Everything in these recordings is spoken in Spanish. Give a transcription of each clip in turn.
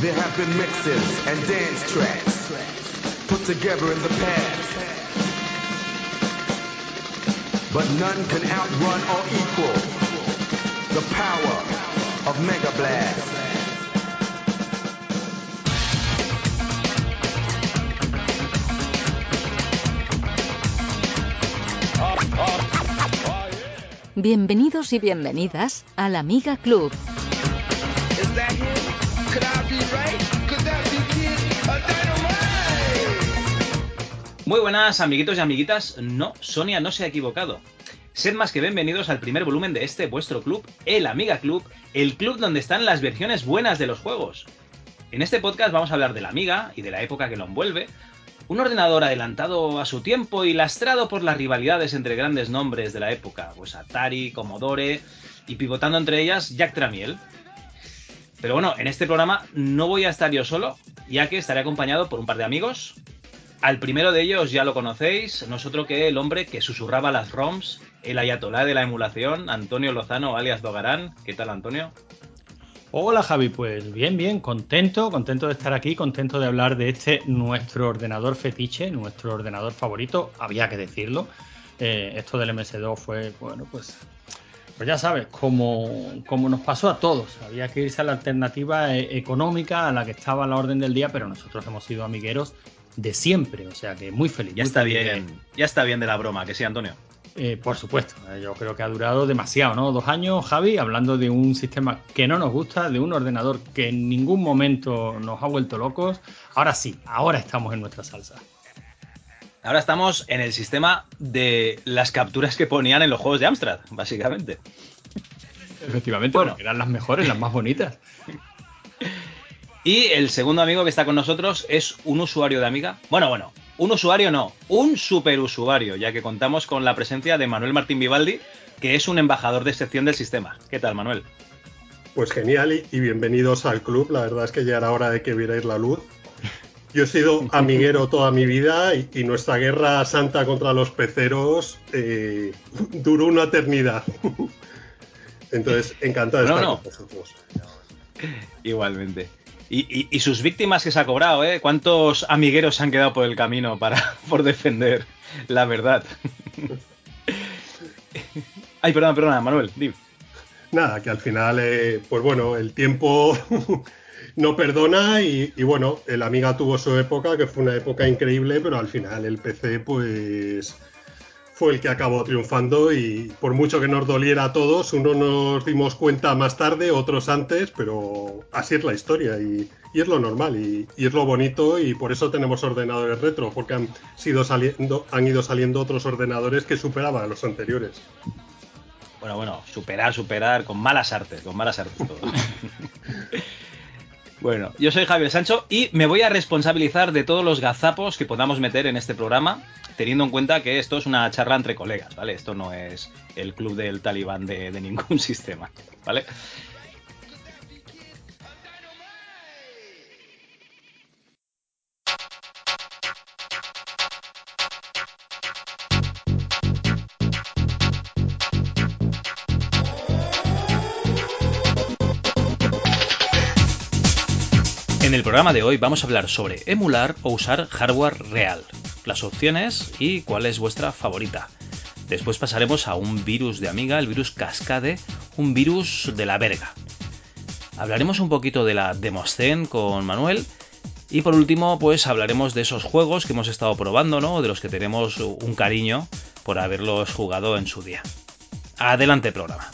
There have been mixes and dance tracks put together in the past. But none can outrun or equal the power of Mega Blast. Bienvenidos y bienvenidas al Amiga Club. Muy buenas, amiguitos y amiguitas. No, Sonia no se ha equivocado. Sed más que bienvenidos al primer volumen de este vuestro club, el Amiga Club, el club donde están las versiones buenas de los juegos. En este podcast vamos a hablar de la Amiga y de la época que lo envuelve, un ordenador adelantado a su tiempo y lastrado por las rivalidades entre grandes nombres de la época, pues Atari, Commodore y pivotando entre ellas Jack Tramiel. Pero bueno, en este programa no voy a estar yo solo, ya que estaré acompañado por un par de amigos. Al primero de ellos ya lo conocéis, no es otro que el hombre que susurraba las ROMs, el ayatolá de la emulación, Antonio Lozano, alias Dogarán. ¿Qué tal, Antonio? Hola Javi, pues bien, bien, contento, contento de estar aquí, contento de hablar de este nuestro ordenador fetiche, nuestro ordenador favorito, había que decirlo. Eh, esto del MS2 fue, bueno, pues, pues ya sabes, como, como nos pasó a todos, había que irse a la alternativa eh, económica a la que estaba a la orden del día, pero nosotros hemos sido amigueros de siempre, o sea que muy feliz. Ya muy está feliz de- bien, ya está bien de la broma, que sí, Antonio. Eh, por supuesto, eh, yo creo que ha durado demasiado, ¿no? Dos años, Javi, hablando de un sistema que no nos gusta, de un ordenador que en ningún momento nos ha vuelto locos. Ahora sí, ahora estamos en nuestra salsa. Ahora estamos en el sistema de las capturas que ponían en los juegos de Amstrad, básicamente. Efectivamente, Bueno. eran las mejores, las más bonitas. Y el segundo amigo que está con nosotros es un usuario de Amiga. Bueno, bueno, un usuario no, un superusuario, ya que contamos con la presencia de Manuel Martín Vivaldi, que es un embajador de excepción del sistema. ¿Qué tal, Manuel? Pues genial y, bienvenidos al club. La verdad es que ya era hora de que vierais la luz. Yo he sido amiguero toda mi vida y, y nuestra guerra santa contra los peceros eh, duró una eternidad. Entonces, encantado de No, estar no. con vosotros. Igualmente. Y, sus víctimas que se ha cobrado, ¿eh? ¿Cuántos amigueros se han quedado por el camino para, por defender la verdad? Ay, perdona, perdona, Manuel, di. Nada, que al final, eh, pues bueno, el tiempo no perdona y, y bueno, el Amiga tuvo su época, que fue una época increíble, pero al final el PC, pues fue el que acabó triunfando y por mucho que nos doliera a todos, uno nos dimos cuenta más tarde, otros antes, pero así es la historia y, y es lo normal y, y es lo bonito y por eso tenemos ordenadores retro, porque han, sido saliendo, han ido saliendo otros ordenadores que superaban a los anteriores. Bueno, bueno, superar, superar, con malas artes, con malas artes todo. bueno, yo soy Javier Sancho y me voy a responsabilizar de todos los gazapos que podamos meter en este programa, teniendo en cuenta que esto es una charla entre colegas, ¿vale? Esto no es el club del talibán de, de ningún sistema, ¿vale? En el programa de hoy vamos a hablar sobre emular o usar hardware real, las opciones y cuál es vuestra favorita. Después pasaremos a un virus de Amiga, el virus Cascade, un virus de la verga. Hablaremos un poquito de la Demoscene con Manuel y por último pues hablaremos de esos juegos que hemos estado probando, ¿no? De los que tenemos un cariño por haberlos jugado en su día. Adelante programa.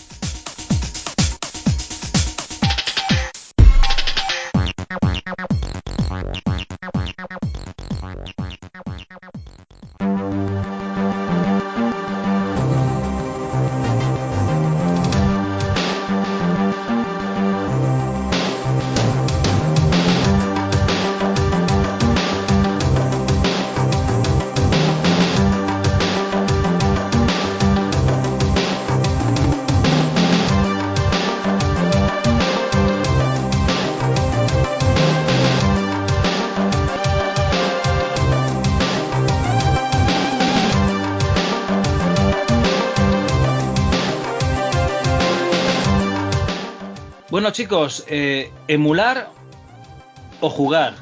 Chicos, eh, emular o jugar.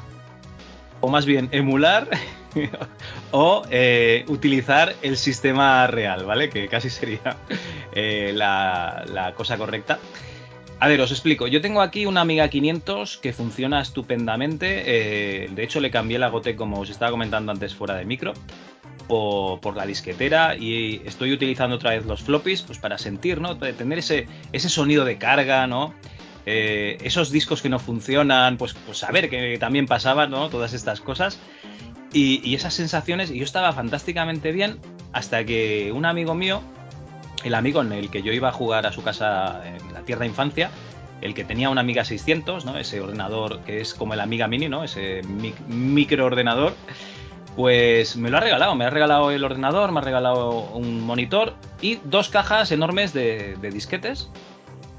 O más bien, emular o eh, utilizar el sistema real, ¿vale? Que casi sería eh, la, cosa correcta. A ver, os explico. Yo tengo aquí una Amiga 500 que funciona estupendamente. de hecho, le cambié la gote, como os estaba comentando antes, fuera de micro, por, por la disquetera. Y estoy utilizando otra vez los floppies pues, para sentir, ¿no? Tener ese, ese sonido de carga, ¿no? Eh, esos discos que no funcionan, pues, pues saber que también pasaban, ¿no? Todas estas cosas. Y, esas sensaciones, y yo estaba fantásticamente bien hasta que un amigo mío el amigo en el que yo iba a jugar a su casa en la tierna infancia, el que tenía una Amiga 600, ¿no? Ese ordenador que es como el Amiga Mini, ¿no? Ese mic microordenador, pues me lo ha regalado. Me ha regalado el ordenador, me ha regalado un monitor y dos cajas enormes de disquetes,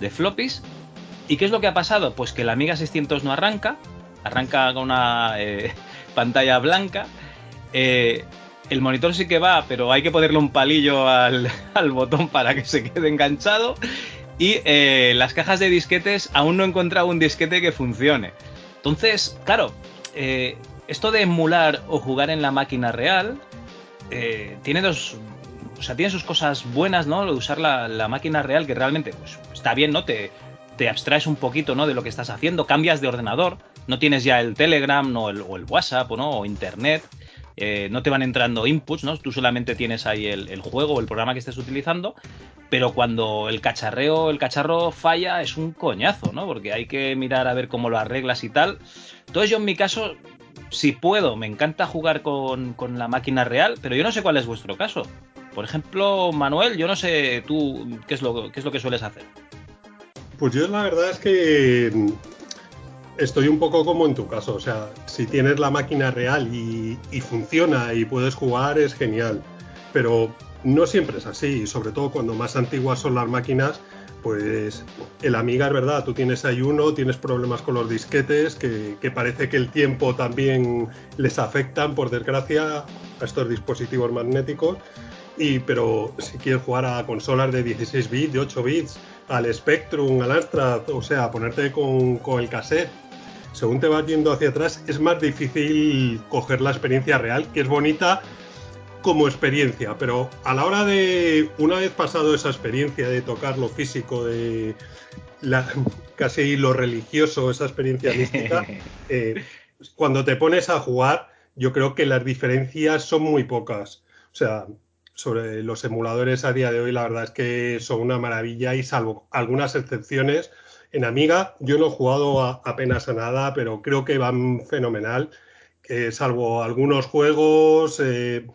de floppies. ¿Y qué es lo que ha pasado? Pues que la Amiga 600 no arranca, arranca con una eh, pantalla blanca. Eh, el monitor sí que va, pero hay que ponerle un palillo al, botón para que se quede enganchado. Y eh, las cajas de disquetes aún no he encontrado un disquete que funcione. Entonces, claro, esto de emular o jugar en la máquina real tiene dos. O sea, tiene sus cosas buenas, ¿no? Lo de usar la, la máquina real, que realmente pues, está bien, ¿no? Te, te abstraes un poquito, ¿no? De lo que estás haciendo, cambias de ordenador, no tienes ya el Telegram el, o el WhatsApp, ¿no? O Internet. Eh, no te van entrando inputs, ¿no? Tú solamente tienes ahí el, el, juego o el programa que estés utilizando, pero cuando el cacharreo, el cacharro falla, es un coñazo, ¿no? Porque hay que mirar a ver cómo lo arreglas y tal. Entonces yo en mi caso, si puedo, me encanta jugar con, con la máquina real, pero yo no sé cuál es vuestro caso. Por ejemplo, Manuel, yo no sé tú qué es lo, qué es lo que sueles hacer. Pues yo la verdad es que estoy un poco como en tu caso. O sea, si tienes la máquina real y, funciona y puedes jugar, es genial. Pero no siempre es así. Sobre todo cuando más antiguas son las máquinas, pues el Amiga es verdad. Tú tienes ahí uno, tienes problemas con los disquetes, que, que parece que el tiempo también les afectan, por desgracia, a estos dispositivos magnéticos. Y, pero si quieres jugar a consolas de 16 bits, de 8 bits, al Spectrum, al Amstrad, o sea, ponerte con, con el cassette, según te vas yendo hacia atrás, es más difícil coger la experiencia real, que es bonita como experiencia, pero a la hora de, una vez pasado esa experiencia de tocar lo físico, de la, casi lo religioso, esa experiencia mística, eh, cuando te pones a jugar, yo creo que las diferencias son muy pocas. O sea, sobre los emuladores a día de hoy, la verdad es que son una maravilla y salvo algunas excepciones, en Amiga yo no he jugado a, apenas a nada, pero creo que van fenomenal, que salvo algunos juegos, eh,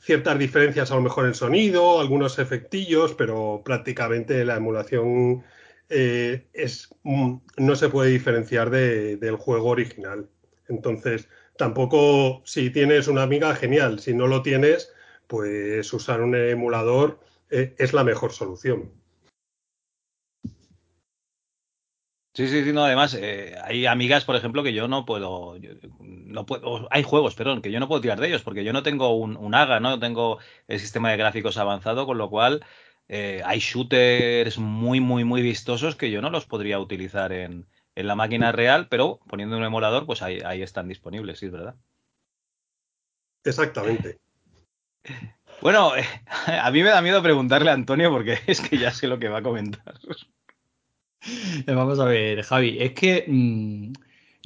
ciertas diferencias a lo mejor en sonido, algunos efectillos, pero prácticamente la emulación eh, es, no se puede diferenciar de, del juego original. Entonces, tampoco si tienes una Amiga, genial, si no lo tienes, pues usar un emulador eh, es la mejor solución. Sí, sí, sí, no, además, eh, hay amigas, por ejemplo, que yo no puedo, yo, no puedo, hay juegos, perdón, que yo no puedo tirar de ellos, porque yo no tengo un, un AGA, ¿no? Tengo el sistema de gráficos avanzado, con lo cual eh, hay shooters muy, muy, muy vistosos que yo no los podría utilizar en, en la máquina real, pero poniendo un emulador, pues ahí, ahí están disponibles, sí, es verdad. Exactamente. Bueno, a mí me da miedo preguntarle a Antonio porque es que ya sé lo que va a comentar. Vamos a ver, Javi, es que mmm,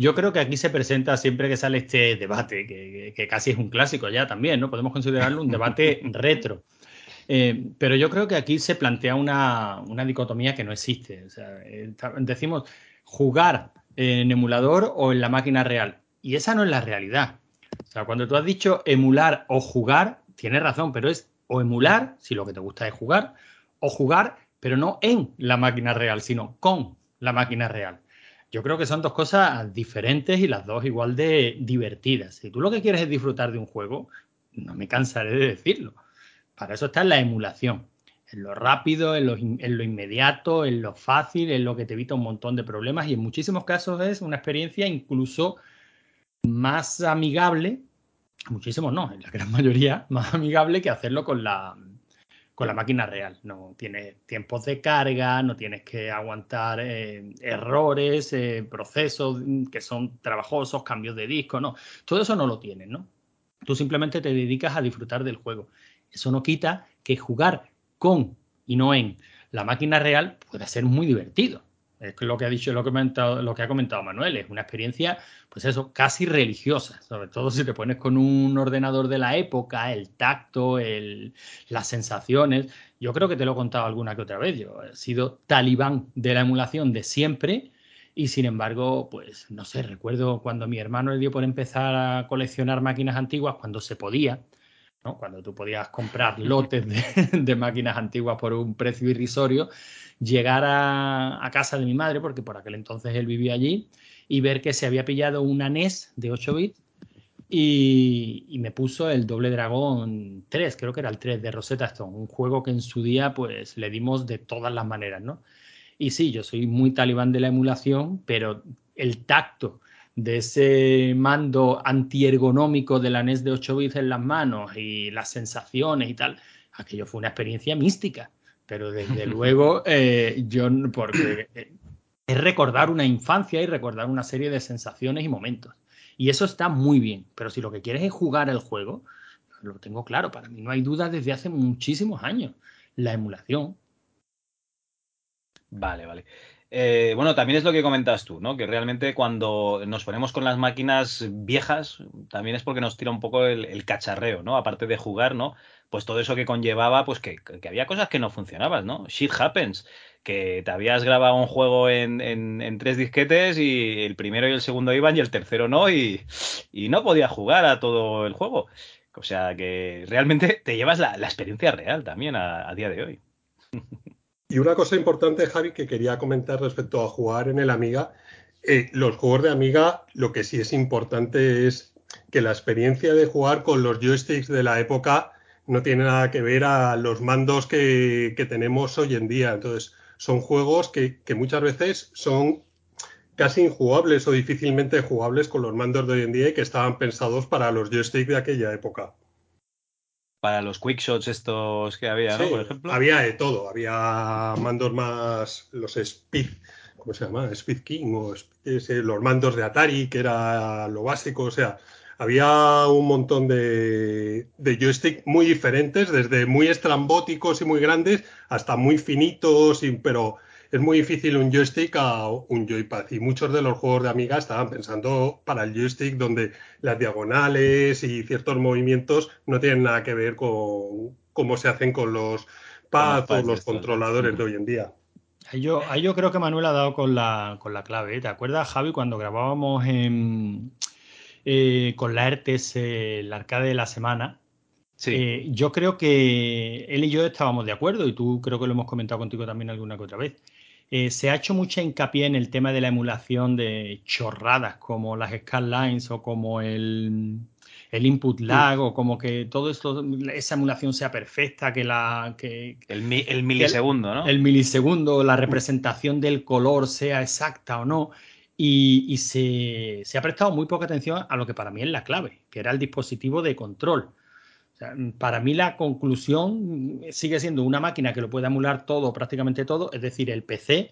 yo creo que aquí se presenta siempre que sale este debate, que, que, casi es un clásico ya también, ¿no? Podemos considerarlo un debate retro. Eh, pero yo creo que aquí se plantea una, una dicotomía que no existe. O sea, eh, decimos jugar en emulador o en la máquina real. Y esa no es la realidad. O sea, cuando tú has dicho emular o jugar, tienes razón, pero es o emular, si lo que te gusta es jugar, o jugar, pero no en la máquina real, sino con la máquina real. Yo creo que son dos cosas diferentes y las dos igual de divertidas. Si tú lo que quieres es disfrutar de un juego, no me cansaré de decirlo. Para eso está la emulación. En lo rápido, en lo, en lo, inmediato, en lo fácil, en lo que te evita un montón de problemas y en muchísimos casos es una experiencia incluso más amigable, muchísimos no, en la gran mayoría, más amigable que hacerlo con la, con la máquina real. No tienes tiempos de carga, no tienes que aguantar eh, errores, eh, procesos que son trabajosos, cambios de disco, no. Todo eso no lo tienes, ¿no? Tú simplemente te dedicas a disfrutar del juego. Eso no quita que jugar con y no en la máquina real pueda ser muy divertido. Es lo que ha dicho, lo que, comentado, lo que ha comentado Manuel, es una experiencia, pues eso, casi religiosa, sobre todo si te pones con un ordenador de la época, el tacto, el, las sensaciones. Yo creo que te lo he contado alguna que otra vez. Yo he sido talibán de la emulación de siempre y sin embargo, pues no sé, recuerdo cuando mi hermano le dio por empezar a coleccionar máquinas antiguas, cuando se podía, ¿no? cuando tú podías comprar lotes de, máquinas antiguas por un precio irrisorio llegar a, casa de mi madre, porque por aquel entonces él vivía allí, y ver que se había pillado una NES de 8 bits y, y, me puso el Doble Dragón 3, creo que era el 3 de Rosetta Stone, un juego que en su día pues le dimos de todas las maneras, ¿no? Y sí, yo soy muy talibán de la emulación, pero el tacto de ese mando antiergonómico de la NES de 8 bits en las manos y las sensaciones y tal, aquello fue una experiencia mística pero desde luego eh, yo, porque eh, es recordar una infancia y recordar una serie de sensaciones y momentos. Y eso está muy bien, pero si lo que quieres es jugar el juego, lo tengo claro, para mí no hay duda desde hace muchísimos años, la emulación. Vale, vale. Eh, bueno, también es lo que comentas tú, ¿no? Que realmente cuando nos ponemos con las máquinas viejas, también es porque nos tira un poco el, cacharreo, ¿no? Aparte de jugar, ¿no? pues todo eso que conllevaba, pues que, había cosas que no funcionaban, ¿no? Shit happens, que te habías grabado un juego en, tres disquetes y el primero y el segundo iban y el tercero no, y, y no podía jugar a todo el juego. O sea que realmente te llevas la, experiencia real también a, día de hoy. Y una cosa importante, Javi, que quería comentar respecto a jugar en el Amiga, eh, los juegos de Amiga, lo que sí es importante es que la experiencia de jugar con los joysticks de la época no tiene nada que ver a los mandos que, tenemos hoy en día. Entonces, son juegos que, que, muchas veces son casi injugables o difícilmente jugables con los mandos de hoy en día y que estaban pensados para los joysticks de aquella época. Para los quickshots estos que había, sí, ¿no? Por ejemplo. Había de todo. Había mandos más, los Speed, ¿cómo se llama? Speed King o los mandos de Atari, que era lo básico. O sea, había un montón de, de joystick muy diferentes, desde muy estrambóticos y muy grandes hasta muy finitos, y, pero es muy difícil un joystick a un joypad. Y muchos de los juegos de Amiga estaban pensando para el joystick donde las diagonales y ciertos movimientos no tienen nada que ver con cómo se hacen con los pads o los controladores de hoy en día. Yo, yo creo que Manuel ha dado con la, con la clave. ¿Te acuerdas, Javi, cuando grabábamos en, eh, con la ERTES, eh, el arcade de la semana. Sí. Eh, yo creo que él y yo estábamos de acuerdo, y tú creo que lo hemos comentado contigo también alguna que otra vez. Eh, se ha hecho mucha hincapié en el tema de la emulación de chorradas como las Scanlines o como el, el input lag sí. o como que todo esto, esa emulación sea perfecta, que la... Que, el, el milisegundo, el, ¿no? El milisegundo, la representación del color sea exacta o no. Y, y se, se, ha prestado muy poca atención a lo que para mí es la clave, que era el dispositivo de control. Para mí la conclusión sigue siendo una máquina que lo puede emular todo, prácticamente todo, es decir, el PC,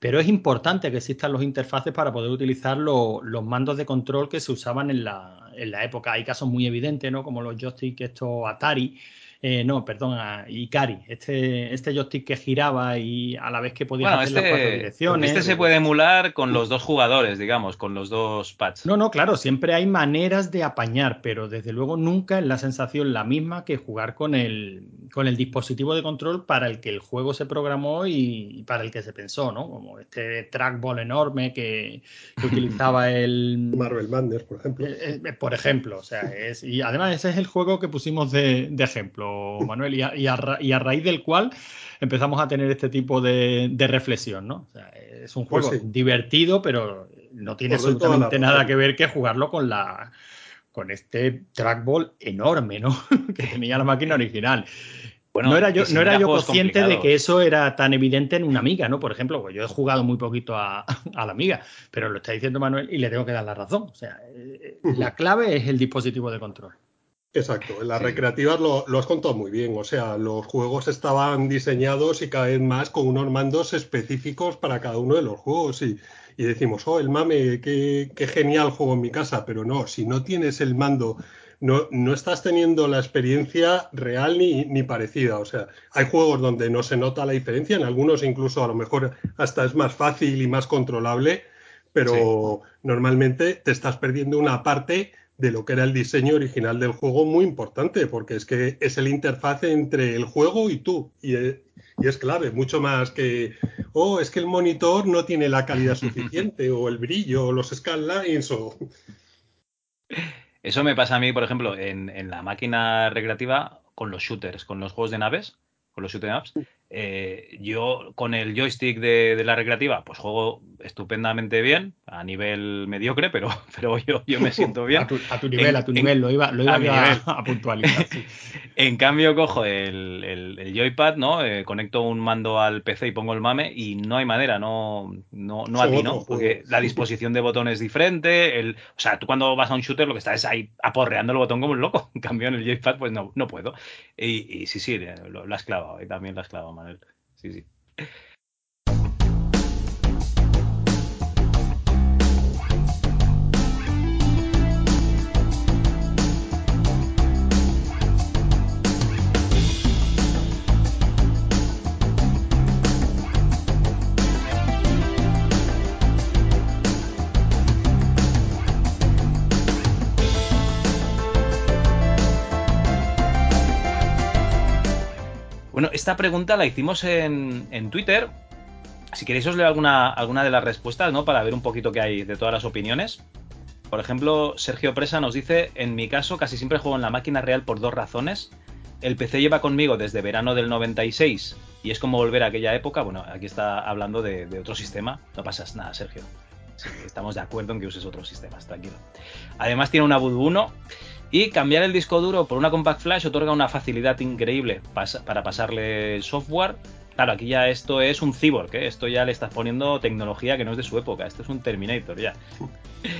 pero es importante que existan los interfaces para poder utilizar lo, los mandos de control que se usaban en la, en la época. Hay casos muy evidentes, ¿no? Como los joysticks, estos Atari, eh, no, perdón, a Ikari, este, este joystick que giraba y a la vez que podía bueno, hacer este, las cuatro direcciones. Este se puede emular con los dos jugadores, digamos, con los dos pads. No, no, claro, siempre hay maneras de apañar, pero desde luego nunca es la sensación la misma que jugar con el, con el dispositivo de control para el que el juego se programó y, y para el que se pensó, ¿no? Como este trackball enorme que, que utilizaba el... Marvel Madness, por ejemplo. Eh, eh, por ejemplo, o sea, es, y además ese es el juego que pusimos de, de ejemplo. Manuel, y a, y, a, y a, raíz del cual empezamos a tener este tipo de, de reflexión, ¿no? O sea, es un juego pues sí. divertido, pero no tiene Por absolutamente nada que ver que jugarlo con la con este trackball enorme, ¿no? que tenía la máquina original. Bueno, no era yo, no era yo consciente de que eso era tan evidente en una amiga, ¿no? Por ejemplo, pues yo he jugado muy poquito a, a, la amiga, pero lo está diciendo Manuel y le tengo que dar la razón. O sea, uh -huh. la clave es el dispositivo de control. Exacto, en las recreativas lo, lo, has contado muy bien. O sea, los juegos estaban diseñados y cada vez más con unos mandos específicos para cada uno de los juegos. Y, y decimos, oh, el mame, qué, qué, genial juego en mi casa. Pero no, si no tienes el mando, no, no estás teniendo la experiencia real ni, ni, parecida. O sea, hay juegos donde no se nota la diferencia, en algunos incluso a lo mejor hasta es más fácil y más controlable, pero sí. normalmente te estás perdiendo una parte de lo que era el diseño original del juego muy importante, porque es que es el interfaz entre el juego y tú. Y es, y es, clave, mucho más que, oh, es que el monitor no tiene la calidad suficiente, o el brillo, o los scanlines, o... Eso me pasa a mí, por ejemplo, en, en la máquina recreativa con los shooters, con los juegos de naves, con los shooting ups. Eh, yo con el joystick de, de, la recreativa, pues juego estupendamente bien, a nivel mediocre, pero, pero yo, yo me siento bien. a, tu, a, tu, nivel, en, a tu nivel, lo iba, lo iba a, a, a, puntualizar. Sí. en cambio, cojo el, el, el joypad, ¿no? Eh, conecto un mando al PC y pongo el mame y no hay manera, no, no, no atino, porque la disposición de botón es diferente. El, o sea, tú cuando vas a un shooter lo que estás es ahí aporreando el botón como un loco. En cambio, en el joypad, pues no, no puedo. Y, y sí, sí, lo, lo has clavado, y también lo has clavado. Manuel. Sí, sí. Esta pregunta la hicimos en, Twitter. Si queréis os leo alguna, alguna de las respuestas, ¿no? Para ver un poquito qué hay de todas las opiniones. Por ejemplo, Sergio Presa nos dice, en mi caso casi siempre juego en la máquina real por dos razones. El PC lleva conmigo desde verano del 96 y es como volver a aquella época. Bueno, aquí está hablando de, otro sistema. No pasas nada, Sergio. Estamos de acuerdo en que uses otros sistemas, tranquilo. Además tiene una Voodoo 1 y cambiar el disco duro por una Compact Flash otorga una facilidad increíble para pasarle el software. Claro, aquí ya esto es un cyborg, ¿eh? esto ya le estás poniendo tecnología que no es de su época, esto es un Terminator ya.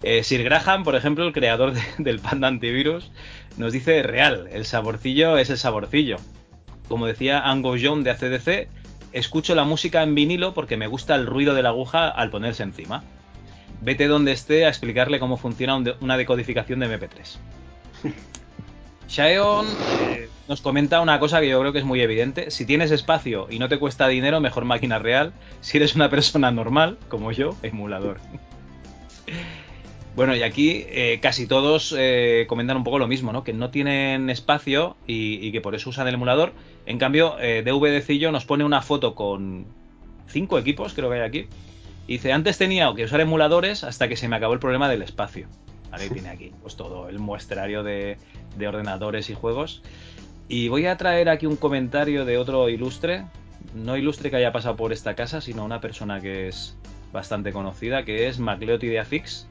Eh, Sir Graham, por ejemplo, el creador de, del Panda Antivirus, nos dice real, el saborcillo es el saborcillo. Como decía Ango John de ACDC, escucho la música en vinilo porque me gusta el ruido de la aguja al ponerse encima vete donde esté a explicarle cómo funciona un de, una decodificación de MP3. Shaeon eh, nos comenta una cosa que yo creo que es muy evidente. Si tienes espacio y no te cuesta dinero, mejor máquina real. Si eres una persona normal, como yo, emulador. Bueno, y aquí eh, casi todos eh, comentan un poco lo mismo, ¿no? Que no tienen espacio y, y que por eso usan el emulador. En cambio, eh, DVDcillo nos pone una foto con cinco equipos, creo que hay aquí, y dice, antes tenía que usar emuladores hasta que se me acabó el problema del espacio. Vale, tiene aquí pues todo el muestrario de, de, ordenadores y juegos. Y voy a traer aquí un comentario de otro ilustre, no ilustre que haya pasado por esta casa, sino una persona que es bastante conocida, que es Macleoti de Afix,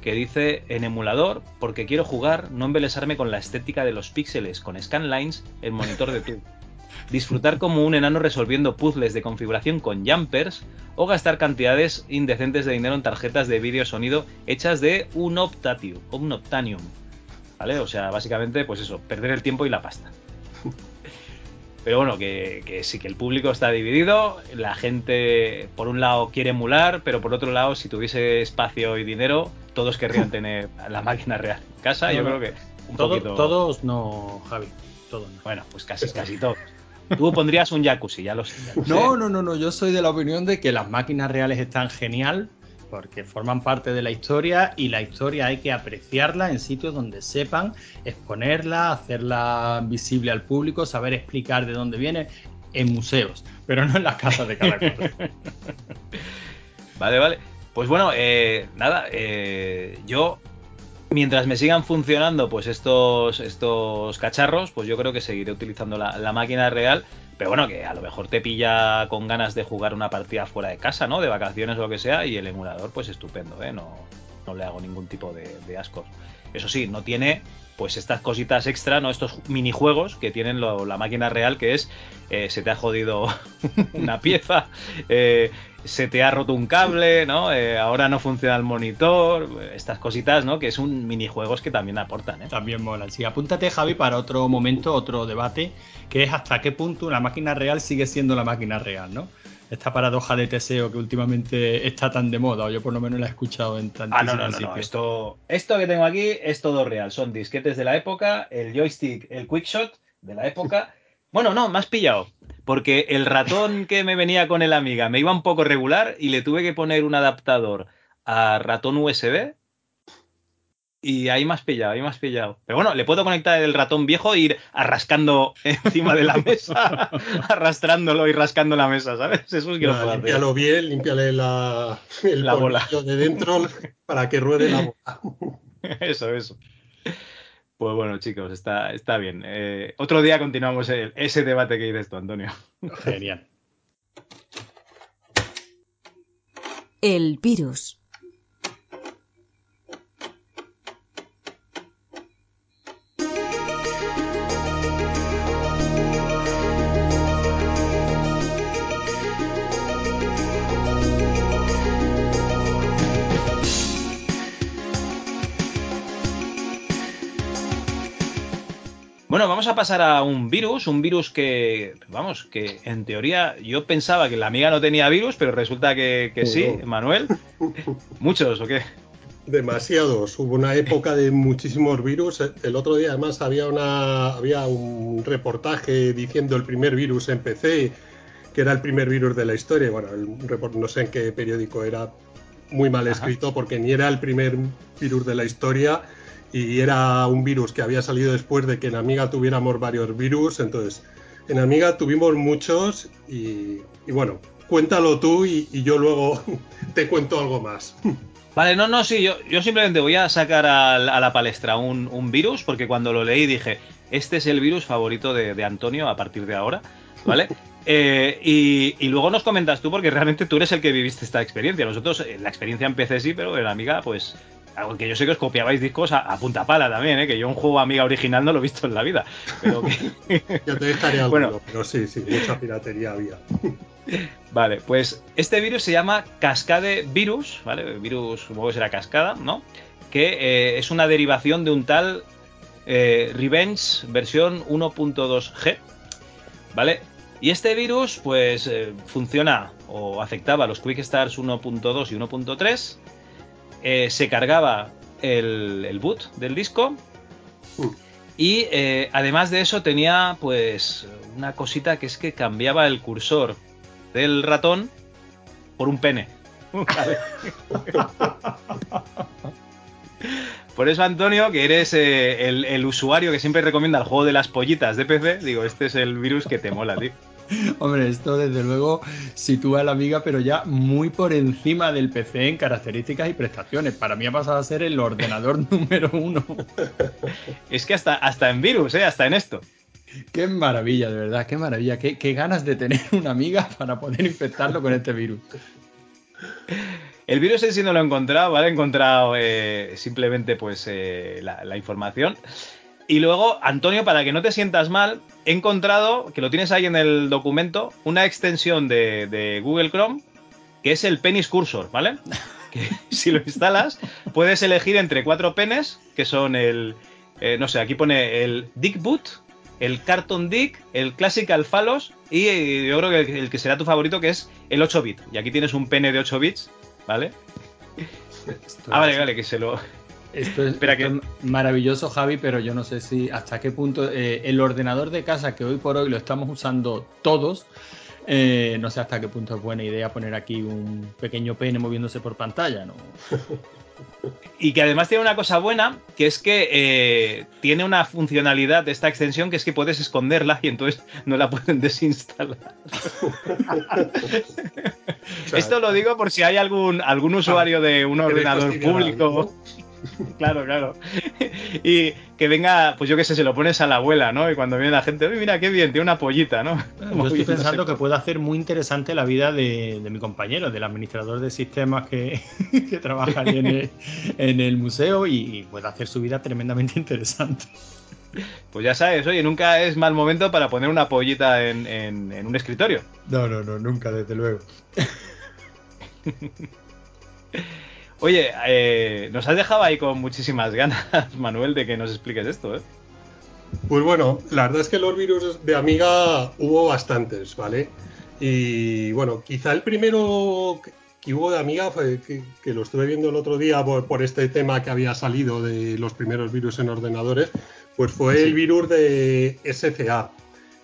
que dice en emulador, porque quiero jugar, no embelesarme con la estética de los píxeles, con scanlines, el monitor de tubo disfrutar como un enano resolviendo puzzles de configuración con jumpers o gastar cantidades indecentes de dinero en tarjetas de vídeo sonido hechas de un optatium, un optanium. ¿Vale? O sea, básicamente, pues eso, perder el tiempo y la pasta. Pero bueno, que, que, sí, que el público está dividido. La gente, por un lado, quiere emular, pero por otro lado, si tuviese espacio y dinero, todos querrían tener la máquina real en casa. No, Yo creo que un todo, poquito... Todos no, Javi. Todos no. Bueno, pues casi, casi todos. Tú pondrías un jacuzzi, ya lo sé. Ya lo no, sé. no, no, no. Yo soy de la opinión de que las máquinas reales están genial porque forman parte de la historia y la historia hay que apreciarla en sitios donde sepan exponerla, hacerla visible al público, saber explicar de dónde viene en museos, pero no en las casas de cada cosa. vale, vale. Pues bueno, eh, nada, eh, yo mientras me sigan funcionando pues estos, estos cacharros, pues yo creo que seguiré utilizando la, la, máquina real. Pero bueno, que a lo mejor te pilla con ganas de jugar una partida fuera de casa, ¿no? De vacaciones o lo que sea, y el emulador, pues estupendo, ¿eh? No, no le hago ningún tipo de, de ascos. Eso sí, no tiene pues estas cositas extra, ¿no? Estos minijuegos que tienen lo- la máquina real, que es eh, se te ha jodido una pieza, eh, se te ha roto un cable, ¿no? Eh, ahora no funciona el monitor, estas cositas, ¿no? Que es un minijuegos que también aportan, ¿eh? También mola. Sí, apúntate, Javi, para otro momento, otro debate, que es hasta qué punto una máquina real sigue siendo la máquina real, ¿no? Esta paradoja de Teseo que últimamente está tan de moda, o yo por lo menos la he escuchado en tantísimos Ah, no, no, no. Esto, esto que tengo aquí es todo real. Son disquetes de la época, el joystick, el quickshot de la época. Bueno, no, me has pillado. Porque el ratón que me venía con el amiga me iba un poco regular y le tuve que poner un adaptador a ratón USB. Y ahí me has pillado, ahí me has pillado. Pero bueno, le puedo conectar el ratón viejo e ir arrascando encima de la mesa, arrastrándolo y rascando la mesa, ¿sabes? Eso es que hacer. límpialo bien, límpiale la, el La bola. de dentro para que ruede la bola. Eso, eso. Pues bueno, chicos, está, está bien. Eh, otro día continuamos el- ese debate que dices tú, Antonio. Genial. El virus. Bueno, vamos a pasar a un virus, un virus que, vamos, que en teoría yo pensaba que la amiga no tenía virus, pero resulta que, que sí, No. Manuel. ¿Muchos o qué? Demasiados. Hubo una época de muchísimos virus. El otro día además había una había un reportaje diciendo el primer virus en PC, que era el primer virus de la historia. Bueno, el report- no sé en qué periódico era muy mal Ajá. escrito porque ni era el primer virus de la historia y era un virus que había salido después de que en Amiga tuviéramos varios virus. Entonces, en Amiga tuvimos muchos y, y bueno, cuéntalo tú y, y yo luego te cuento algo más. Vale, no, no, sí, yo, yo simplemente voy a sacar a, la palestra un, un virus, porque cuando lo leí dije, este es el virus favorito de, de Antonio a partir de ahora, ¿vale? Eh, y, y luego nos comentas tú, porque realmente tú eres el que viviste esta experiencia. Nosotros, eh, la experiencia en PC sí, pero en Amiga, pues, aunque yo sé que os copiabais discos a, a punta pala también, ¿eh? que yo un juego Amiga original no lo he visto en la vida. Pero que, te dejaré algo, Bueno. pero sí, sí, mucha piratería había. Vale, pues este virus se llama Cascade Virus, ¿vale? Virus, supongo que será cascada, ¿no? Que eh, es una derivación de un tal eh, Revenge versión 1.2G, ¿vale? Y este virus, pues, eh, funciona o afectaba a los Quick Starts 1.2 y 1.3, eh, se cargaba el, el boot del disco Mm. y eh, además de eso tenía, pues, una cosita que es que cambiaba el cursor del ratón por un pene. Vale. Por eso, Antonio, que eres eh, el, el usuario que siempre recomienda el juego de las pollitas de PC, digo, este es el virus que te mola, tío. Hombre, esto desde luego sitúa a la amiga, pero ya muy por encima del PC en características y prestaciones. Para mí ha pasado a ser el ordenador número uno. Es que hasta, hasta en virus, ¿eh? Hasta en esto. Qué maravilla, de verdad, qué maravilla. Qué, qué ganas de tener una amiga para poder infectarlo con este virus. El virus en sí no lo he encontrado, ¿vale? He encontrado eh, simplemente pues eh, la, la información. Y luego, Antonio, para que no te sientas mal, he encontrado, que lo tienes ahí en el documento, una extensión de, de Google Chrome, que es el Penis Cursor, ¿vale? Que si lo instalas, puedes elegir entre cuatro penes, que son el, eh, no sé, aquí pone el Dick Boot, el Carton Dick, el Classical Phalos y eh, yo creo que el, el que será tu favorito, que es el 8 bit. Y aquí tienes un pene de 8 bits, ¿vale? Esto Ah, vale, vale, que se lo... Esto es, Espera esto que- es maravilloso, Javi, pero yo no sé si hasta qué punto eh, el ordenador de casa que hoy por hoy lo estamos usando todos, eh, no sé hasta qué punto es buena idea poner aquí un pequeño pene moviéndose por pantalla, ¿no? Y que además tiene una cosa buena, que es que eh, tiene una funcionalidad de esta extensión que es que puedes esconderla y entonces no la pueden desinstalar. Esto lo digo por si hay algún, algún usuario de un ordenador público. Claro, claro. Y que venga, pues yo qué sé, se lo pones a la abuela, ¿no? Y cuando viene la gente, uy, mira qué bien, tiene una pollita, ¿no? Yo estoy pensando que puede hacer muy interesante la vida de, de mi compañero, del administrador de sistemas que, que trabaja ahí en el, en el museo y, y puede hacer su vida tremendamente interesante. Pues ya sabes, oye, nunca es mal momento para poner una pollita en, en- en un escritorio. No, no, no, nunca, desde luego. Oye, eh, nos has dejado ahí con muchísimas ganas, Manuel, de que nos expliques esto, ¿eh? Pues bueno, la verdad es que los virus de Amiga hubo bastantes, ¿vale? Y bueno, quizá el primero que- hubo de Amiga fue que, que lo estuve viendo el otro día por, por este tema que había salido de los primeros virus en ordenadores, pues fue el virus de SCA.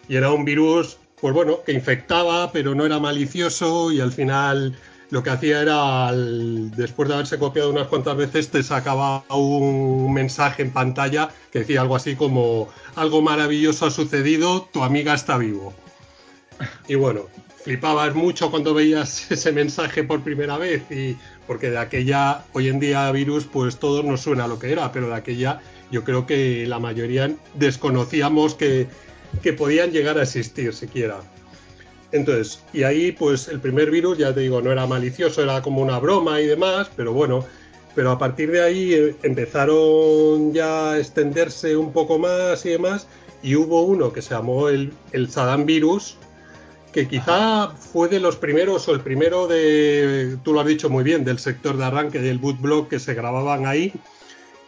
Y era un virus, pues bueno, que infectaba, pero no era malicioso y al final lo que hacía era, después de haberse copiado unas cuantas veces, te sacaba un mensaje en pantalla que decía algo así como algo maravilloso ha sucedido, tu amiga está vivo. Y bueno, flipabas mucho cuando veías ese mensaje por primera vez y porque de aquella, hoy en día virus, pues todos nos suena lo que era, pero de aquella yo creo que la mayoría desconocíamos que, que podían llegar a existir siquiera. Entonces, y ahí pues el primer virus, ya te digo, no era malicioso, era como una broma y demás, pero bueno, pero a partir de ahí eh, empezaron ya a extenderse un poco más y demás, y hubo uno que se llamó el, el Saddam Virus, que quizá fue de los primeros o el primero de, tú lo has dicho muy bien, del sector de arranque del bootblock que se grababan ahí.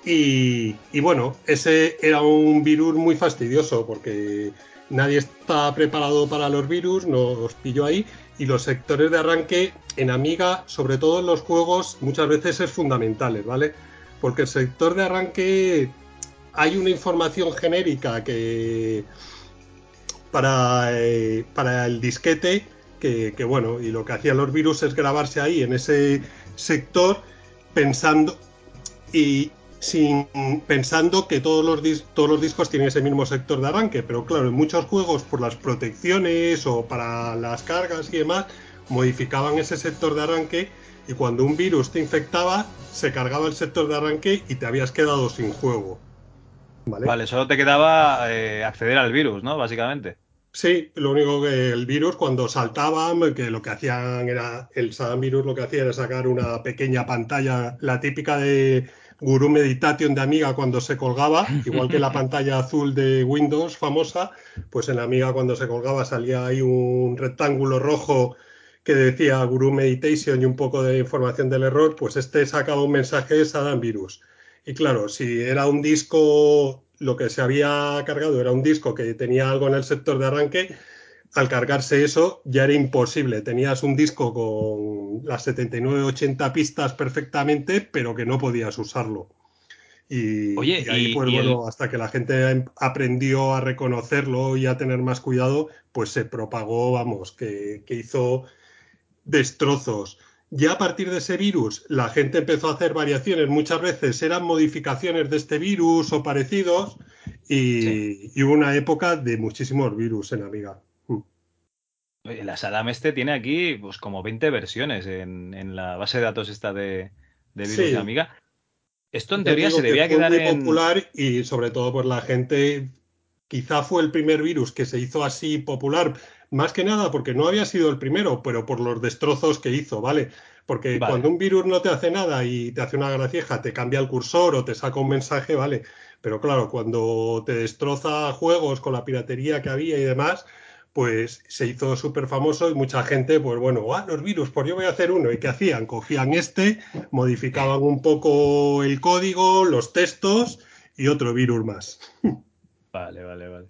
Y, y bueno, ese era un virus muy fastidioso porque nadie está preparado para los virus, nos pilló ahí. Y los sectores de arranque en Amiga, sobre todo en los juegos, muchas veces es fundamental, ¿vale? Porque el sector de arranque hay una información genérica que para, eh, para el disquete que, que, bueno, y lo que hacían los virus es grabarse ahí en ese sector pensando y sin pensando que todos los, dis- todos los discos tienen ese mismo sector de arranque, pero claro, en muchos juegos por las protecciones o para las cargas y demás modificaban ese sector de arranque y cuando un virus te infectaba se cargaba el sector de arranque y te habías quedado sin juego. ¿Vale? Vale, solo te quedaba eh, acceder al virus, ¿no? Básicamente. Sí, lo único que el virus cuando saltaban, que lo que hacían era, el Saddam Virus lo que hacía era sacar una pequeña pantalla, la típica de Guru Meditation de Amiga cuando se colgaba, igual que la pantalla azul de Windows famosa, pues en Amiga cuando se colgaba salía ahí un rectángulo rojo que decía Guru Meditation y un poco de información del error, pues este sacaba un mensaje de Saddam Virus. Y claro, si era un disco, lo que se había cargado era un disco que tenía algo en el sector de arranque, al cargarse eso ya era imposible. Tenías un disco con las 79-80 pistas perfectamente, pero que no podías usarlo. Y, Oye, y ahí, y- pues y el- bueno, hasta que la gente em- aprendió a reconocerlo y a tener más cuidado, pues se propagó, vamos, que, que hizo destrozos. Ya a partir de ese virus, la gente empezó a hacer variaciones. Muchas veces eran modificaciones de este virus o parecidos. Y, y hubo una época de muchísimos virus en Amiga. Oye, La Saddam este tiene aquí pues como 20 versiones en, en la base de datos esta de, de virus Sí. de Amiga. Esto en Te teoría se que debía fue quedar muy en... popular y sobre todo por la gente. Quizá fue el primer virus que se hizo así popular, más que nada porque no había sido el primero, pero por los destrozos que hizo, ¿vale? Porque Vale. cuando un virus no te hace nada y te hace una gracieja, te cambia el cursor o te saca un mensaje, ¿vale? Pero claro, cuando te destroza juegos con la piratería que había y demás, pues se hizo súper famoso y mucha gente, pues bueno, ah, los virus, pues yo voy a hacer uno. ¿Y qué hacían? Cogían este, modificaban un poco el código, los textos y otro virus más. Vale, vale, vale.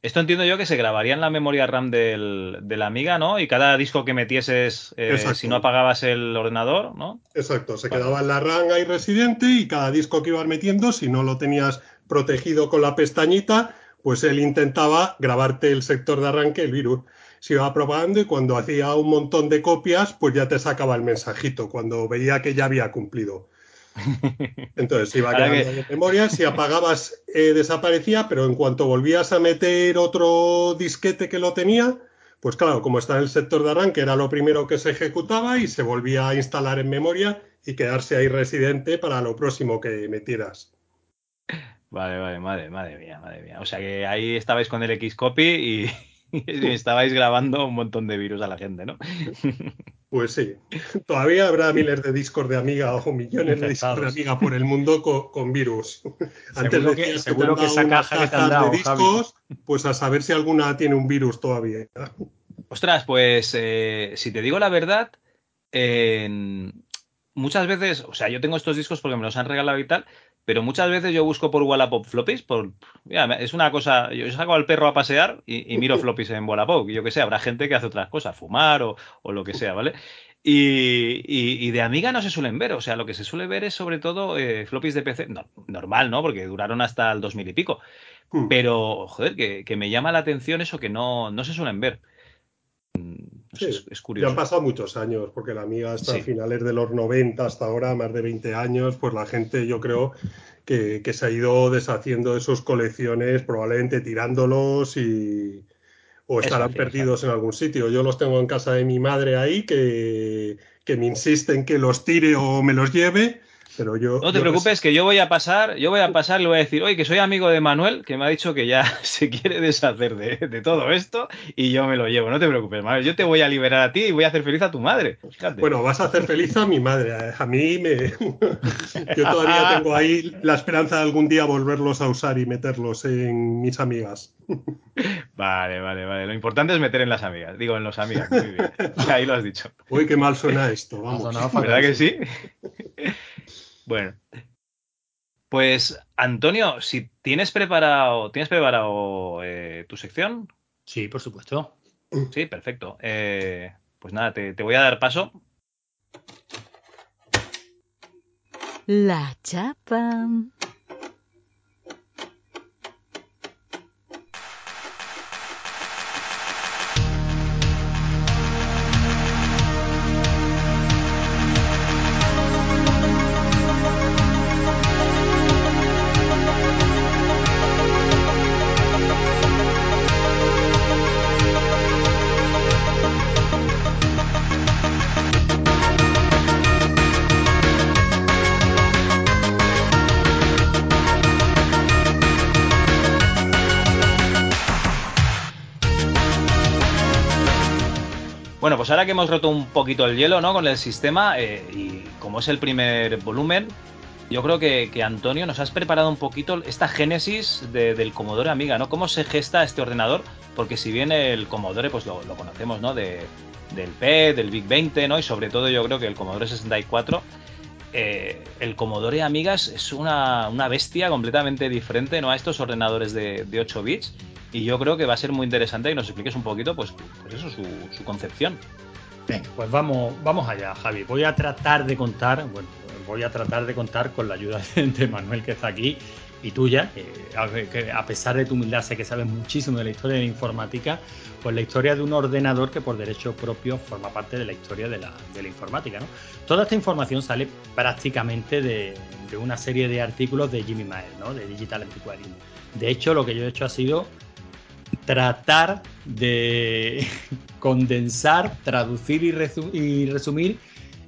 Esto entiendo yo que se grabaría en la memoria RAM del, de la Amiga, ¿no? Y cada disco que metieses, eh, si no apagabas el ordenador, ¿no? Exacto, se Vale. quedaba en la RAM ahí residente y cada disco que ibas metiendo, si no lo tenías protegido con la pestañita, pues él intentaba grabarte el sector de arranque, el virus. Se iba probando y cuando hacía un montón de copias, pues ya te sacaba el mensajito, cuando veía que ya había cumplido. Entonces iba quedando que- en memoria, si apagabas eh, desaparecía, pero en cuanto volvías a meter otro disquete que lo tenía, pues claro, como está en el sector de arranque, era lo primero que se ejecutaba y se volvía a instalar en memoria y quedarse ahí residente para lo próximo que metieras. Vale, vale, madre, madre mía, madre mía. O sea que ahí estabais con el Xcopy y, y estabais grabando un montón de virus a la gente, ¿no? Pues sí, todavía habrá miles de discos de Amiga o millones de discos de. Amiga por el mundo co- con, virus. Seguro que- seguro que han esa caja que te han cajas dado, de discos, pues a saber si alguna tiene un virus todavía. Ostras, pues eh, si te digo la verdad, muchas veces, o sea, yo tengo estos discos porque me los han regalado y tal, pero muchas veces yo busco por Wallapop floppies, por, mira, es una cosa, yo saco al perro a pasear y, y miro floppies en Wallapop, y yo que sé, habrá gente que hace otras cosas, fumar o, o lo que sea, ¿vale? Y, y- y de Amiga no se suelen ver, o sea, lo que se suele ver es sobre todo eh, floppies de PC, no, normal, ¿no? Porque duraron hasta el 2000 y pico, Hmm. pero, joder, que, que me llama la atención eso que no, no se suelen ver. Sí, es, es Ya curioso. han pasado muchos años, porque la Amiga hasta Sí. finales de los 90 hasta ahora, más de 20 años, pues la gente yo creo que, que se ha ido deshaciendo de sus colecciones, probablemente tirándolos y o Es estarán perdidos en algún sitio. Yo los tengo en casa de mi madre ahí, que, que me insisten que los tire o me los lleve, pero yo... No te yo preocupes, que yo voy a pasar, yo voy a pasar, le voy a decir, oye, que soy amigo de Manuel, que me ha dicho que ya se quiere deshacer de, de todo esto y yo me lo llevo. No te preocupes, Manuel, yo te voy a liberar a ti y voy a hacer feliz a tu madre. Fíjate. Bueno, vas a hacer feliz a mi madre. A mí me. Yo todavía tengo ahí la esperanza de algún día volverlos a usar y meterlos en mis amigas. Vale, vale, vale. Lo importante es meter en las amigas, digo, en los amigas. Muy bien. Ahí lo has dicho. Uy, qué mal suena esto. Vamos. ¿Verdad que sí? Bueno. Pues, Antonio, si tienes preparado, ¿tienes preparado eh, tu sección? Sí, por supuesto. Sí, perfecto. Eh, pues nada, te, te voy a dar paso. La chapa. Hemos roto un poquito el hielo, ¿no? Con el sistema, eh, y como es el primer volumen, yo creo que, Antonio nos has preparado un poquito esta génesis de- del Commodore Amiga, ¿no? ¿Cómo se gesta este ordenador? Porque si bien el Commodore, pues lo, conocemos, ¿no? De, del P, del Big 20, ¿no? Y sobre todo yo creo que el Commodore 64, eh, el Commodore Amiga es- una, bestia completamente diferente, ¿no? A estos ordenadores de, de 8 bits. Y yo creo que va a ser muy interesante que nos expliques un poquito, pues, pues eso, su concepción. Venga, pues vamos, vamos allá, Javi. Voy a tratar de contar, bueno, voy a tratar de contar con la ayuda de Manuel que está aquí y tuya, que a, pesar de tu humildad sé que sabes muchísimo de la historia de la informática, pues la historia de un ordenador que por derecho propio forma parte de la historia de la, informática. ¿no? Toda esta información sale prácticamente de, de una serie de artículos de Jimmy Mayer, ¿no? de Digital Antiquarian. De hecho, lo que yo he hecho ha sido tratar de condensar, traducir y, resu- y resumir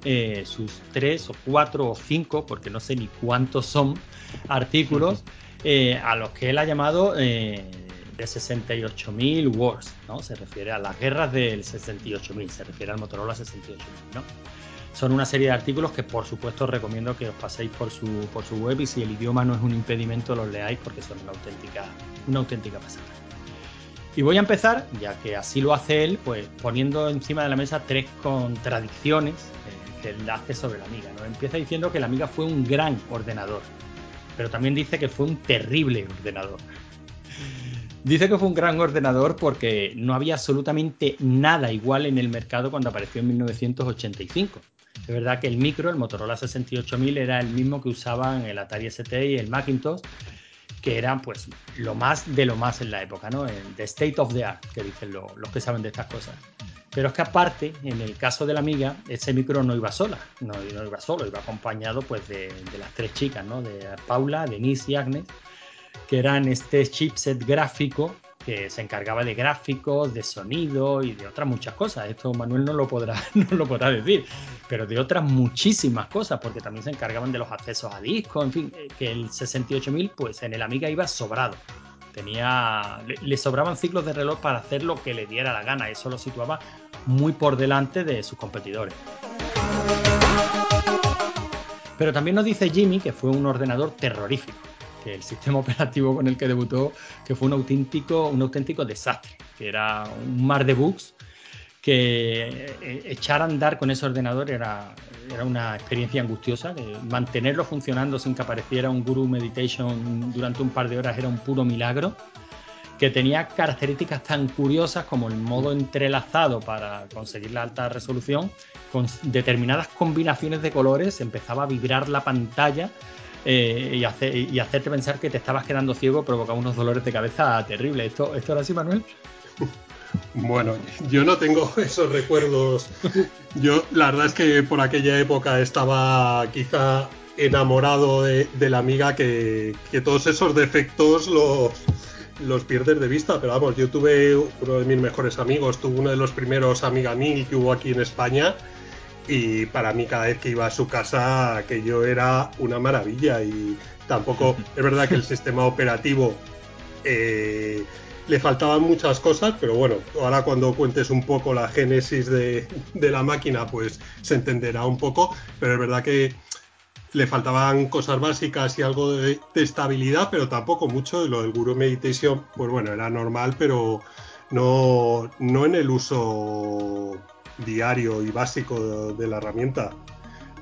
eh, sus tres o cuatro o cinco, porque no sé ni cuántos son, artículos eh, a los que él ha llamado eh, de 68.000 wars, ¿no? Se refiere a las guerras del 68.000, se refiere al Motorola 68.000, ¿no? Son una serie de artículos que por supuesto os recomiendo que os paséis por su, por su web y si el idioma no es un impedimento los leáis porque son una auténtica, una auténtica pasada. Y voy a empezar, ya que así lo hace él, pues poniendo encima de la mesa tres contradicciones eh, que él hace sobre la Amiga. ¿no? Empieza diciendo que la Amiga fue un gran ordenador, pero también dice que fue un terrible ordenador. Dice que fue un gran ordenador porque no había absolutamente nada igual en el mercado cuando apareció en 1985. Es verdad que el micro, el Motorola 68000, era el mismo que usaban el Atari ST y el Macintosh, que eran pues lo más de lo más en la época, ¿no? The state of the art, que dicen lo- los que saben de estas cosas. Pero es que aparte, en el caso de la Amiga, ese micro no iba sola, no, no iba solo, iba acompañado pues de, de las tres chicas, ¿no? De Paula, Denise y Agnes, que eran este chipset gráfico que se encargaba de gráficos, de sonido y de otras muchas cosas. Esto Manuel no lo podrá, no lo podrá decir, pero de otras muchísimas cosas, porque también se encargaban de los accesos a discos, en fin, eh, que el 68000 pues en el Amiga iba sobrado. Tenía, le, le sobraban ciclos de reloj para hacer lo que le diera la gana, eso lo situaba muy por delante de sus competidores. Pero también nos dice Jimmy que fue un ordenador terrorífico que el sistema operativo con el que debutó, que fue un auténtico, un auténtico desastre, que era un mar de bugs, que eh, echar a andar con ese ordenador era, era una experiencia angustiosa, mantenerlo funcionando sin que apareciera un Guru Meditation durante un par de horas era un puro milagro que tenía características tan curiosas como el modo entrelazado para conseguir la alta resolución, con determinadas combinaciones de colores empezaba a vibrar la pantalla eh, y, y, hacerte pensar que te estabas quedando ciego provocaba unos dolores de cabeza terribles. ¿Esto, esto era así, Manuel? Bueno, yo no tengo esos recuerdos. Yo, la verdad es que por aquella época estaba quizá enamorado de, la amiga que, que, todos esos defectos los, los pierdes de vista. Pero vamos, yo tuve uno de mis mejores amigos, tuve uno de los primeros Amiga 1000 que hubo aquí en España y para mí cada vez que iba a su casa aquello era una maravilla y tampoco es verdad que el sistema operativo eh, le faltaban muchas cosas, pero bueno, ahora cuando cuentes un poco la génesis de, de, la máquina pues se entenderá un poco, pero es verdad que le faltaban cosas básicas y algo de, de estabilidad, pero tampoco mucho, lo del Guru Meditation pues bueno, era normal, pero no, no en el uso diario y básico de, la herramienta.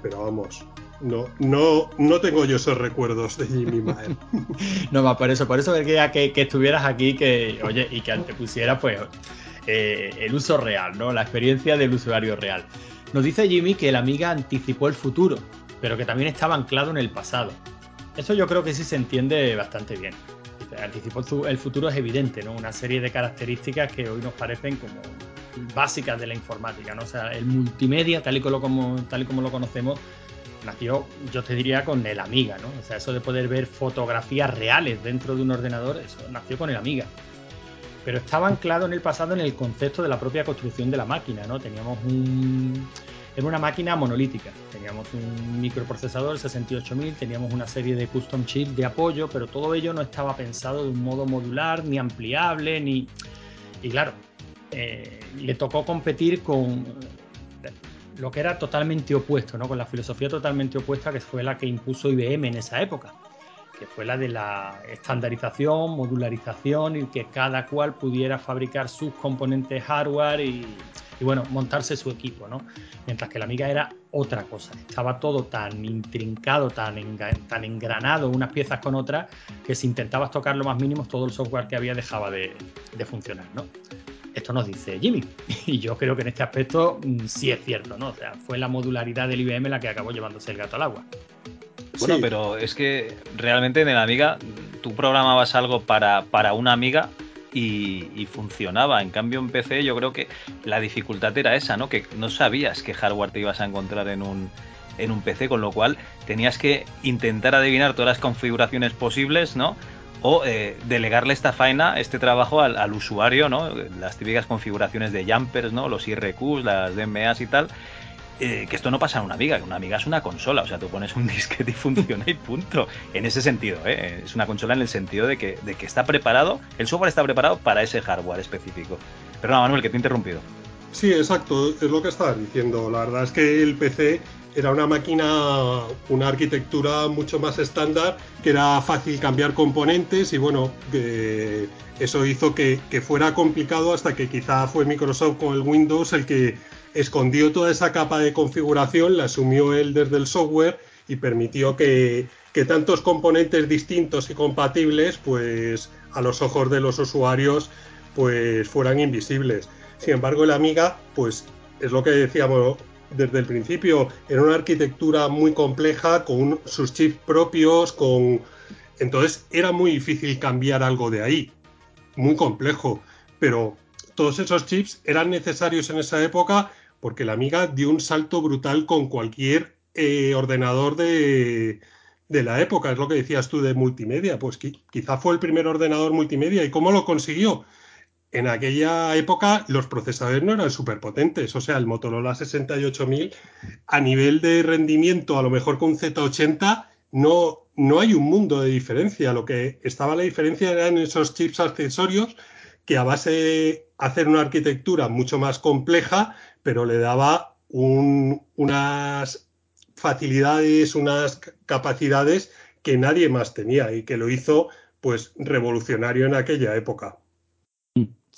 Pero vamos, no, no, no tengo yo esos recuerdos de Jimmy Mael. no, va, por eso, por eso quería que, que, estuvieras aquí que, oye, y que te pusiera pues eh, el uso real, ¿no? La experiencia del usuario real. Nos dice Jimmy que la amiga anticipó el futuro, pero que también estaba anclado en el pasado. Eso yo creo que sí se entiende bastante bien. Anticipó el futuro es evidente, ¿no? Una serie de características que hoy nos parecen como básicas de la informática, ¿no? O sea, el multimedia, tal y como, tal y como lo conocemos, nació, yo te diría, con el Amiga, ¿no? O sea, eso de poder ver fotografías reales dentro de un ordenador, eso nació con el Amiga. Pero estaba anclado en el pasado en el concepto de la propia construcción de la máquina, ¿no? Teníamos un... Era una máquina monolítica. Teníamos un microprocesador 68000, teníamos una serie de custom chips de apoyo, pero todo ello no estaba pensado de un modo modular, ni ampliable, ni... Y claro, eh, le tocó competir con lo que era totalmente opuesto, ¿no? con la filosofía totalmente opuesta que fue la que impuso IBM en esa época, que fue la de la estandarización, modularización y que cada cual pudiera fabricar sus componentes hardware y, bueno, montarse su equipo, ¿no? Mientras que la Amiga era otra cosa, estaba todo tan intrincado, tan, tan engranado unas piezas con otras, que si intentabas tocar lo más mínimo, todo el software que había dejaba de, de funcionar, ¿no? Esto nos dice Jimmy. Y yo creo que en este aspecto mm, sí es cierto, ¿no? O sea, fue la modularidad del IBM la que acabó llevándose el gato al agua. Bueno, sí. pero es que realmente en la amiga tú programabas algo para, para una amiga y, y, funcionaba. En cambio, en PC yo creo que la dificultad era esa, ¿no? Que no sabías qué hardware te ibas a encontrar en un, en un PC, con lo cual tenías que intentar adivinar todas las configuraciones posibles, ¿no? o eh, delegarle esta faena, este trabajo al, al, usuario, ¿no? Las típicas configuraciones de jumpers, ¿no? Los IRQs, las DMAs y tal. Eh, que esto no pasa en una amiga, que una amiga es una consola, o sea, tú pones un disquete y funciona y punto. En ese sentido, ¿eh? es una consola en el sentido de que, de que está preparado, el software está preparado para ese hardware específico. Pero no, Manuel, que te he interrumpido. Sí, exacto, es lo que estaba diciendo. La verdad es que el PC era una máquina, una arquitectura mucho más estándar, que era fácil cambiar componentes y bueno, eso hizo que, fuera complicado hasta que quizá fue Microsoft con el Windows el que escondió toda esa capa de configuración, la asumió él desde el software y permitió que, que tantos componentes distintos y compatibles, pues a los ojos de los usuarios, pues fueran invisibles. Sin embargo, el Amiga, pues es lo que decíamos desde el principio, era una arquitectura muy compleja, con sus chips propios, con... Entonces era muy difícil cambiar algo de ahí, muy complejo, pero todos esos chips eran necesarios en esa época porque la Amiga dio un salto brutal con cualquier eh, ordenador de de la época, es lo que decías tú de multimedia, pues quizá fue el primer ordenador multimedia. ¿Y cómo lo consiguió? En aquella época los procesadores no eran súper potentes, o sea, el Motorola 68000 a nivel de rendimiento, a lo mejor con Z80, no, no hay un mundo de diferencia. Lo que estaba la diferencia eran esos chips accesorios que a base de hacer una arquitectura mucho más compleja, pero le daba unas facilidades, unas capacidades que nadie más tenía y que lo hizo pues revolucionario en aquella época.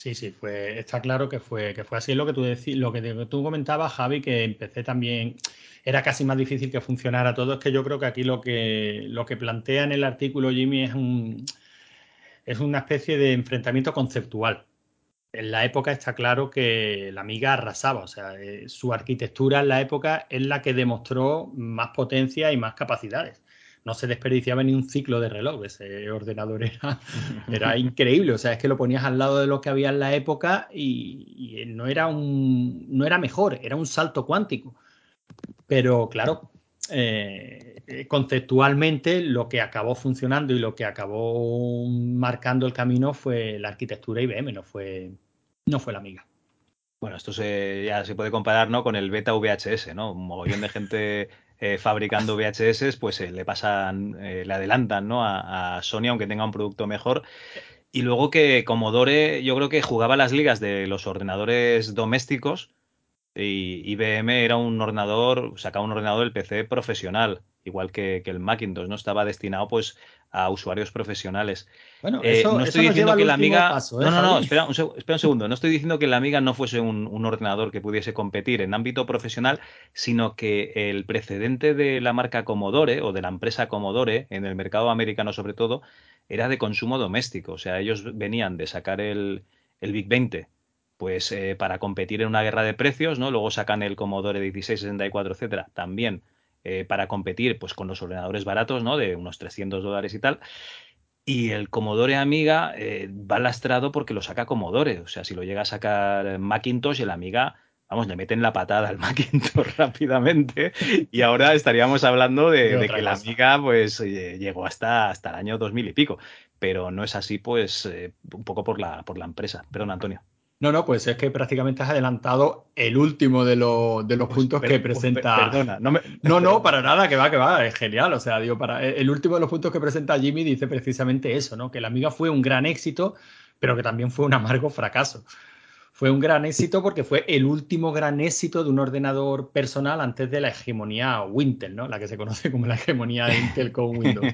Sí, sí, fue, está claro que fue, que fue así lo que tú decís, lo que tú comentabas, Javi, que empecé también, era casi más difícil que funcionara todo. Es que yo creo que aquí lo que, lo que plantea en el artículo Jimmy es un, es una especie de enfrentamiento conceptual. En la época está claro que la Amiga arrasaba, o sea, eh, su arquitectura en la época es la que demostró más potencia y más capacidades. No se desperdiciaba ni un ciclo de reloj, ese ordenador era, era increíble, o sea, es que lo ponías al lado de lo que había en la época y, no, era un, no era mejor, era un salto cuántico. Pero claro, eh, eh, conceptualmente lo que acabó funcionando y lo que acabó marcando el camino fue la arquitectura IBM, no fue, no fue la amiga. Bueno, esto se, ya se puede comparar ¿no? con el beta VHS, ¿no? Un mogollón de gente eh, fabricando VHS, pues eh, le pasan, le adelantan ¿no? a, Sony, aunque tenga un producto mejor. Y luego que Commodore, yo creo que jugaba las ligas de los ordenadores domésticos y IBM era un ordenador, sacaba un ordenador del PC profesional igual que, el Macintosh, ¿no? Estaba destinado pues a usuarios profesionales. Bueno, eh, eso, no estoy diciendo que la Amiga. ¿eh, no, no, no, espera un, segundo. No estoy diciendo que la Amiga no fuese un, ordenador que pudiese competir en ámbito profesional, sino que el precedente de la marca Commodore o de la empresa Commodore, en el mercado americano sobre todo, era de consumo doméstico. O sea, ellos venían de sacar el, el Big 20 pues eh, para competir en una guerra de precios, ¿no? Luego sacan el Commodore 1664, etcétera, también eh, para competir pues, con los ordenadores baratos, ¿no? De unos 300 dólares y tal. Y el Commodore Amiga eh, va lastrado porque lo saca Commodore. O sea, si lo llega a sacar Macintosh, el Amiga, vamos, le meten la patada al Macintosh rápidamente. Y ahora estaríamos hablando de, que la Amiga pues eh, llegó hasta, hasta el año 2000 y pico. Pero no es así, pues, un poco por la, por la empresa. Perdón, Antonio. No, no, pues es que prácticamente has adelantado el último de, los, de los pues puntos que pues presenta. perdona, no, no, no, para nada, que va, que va, es genial. O sea, digo, para el último de los puntos que presenta Jimmy dice precisamente eso, ¿no? Que la amiga fue un gran éxito, pero que también fue un amargo fracaso. Fue un gran éxito porque fue el último gran éxito de un ordenador personal antes de la hegemonía Wintel, ¿no? La que se conoce como la hegemonía de Intel con Windows.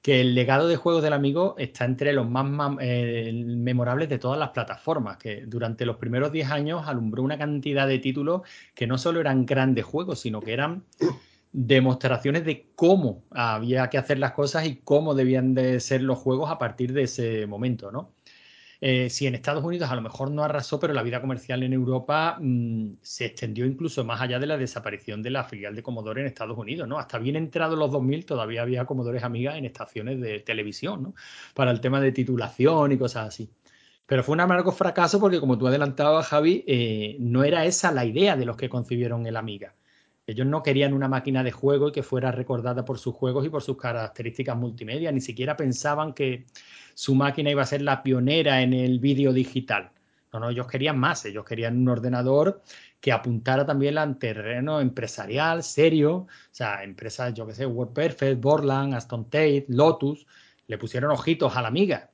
que el legado de juegos del amigo está entre los más eh, memorables de todas las plataformas, que durante los primeros 10 años alumbró una cantidad de títulos que no solo eran grandes juegos, sino que eran demostraciones de cómo había que hacer las cosas y cómo debían de ser los juegos a partir de ese momento, ¿no? Eh, si en Estados Unidos a lo mejor no arrasó, pero la vida comercial en Europa mm, se extendió incluso más allá de la desaparición de la filial de Commodore en Estados Unidos, ¿no? Hasta bien entrados los 2000 todavía había Commodores Amigas en estaciones de televisión, ¿no? Para el tema de titulación y cosas así. Pero fue un amargo fracaso porque, como tú adelantabas, Javi, eh, no era esa la idea de los que concibieron el Amiga. Ellos no querían una máquina de juego y que fuera recordada por sus juegos y por sus características multimedia, ni siquiera pensaban que su máquina iba a ser la pionera en el vídeo digital. No, no, ellos querían más, ellos querían un ordenador que apuntara también al terreno empresarial, serio, o sea, empresas, yo que sé, WordPerfect, Borland, Aston Tate, Lotus, le pusieron ojitos a la amiga,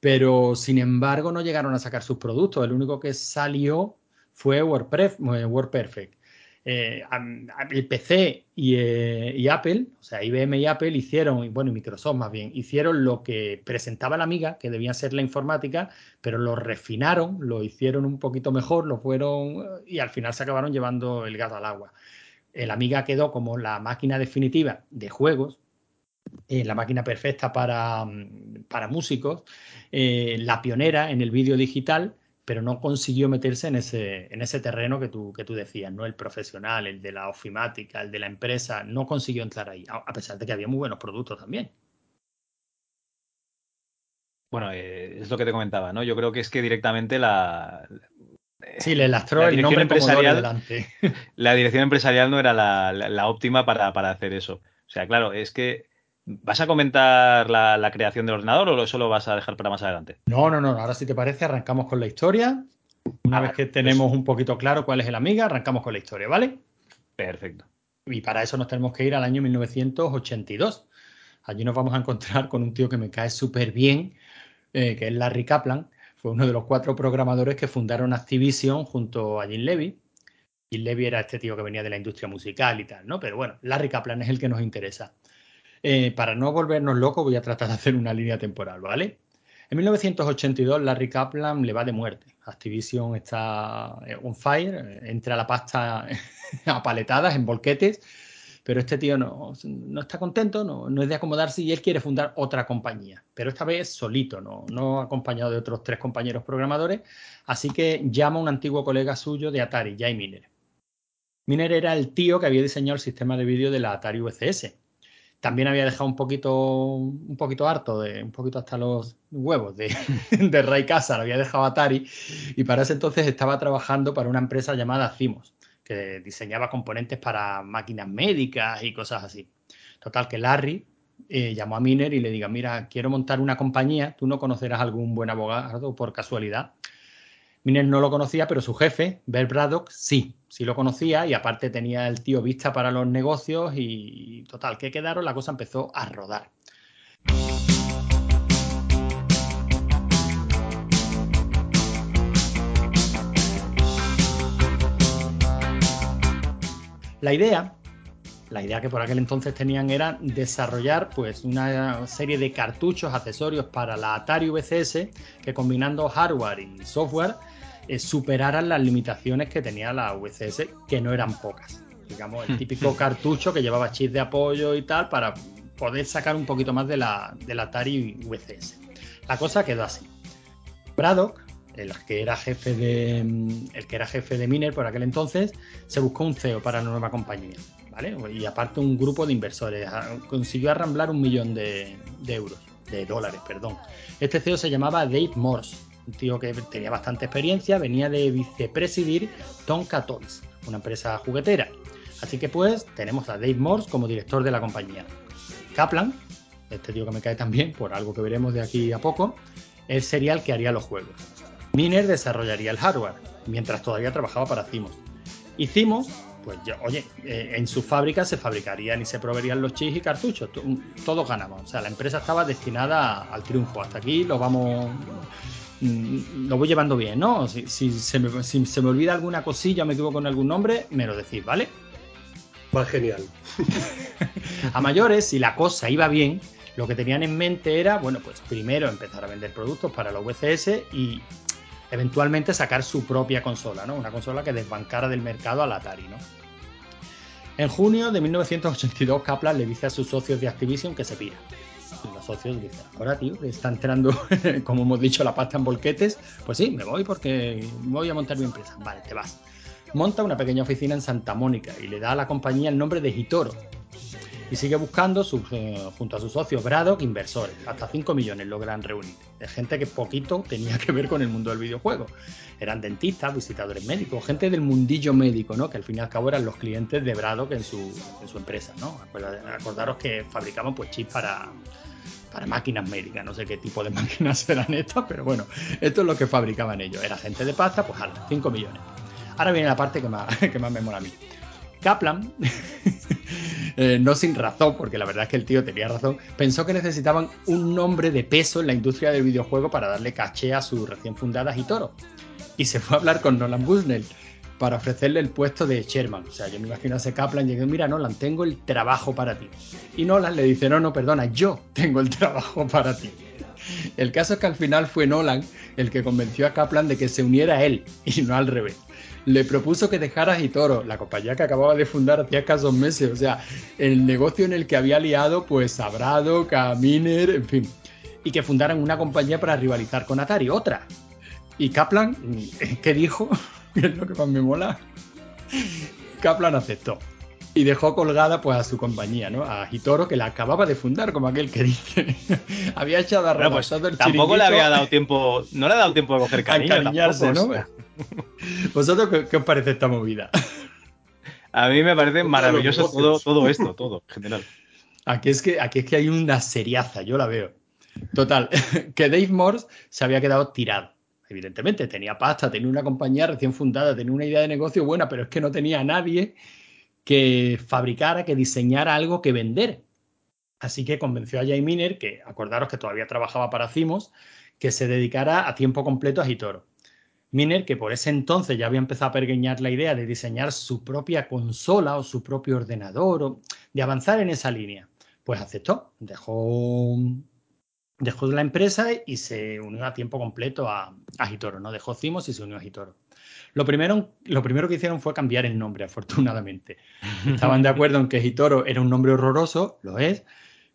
pero sin embargo no llegaron a sacar sus productos, el único que salió fue WordPerfect eh, el PC eh, y, Apple, o sea, IBM y Apple hicieron, bueno, y Microsoft más bien, hicieron lo que presentaba la Amiga, que debía ser la informática, pero lo refinaron, lo hicieron un poquito mejor, lo fueron y al final se acabaron llevando el gato al agua. El Amiga quedó como la máquina definitiva de juegos, eh, la máquina perfecta para, para músicos, la pionera en el vídeo digital pero no consiguió meterse en ese, en ese terreno que tú, que tú decías, ¿no? El profesional, el de la ofimática, el de la empresa, no consiguió entrar ahí, a pesar de que había muy buenos productos también. Bueno, eh, es lo que te comentaba, ¿no? Yo creo que es que directamente la. Sí, le lastró el nombre empresarial. Delante. La dirección empresarial no era la, óptima para, para, hacer eso. O sea, claro, es que ¿Vas a comentar la, la creación del ordenador o eso lo vas a dejar para más adelante? No, no, no. Ahora si te parece, arrancamos con la historia. Una Ah, vez que pues- tenemos un poquito claro cuál es el Amiga, arrancamos con la historia, ¿vale? Perfecto. Y para eso nos tenemos que ir al año 1982. Allí nos vamos a encontrar con un tío que me cae súper bien, eh, que es Larry Kaplan. Fue uno de los cuatro programadores que fundaron Activision junto a Jim Levy. Jim Levy era este tío que venía de la industria musical y tal, ¿no? Pero bueno, Larry Kaplan es el que nos interesa. Eh, para no volvernos locos, voy a tratar de hacer una línea temporal, ¿vale? En 1982, Larry Kaplan le va de muerte. Activision está eh, on fire, eh, entra la pasta a paletadas, en bolquetes, pero este tío no, no está contento, no, es de acomodarse y él quiere fundar otra compañía, pero esta vez solito, no, no acompañado de otros tres compañeros programadores, así que llama a un antiguo colega suyo de Atari, Jay Miner. Miner era el tío que había diseñado el sistema de vídeo de la Atari VCS. También había dejado un poquito, un poquito harto, de, un poquito hasta los huevos de, de Ray Casa, lo había dejado Atari y para ese entonces estaba trabajando para una empresa llamada Cimos, que diseñaba componentes para máquinas médicas y cosas así. Total, que Larry eh, llamó a Miner y le diga, mira, quiero montar una compañía, tú no conocerás algún buen abogado por casualidad. Miner no lo conocía, pero su jefe, Bert Braddock, sí, sí lo conocía y aparte tenía el tío vista para los negocios y total, que quedaron, la cosa empezó a rodar. La idea, la idea que por aquel entonces tenían era desarrollar pues una serie de cartuchos, accesorios para la Atari VCS que combinando hardware y software eh, superaran las limitaciones que tenía la VCS, que no eran pocas. Digamos, el típico cartucho que llevaba chips de apoyo y tal para poder sacar un poquito más de la, de la Atari VCS. La cosa quedó así. Braddock, el que era jefe de el que era jefe de Miner por aquel entonces, se buscó un CEO para la nueva compañía, Y aparte un grupo de inversores, a- consiguió arramblar un millón de, euros, de dólares, perdón. Este CEO se llamaba Dave Morse, un tío que tenía bastante experiencia, venía de vicepresidir Tonka una empresa juguetera. Así que pues tenemos a Dave Morse como director de la compañía. Kaplan, este tío que me cae también, por algo que veremos de aquí a poco, él sería el que haría los juegos. Miner desarrollaría el hardware, mientras todavía trabajaba para Cimos. Y Cimos, pues ya, oye, eh, en su fábrica se fabricarían y se proveerían los chips y cartuchos, to- todos ganamos. O sea, la empresa estaba destinada al triunfo. Hasta aquí lo vamos, mm, lo voy llevando bien, ¿no? Si, si se me, si se me olvida alguna cosilla, me equivoco en algún nombre, me lo decís, ¿vale? Va genial. A mayores, si la cosa iba bien, lo que tenían en mente era, bueno, pues primero empezar a vender productos para la VCS y eventualmente sacar su propia consola, ¿no? Una consola que desbancara del mercado al Atari, ¿no? En junio de 1982, Kaplan le dice a sus socios de Activision que se pira. Y los socios dicen, ahora tío, que está entrando, como hemos dicho, la pasta en bolquetes, pues sí, me voy porque voy a montar mi empresa. Vale, te vas. Monta una pequeña oficina en Santa Mónica y le da a la compañía el nombre de Hitoro, y sigue buscando sus, eh, junto a sus socios Braddock inversores. Hasta 5 millones logran reunir. De gente que poquito tenía que ver con el mundo del videojuego. Eran dentistas, visitadores médicos, gente del mundillo médico, ¿no? Que al fin y al cabo eran los clientes de Braddock en su, en su empresa, ¿no? Acorda- Acordaros que fabricaban pues chips para, para máquinas médicas. No sé qué tipo de máquinas eran estas, pero bueno, esto es lo que fabricaban ellos. Era gente de pasta, pues ala, 5 millones. Ahora viene la parte que más, que más me mola a mí. Kaplan, eh, no sin razón, porque la verdad es que el tío tenía razón, pensó que necesitaban un nombre de peso en la industria del videojuego para darle caché a su recién fundada Hitoro. Y se fue a hablar con Nolan Bushnell para ofrecerle el puesto de chairman. O sea, yo me imagino a ese Kaplan y mira, Nolan, tengo el trabajo para ti. Y Nolan le dice, no, no, perdona, yo tengo el trabajo para ti. El caso es que al final fue Nolan el que convenció a Kaplan de que se uniera a él y no al revés le propuso que dejara Hitoro, la compañía que acababa de fundar hacía escasos meses, o sea, el negocio en el que había liado pues a Braddock, a Miner, en fin, y que fundaran una compañía para rivalizar con Atari, otra. Y Kaplan, ¿qué dijo? es lo que más me mola. Kaplan aceptó. Y dejó colgada pues a su compañía, ¿no? A Hitoro, que la acababa de fundar, como aquel que dice. había echado a Bueno, pues el tampoco le había dado tiempo, no le ha dado tiempo de coger cariño. tampoco, ¿no? ¿Vosotros qué, qué os parece esta movida? A mí me parece maravilloso todo esto, todo, en general. Aquí es que, aquí es que hay una seriaza, yo la veo. Total, que Dave Morse se había quedado tirado. Evidentemente, tenía pasta, tenía una compañía recién fundada, tenía una idea de negocio buena, pero es que no tenía a nadie que fabricara, que diseñara algo que vender. Así que convenció a Jay Miner, que acordaros que todavía trabajaba para Cimos, que se dedicara a tiempo completo a Hitoro. Miner, que por ese entonces ya había empezado a pergueñar la idea de diseñar su propia consola o su propio ordenador, o de avanzar en esa línea, pues aceptó, dejó, dejó la empresa y se unió a tiempo completo a, a Hitoro, ¿no? Dejó Cimos y se unió a Hitoro. Lo primero, lo primero que hicieron fue cambiar el nombre, afortunadamente. Estaban de acuerdo en que Hitoro era un nombre horroroso, lo es,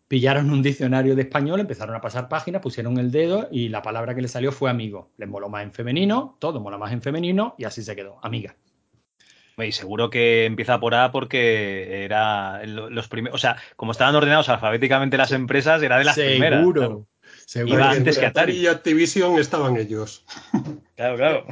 pillaron un diccionario de español, empezaron a pasar páginas, pusieron el dedo y la palabra que le salió fue amigo. Les moló más en femenino, todo mola más en femenino y así se quedó, amiga. Y seguro que empieza por A porque era los primeros, o sea, como estaban ordenados alfabéticamente las empresas, era de las seguro, primeras. Seguro, seguro. Iba antes que Atari. y Activision estaban ellos. Claro, claro.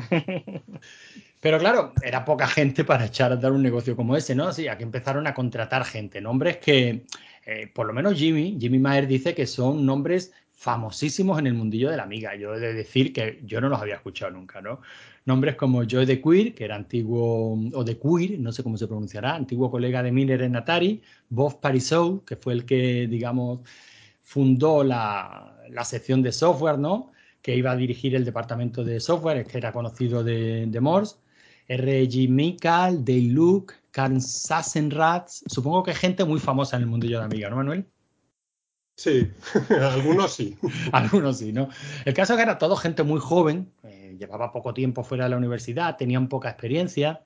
Pero claro, era poca gente para echar a dar un negocio como ese, ¿no? Sí, aquí empezaron a contratar gente, nombres que, eh, por lo menos Jimmy, Jimmy Maher dice que son nombres famosísimos en el mundillo de la amiga. Yo he de decir que yo no los había escuchado nunca, ¿no? Nombres como Joe de Queer, que era antiguo, o de Queer, no sé cómo se pronunciará, antiguo colega de Miller en Atari, Bob Parisot, que fue el que, digamos, fundó la, la sección de software, ¿no? Que iba a dirigir el departamento de software, que era conocido de, de Morse. R.G. Mikal, Dale Luke, Karen Sassenratz, supongo que gente muy famosa en el mundillo de Amiga, ¿no, Manuel? Sí, algunos sí. Algunos sí, ¿no? El caso es que era todo gente muy joven, eh, llevaba poco tiempo fuera de la universidad, tenían poca experiencia.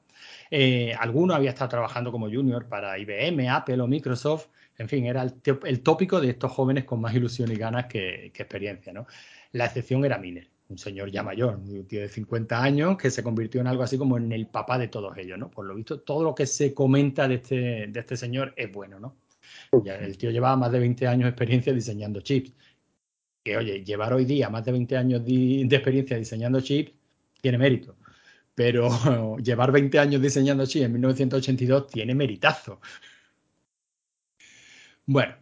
Eh, alguno había estado trabajando como junior para IBM, Apple o Microsoft. En fin, era el, el tópico de estos jóvenes con más ilusión y ganas que, que experiencia, ¿no? La excepción era Miner un señor ya mayor, un tío de 50 años, que se convirtió en algo así como en el papá de todos ellos, ¿no? Por lo visto, todo lo que se comenta de este, de este señor es bueno, ¿no? Ya el tío llevaba más de 20 años de experiencia diseñando chips. Que, oye, llevar hoy día más de 20 años de, de experiencia diseñando chips tiene mérito. Pero llevar 20 años diseñando chips en 1982 tiene meritazo. Bueno,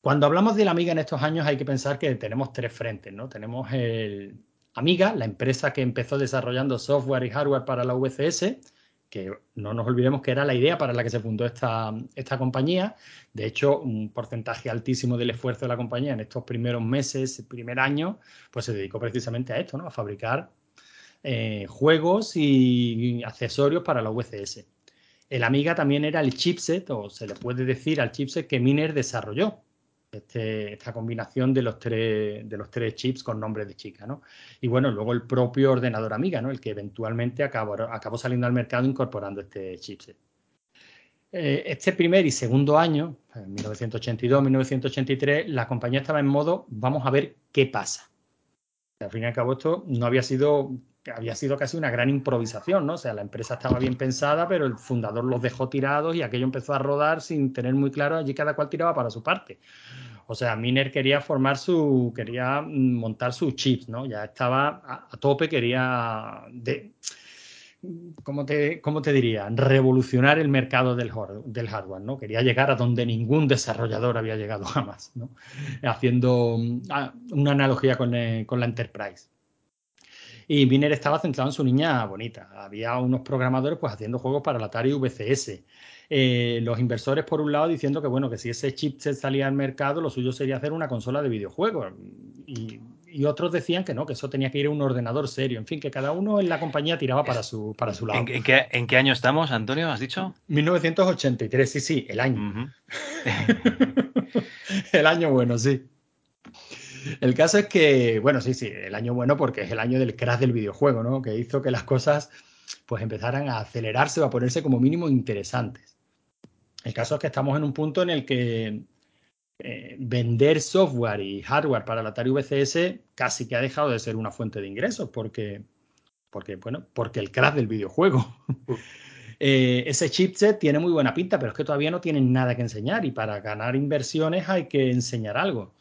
cuando hablamos de la Amiga en estos años hay que pensar que tenemos tres frentes, ¿no? Tenemos el, Amiga, la empresa que empezó desarrollando software y hardware para la VCS, que no nos olvidemos que era la idea para la que se fundó esta, esta compañía. De hecho, un porcentaje altísimo del esfuerzo de la compañía en estos primeros meses, primer año, pues se dedicó precisamente a esto, ¿no? A fabricar eh, juegos y accesorios para la VCS. El Amiga también era el chipset, o se le puede decir al chipset que Miner desarrolló. Este, esta combinación de los, tres, de los tres chips con nombre de chica, ¿no? Y bueno, luego el propio ordenador Amiga, ¿no? El que eventualmente acabó, acabó saliendo al mercado incorporando este chipset. Eh, este primer y segundo año, en 1982-1983, la compañía estaba en modo vamos a ver qué pasa. Al fin y al cabo esto no había sido había sido casi una gran improvisación, ¿no? O sea, la empresa estaba bien pensada, pero el fundador los dejó tirados y aquello empezó a rodar sin tener muy claro allí cada cual tiraba para su parte. O sea, Miner quería formar su, quería montar sus chips, ¿no? Ya estaba a, tope, quería de, ¿cómo te, ¿cómo te diría? Revolucionar el mercado del, hardware, ¿no? Quería llegar a donde ningún desarrollador había llegado jamás, ¿no? Haciendo ah, una analogía con, eh, con la Enterprise. Y Miner estaba centrado en su niña bonita. Había unos programadores pues haciendo juegos para la Atari VCS. Eh, los inversores, por un lado, diciendo que bueno, que si ese chipset salía al mercado, lo suyo sería hacer una consola de videojuegos. Y, y, otros decían que no, que eso tenía que ir a un ordenador serio. En fin, que cada uno en la compañía tiraba para su, para su lado. ¿En, en, qué, ¿En, qué, año estamos, Antonio? ¿Has dicho? 1983, sí, sí, el año. Uh -huh. el año bueno, sí. El caso es que, bueno, sí, sí, el año bueno porque es el año del crash del videojuego, ¿no? Que hizo que las cosas pues empezaran a acelerarse o a ponerse como mínimo interesantes. El caso es que estamos en un punto en el que eh, vender software y hardware para la Atari VCS casi que ha dejado de ser una fuente de ingresos porque, porque bueno, porque el crash del videojuego. eh, ese chipset tiene muy buena pinta, pero es que todavía no tienen nada que enseñar y para ganar inversiones hay que enseñar algo.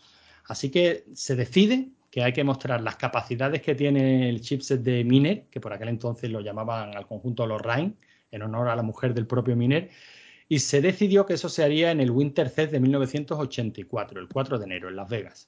Así que se decide que hay que mostrar las capacidades que tiene el chipset de Miner, que por aquel entonces lo llamaban al conjunto Lorraine, en honor a la mujer del propio Miner, y se decidió que eso se haría en el Winter Fest de 1984, el 4 de enero, en Las Vegas.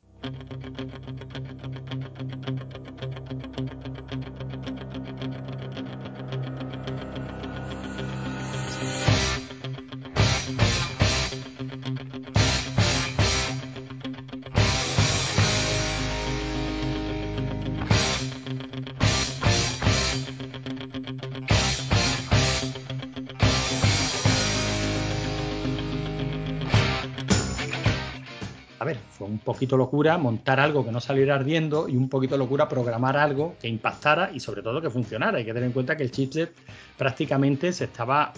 Un poquito locura montar algo que no saliera ardiendo y un poquito locura programar algo que impactara y sobre todo que funcionara. Hay que tener en cuenta que el chipset prácticamente se estaba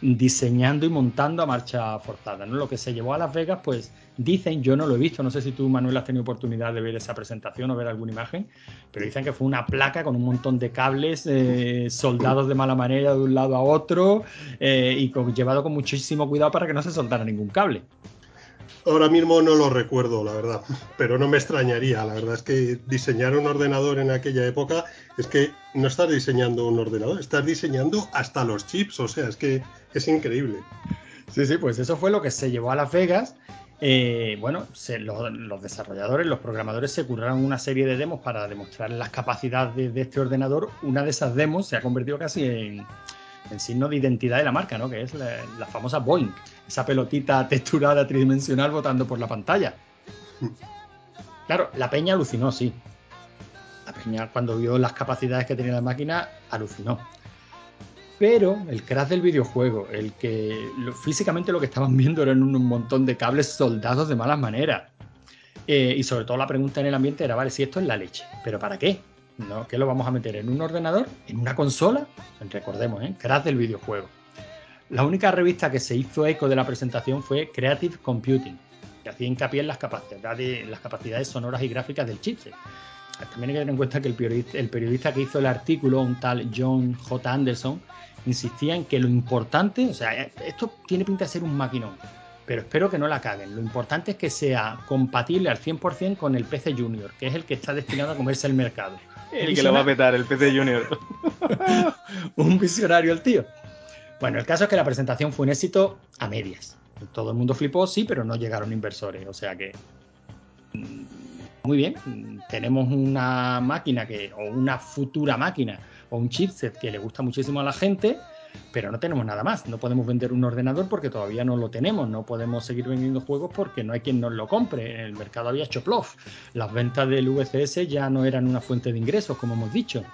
diseñando y montando a marcha forzada. ¿no? Lo que se llevó a Las Vegas, pues dicen, yo no lo he visto, no sé si tú, Manuel, has tenido oportunidad de ver esa presentación o ver alguna imagen, pero dicen que fue una placa con un montón de cables eh, soldados de mala manera de un lado a otro eh, y llevado con muchísimo cuidado para que no se soltara ningún cable. Ahora mismo no lo recuerdo, la verdad, pero no me extrañaría. La verdad es que diseñar un ordenador en aquella época es que no estás diseñando un ordenador, estás diseñando hasta los chips, o sea, es que es increíble. Sí, sí, pues eso fue lo que se llevó a Las Vegas. Eh, bueno, los, desarrolladores, los programadores se curraron una serie de demos para demostrar las capacidades de, de este ordenador. Una de esas demos se ha convertido casi en, en signo de identidad de la marca, ¿no? Que es la, famosa Boeing, esa pelotita texturada tridimensional botando por la pantalla. Claro, la peña alucinó, sí. La peña cuando vio las capacidades que tenía la máquina, alucinó. Pero el crash del videojuego, el que físicamente lo que estaban viendo eran un, un montón de cables soldados de malas maneras. Eh, y sobre todo la pregunta en el ambiente era, vale, si esto es la leche, ¿pero para qué? ¿No? ¿Qué lo vamos a meter? ¿En un ordenador? ¿En una consola? Recordemos, ¿eh? Crash del videojuego. La única revista que se hizo eco de la presentación fue Creative Computing, que hacía hincapié en las capacidades, las capacidades sonoras y gráficas del chipset. También hay que tener en cuenta que el periodista, el periodista que hizo el artículo, un tal John J. Anderson, insistía en que lo importante, o sea, esto tiene pinta de ser un maquinón, pero espero que no la caguen. Lo importante es que sea compatible al 100% con el PC Junior, que es el que está destinado a comerse el mercado. El que lo va a petar, el PC Junior. un visionario el tío. Bueno, el caso es que la presentación fue un éxito a medias. Todo el mundo flipó, sí, pero no llegaron inversores. O sea que. Muy bien. Tenemos una máquina que. o una futura máquina. o un chipset que le gusta muchísimo a la gente. Pero no tenemos nada más. No podemos vender un ordenador porque todavía no lo tenemos. No podemos seguir vendiendo juegos porque no hay quien nos lo compre. En el mercado había hecho. Las ventas del VCS ya no eran una fuente de ingresos, como hemos dicho.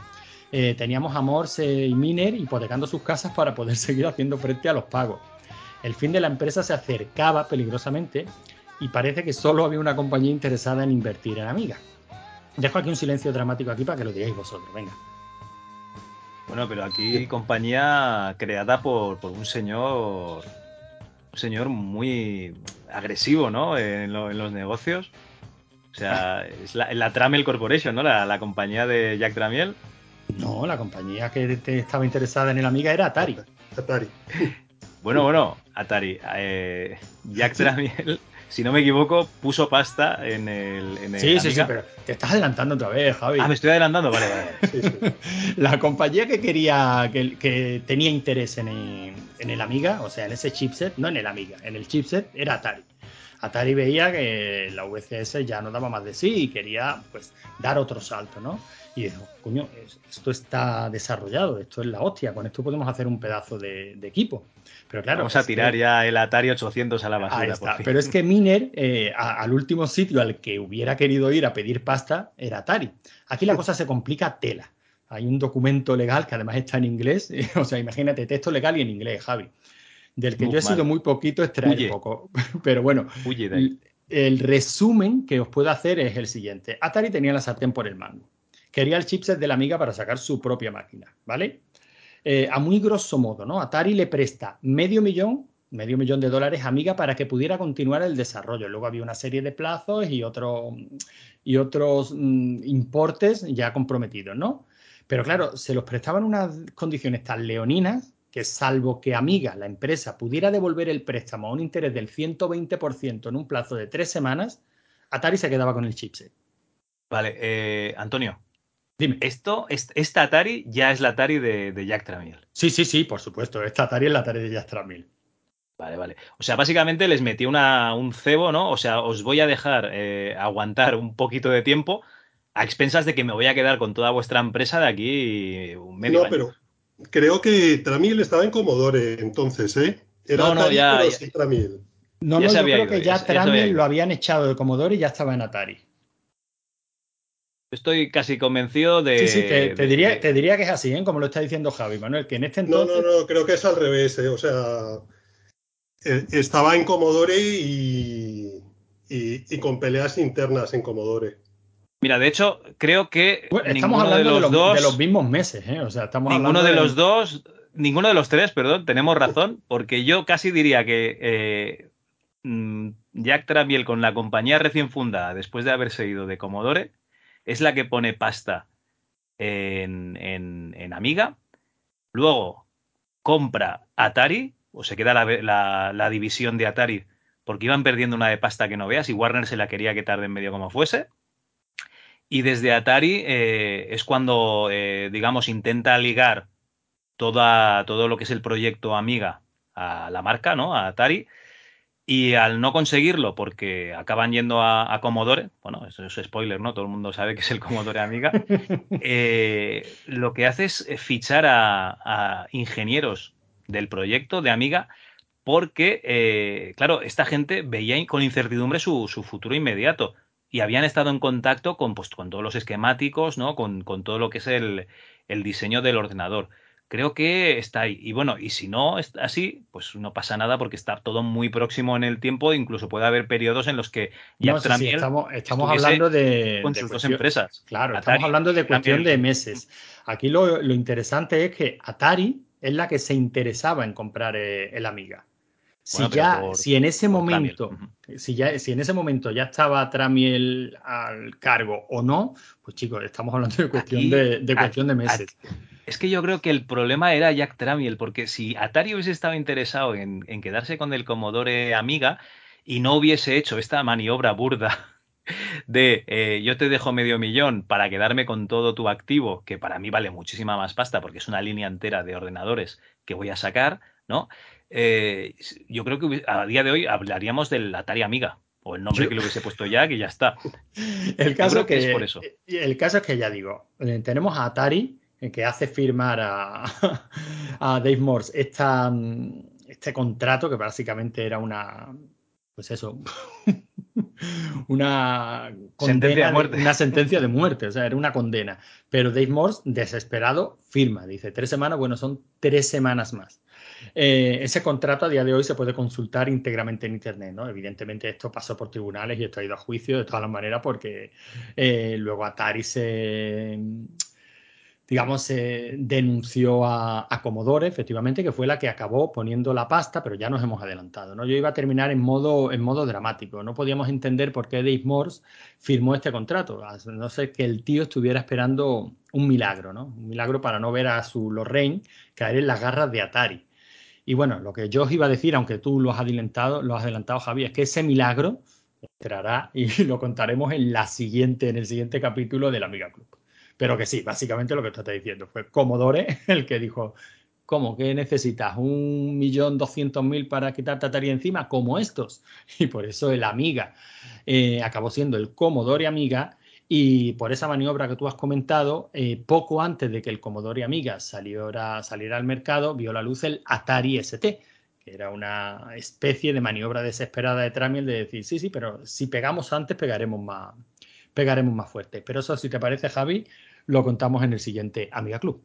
Eh, teníamos a Morse y Miner hipotecando sus casas para poder seguir haciendo frente a los pagos. El fin de la empresa se acercaba peligrosamente y parece que solo había una compañía interesada en invertir en Amiga. Dejo aquí un silencio dramático aquí para que lo digáis vosotros, venga. Bueno, pero aquí compañía creada por, por un señor un señor muy agresivo, ¿no? En, lo, en los negocios. O sea, es la, la, Tramel Corporation, ¿no? La, la, compañía de Jack Tramiel. No, la compañía que estaba interesada en el Amiga era Atari. Atari. Bueno, bueno, Atari. Eh, Jack Tramiel si no me equivoco, puso pasta en el. En el sí, Amiga. sí, sí, pero te estás adelantando otra vez, Javi. Ah, me estoy adelantando, vale, vale. Sí, sí. La compañía que quería, que, que tenía interés en el, en el, Amiga, o sea, en ese chipset, no en el Amiga, en el chipset, era Atari. Atari veía que la VCS ya no daba más de sí y quería, pues, dar otro salto, ¿no? Y dijo, coño, esto está desarrollado, esto es la hostia, con esto podemos hacer un pedazo de, de equipo. Pero claro, Vamos a tirar que, ya el Atari 800 a la basura. Ahí está. Pero es que Miner, eh, a, al último sitio al que hubiera querido ir a pedir pasta, era Atari. Aquí la cosa se complica tela. Hay un documento legal que además está en inglés, o sea, imagínate, texto legal y en inglés, Javi, del que Muy yo he mal. sido muy poquito extraer poco. Pero bueno, Huye de ahí. el, el resumen que os puedo hacer es el siguiente. Atari tenía la sartén por el mango. Quería el chipset de la amiga para sacar su propia máquina, ¿vale? Eh, a muy grosso modo, ¿no? Atari le presta medio millón, medio millón de dólares a Amiga para que pudiera continuar el desarrollo. Luego había una serie de plazos y, otro, y otros mm, importes ya comprometidos, ¿no? Pero claro, se los prestaban unas condiciones tan leoninas que salvo que Amiga, la empresa, pudiera devolver el préstamo a un interés del 120% en un plazo de tres semanas, Atari se quedaba con el chipset. Vale, eh, Antonio. Dime. Esto, esta Atari ya es la Atari de, de Jack Tramiel. Sí, sí, sí, por supuesto. Esta Atari es la Atari de Jack Tramiel. Vale, vale. O sea, básicamente les metí una, un cebo, ¿no? O sea, os voy a dejar eh, aguantar un poquito de tiempo a expensas de que me voy a quedar con toda vuestra empresa de aquí un medio No, año. pero creo que Tramiel estaba en Commodore entonces, ¿eh? Era No, no, Atari, ya- pero ya- sí Tramiel. No, no, yo creo ido, que ya ya Tramiel lo habían echado de Commodore y ya estaba en Atari. Estoy casi convencido de. Sí, sí, te, diría, de- te diría que es así, ¿eh? como lo está diciendo Javi Manuel, que en este No, entonces... no, no, creo que es al revés, ¿eh? O sea, eh, estaba en Commodore y, y, y con peleas internas en Commodore. Mira, de hecho, creo que estamos hablando de los, dos. de los mismos meses, ¿eh? O sea, estamos Ninguno hablando de los dos, ninguno de los tres, perdón, tenemos razón, porque yo casi diría que eh, mm, Jack Tramiel con la compañía recién fundada, después de haberse ido de Commodore, es la que pone pasta en, en- en Amiga, luego compra Atari, o se queda la, la- la división de Atari, porque iban perdiendo una de pasta que no veas, y Warner se la quería que tarde en medio como fuese. Y desde Atari eh, es cuando, eh, digamos, intenta ligar toda, todo lo que es el proyecto Amiga a la marca, ¿no? A Atari. Y al no conseguirlo, porque acaban yendo a, a Commodore, bueno, eso es spoiler, ¿no? Todo el mundo sabe que es el Commodore Amiga. eh, lo que hace es fichar a, a ingenieros del proyecto de Amiga porque, claro, esta gente veía con incertidumbre su, su futuro inmediato y habían estado en contacto con, pues, con todos los esquemáticos, ¿no? Con, con todo lo que es el, el diseño del ordenador. Creo que está ahí. Y bueno, y si no es así, pues no pasa nada porque está todo muy próximo en el tiempo. Incluso puede haber periodos en los que No, Jack sí, estamos, hablando de, con de sus dos empresas. Claro, Atari estamos hablando de cuestión Tramiel. de meses. Aquí lo, lo interesante es que Atari es la que se interesaba en comprar eh, el Amiga. Si Bueno, ya, por- si en ese momento, Tramiel. si ya, si en ese momento ya estaba Tramiel al cargo o no, pues chicos, estamos hablando de cuestión Aquí- de, de a- cuestión de a- meses. Es que yo creo que el problema era Jack Tramiel, porque si Atari hubiese estado interesado en, en quedarse con el Commodore Amiga y no hubiese hecho esta maniobra burda de eh, yo te dejo medio millón para quedarme con todo tu activo, que para mí vale muchísima más pasta porque es una línea entera de ordenadores que voy a sacar, ¿no? Eh, yo creo que a día de hoy hablaríamos del Atari Amiga o el nombre Yo- que le hubiese puesto Jack y ya está. El caso que que, es por eso. El caso es que ya digo, eh, tenemos a Atari eh, que hace firmar a, a Dave Morse esta, mm, este contrato que básicamente era una, pues eso, una Sentencia de muerte. una sentencia de muerte, o sea, era una condena. Pero Dave Morse, desesperado, firma, dice, tres semanas, bueno, son tres semanas más. Eh, ese contrato a día de hoy se puede consultar íntegramente en Internet, ¿no? Evidentemente esto pasó por tribunales y esto ha ido a juicio de todas las maneras porque eh, luego Atari se, digamos, denunció a, a Commodore, efectivamente, que fue la que acabó poniendo la pasta, pero ya nos hemos adelantado, ¿no? Yo iba a terminar en modo, en modo dramático. No podíamos entender por qué Dave Morse firmó este contrato. No sé que el tío estuviera esperando un milagro, ¿no? Un milagro para no ver a su Lorraine caer en las garras de Atari. Y bueno, lo que yo os iba a decir, aunque tú lo has adelantado, lo has adelantado, Javi, es que ese milagro entrará y lo contaremos en la siguiente, en el siguiente capítulo del Amiga Club. Pero que sí, básicamente lo que tú estás diciendo fue Commodore el que dijo, ¿cómo? ¿Qué necesitas? ¿Un millón doscientos mil para quitarte Atari encima? Como estos. Y por eso el Amiga eh, acabó siendo el Commodore Amiga y por esa maniobra que tú has comentado, eh, poco antes de que el Commodore Amiga saliera, saliera al mercado, vio la luz el Atari ST, que era una especie de maniobra desesperada de Tramiel de decir, sí, sí, pero si pegamos antes, pegaremos más, pegaremos más fuerte. Pero eso, si te parece, Javi, lo contamos en el siguiente Amiga Club.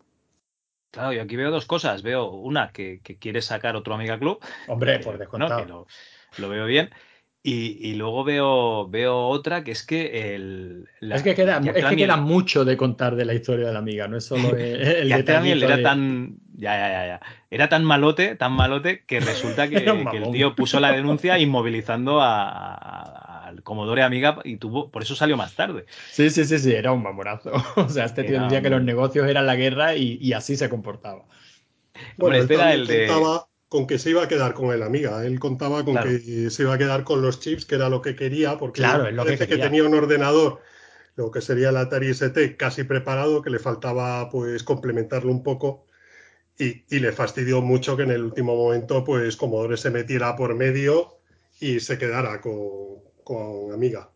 Claro, yo aquí veo dos cosas. Veo una que, que quiere sacar otro Amiga Club. Hombre, Eh, por ¿no? descontado. Que lo, lo veo bien. Y, y luego veo, veo otra que es que el. la- es que, queda, es que queda mucho de contar de la historia de la amiga, no es solo el, el detallito era de- tan. Ya, ya, ya, ya. Era tan malote, tan malote, que resulta que, el tío puso la denuncia inmovilizando a- a- al Commodore Amiga y tuvo. Por eso salió más tarde. Sí, sí, sí, sí, era un mamonazo. O sea, este tío decía que los negocios eran la guerra y, y así se comportaba. Bueno, Hombre, él este era el de. Con que se iba a quedar con el Amiga. Él contaba con Claro. que se iba a quedar con los chips, que era lo que quería, porque Claro, lo que quería. tenía un ordenador, lo que sería el Atari ST, casi preparado, que le faltaba pues complementarlo un poco. y, y le fastidió mucho que en el último momento, pues Commodore se metiera por medio y se quedara con, con Amiga.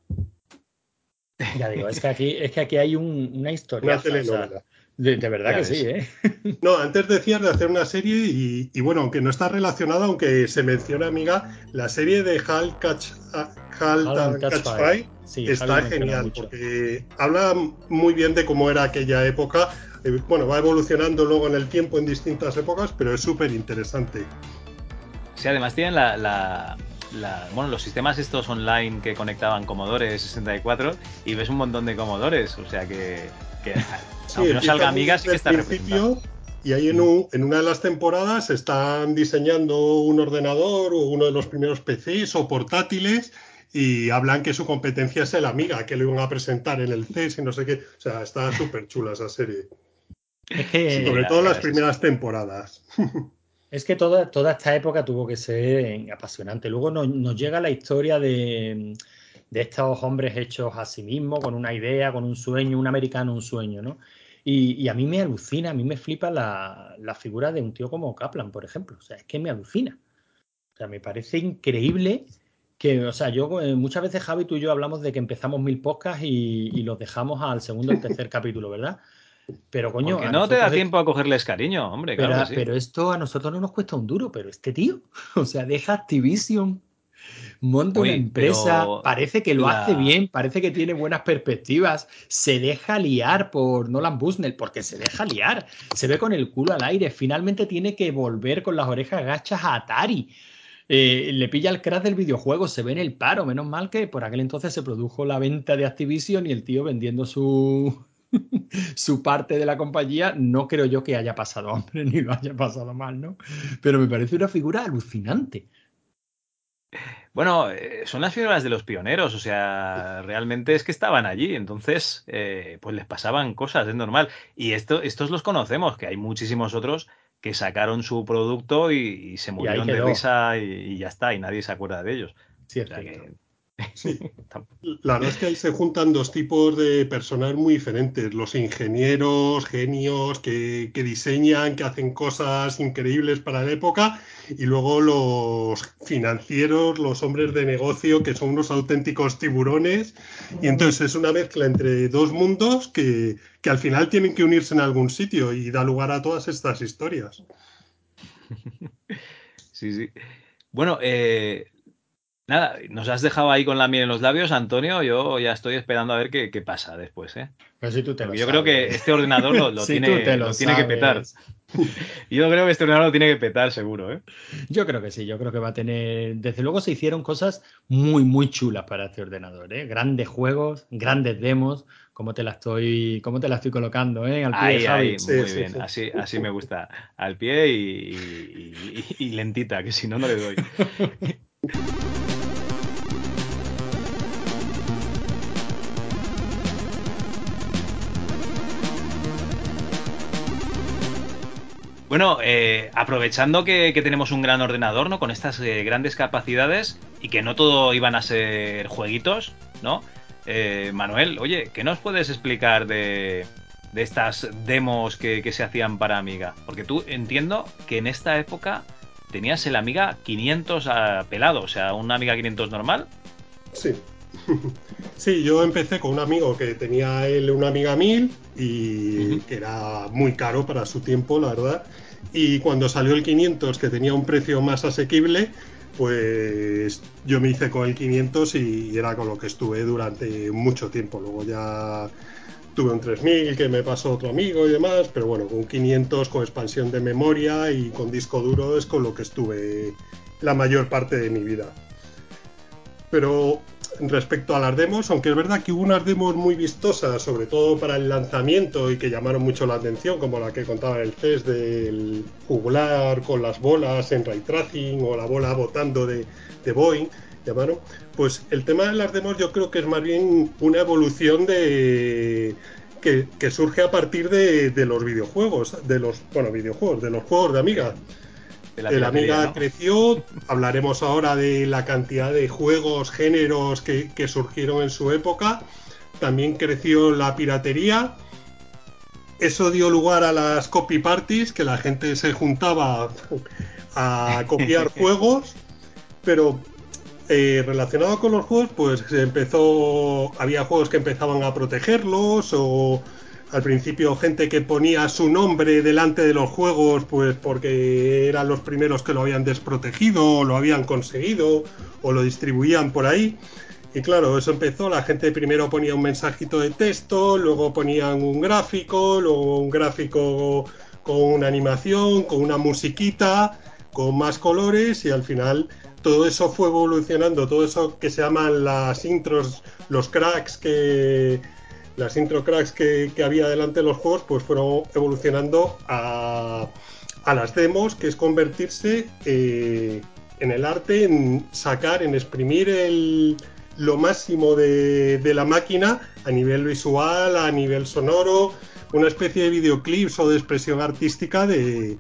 Ya digo, es que aquí, es que aquí hay un- una historia. Una telenovela. De, de verdad Ya que ves. sí, ¿eh? No, antes decías de hacer una serie y, y bueno, aunque no está relacionada, aunque se menciona, amiga, la serie de Hal Catch, ah, Hal Hal and Catch Catch Fire. Fire Sí, está genial mucho. porque habla muy bien de cómo era aquella época. Eh, Bueno, va evolucionando luego en el tiempo en distintas épocas, pero es súper interesante. Sí, además tienen la, la- la- bueno, los sistemas estos online que conectaban Commodore 64 y ves un montón de Commodores, o sea que, que aunque no salga Amiga sí que está principio y ahí en, un- en una de las temporadas están diseñando un ordenador o uno de los primeros PCs o portátiles y hablan que su competencia es el Amiga, que lo iban a presentar en el CES y no sé qué. O sea, está súper chula esa serie. Es que, Sí, Sobre la- todo la las primeras temporadas. es que toda, toda esta época tuvo que ser apasionante. Luego nos, nos llega la historia de, de estos hombres hechos a sí mismos, con una idea, con un sueño, un americano, un sueño, ¿no? Y, y a mí me alucina, a mí me flipa la, la figura de un tío como Kaplan, por ejemplo. O sea, es que me alucina. O sea, me parece increíble que, o sea, yo eh, muchas veces Javi, tú y yo hablamos de que empezamos mil podcasts y, y los dejamos al segundo o tercer capítulo, ¿verdad? Pero coño, Porque no te da tiempo a cogerles cariño, hombre, pero, claro que sí. pero esto a nosotros no nos cuesta un duro, pero este tío, o sea, deja Activision, monta una empresa, parece que lo la- hace bien, parece que tiene buenas perspectivas, se deja liar por Nolan Bushnell, porque se deja liar, se ve con el culo al aire, finalmente tiene que volver con las orejas gachas a Atari. Eh, le pilla el crash del videojuego, se ve en el paro, menos mal que por aquel entonces se produjo la venta de Activision y el tío vendiendo su, su parte de la compañía, no creo yo que haya pasado hambre ni lo haya pasado mal, ¿no? Pero me parece una figura alucinante. Bueno, eh, son las figuras de los pioneros, o sea, realmente es que estaban allí, entonces, eh, pues les pasaban cosas, es normal. Y esto, estos los conocemos, que hay muchísimos otros que sacaron su producto y, y se murieron de risa y, y ya está, y nadie se acuerda de ellos. Sí, O es sea cierto. que- Sí. La verdad es que ahí se juntan dos tipos de personas muy diferentes. Los ingenieros, genios que, que diseñan, que hacen cosas increíbles para la época, y luego los financieros, los hombres de negocio, que son unos auténticos tiburones. Y entonces es una mezcla entre dos mundos que, que al final tienen que unirse en algún sitio y da lugar a todas estas historias. Sí, sí. Bueno, eh, nada, nos has dejado ahí con la miel en los labios, Antonio. Yo ya estoy esperando a ver qué, qué pasa después, ¿eh? Pero si tú te lo Porque yo creo que este ordenador lo, lo Si tiene, lo lo tiene que petar. Yo creo que este ordenador lo tiene que petar, seguro, ¿eh? Yo creo que sí, yo creo que va a tener. Desde luego se hicieron cosas muy, muy chulas para este ordenador, ¿eh? Grandes juegos, grandes demos. ¿Cómo te la estoy, cómo te la estoy colocando, eh? Al pie, Ahí, Javi. ahí, Sí, muy sí, bien. sí. Así, así me gusta. Al pie y, y- y- y lentita, que si no, no le doy. Bueno, eh, aprovechando que, tenemos un gran ordenador, ¿no? Con estas eh, grandes capacidades y que no todo iban a ser jueguitos, ¿no? Eh, Manuel, oye, ¿qué nos puedes explicar de, estas demos que, que se hacían para Amiga? Porque tú entiendo que en esta época tenías el Amiga 500 a pelado, o sea, un Amiga 500 normal. Sí. Sí, yo empecé con un amigo que tenía él una Amiga 1000 y que era muy caro para su tiempo, la verdad. Y cuando salió el 500, que tenía un precio más asequible, pues yo me hice con el 500 y era con lo que estuve durante mucho tiempo. Luego ya tuve un 3000 que me pasó otro amigo y demás, pero bueno, con un 500 con expansión de memoria y con disco duro es con lo que estuve la mayor parte de mi vida. Pero respecto a las demos, aunque es verdad que hubo unas demos muy vistosas, sobre todo para el lanzamiento y que llamaron mucho la atención, como la que contaba el CES del jugular con las bolas en ray tracing o la bola botando de, de Boeing, llamaron, pues el tema de las demos yo creo que es más bien una evolución de que, que surge a partir de, de los videojuegos, de los, bueno, videojuegos, de los juegos de Amiga. De la El piratería, Amiga ¿no? creció, hablaremos ahora de la cantidad de juegos, géneros que, que surgieron en su época. También creció la piratería eso dio lugar a las copy parties, que la gente se juntaba a copiar juegos, pero eh, relacionado con los juegos, pues empezó, había juegos que empezaban a protegerlos o al principio gente que ponía su nombre delante de los juegos, pues porque eran los primeros que lo habían desprotegido lo habían conseguido o lo distribuían por ahí. Y claro, eso empezó, la gente primero ponía un mensajito de texto, luego ponían un gráfico, luego un gráfico con una animación, con una musiquita, con más colores y al final todo eso fue evolucionando, todo eso que se llaman las intros, los cracks que las intro cracks que, había delante de los juegos, pues fueron evolucionando a, las demos, que es convertirse eh, en el arte, en sacar, en exprimir el, lo máximo de, la máquina a nivel visual, a nivel sonoro, una especie de videoclips o de expresión artística de,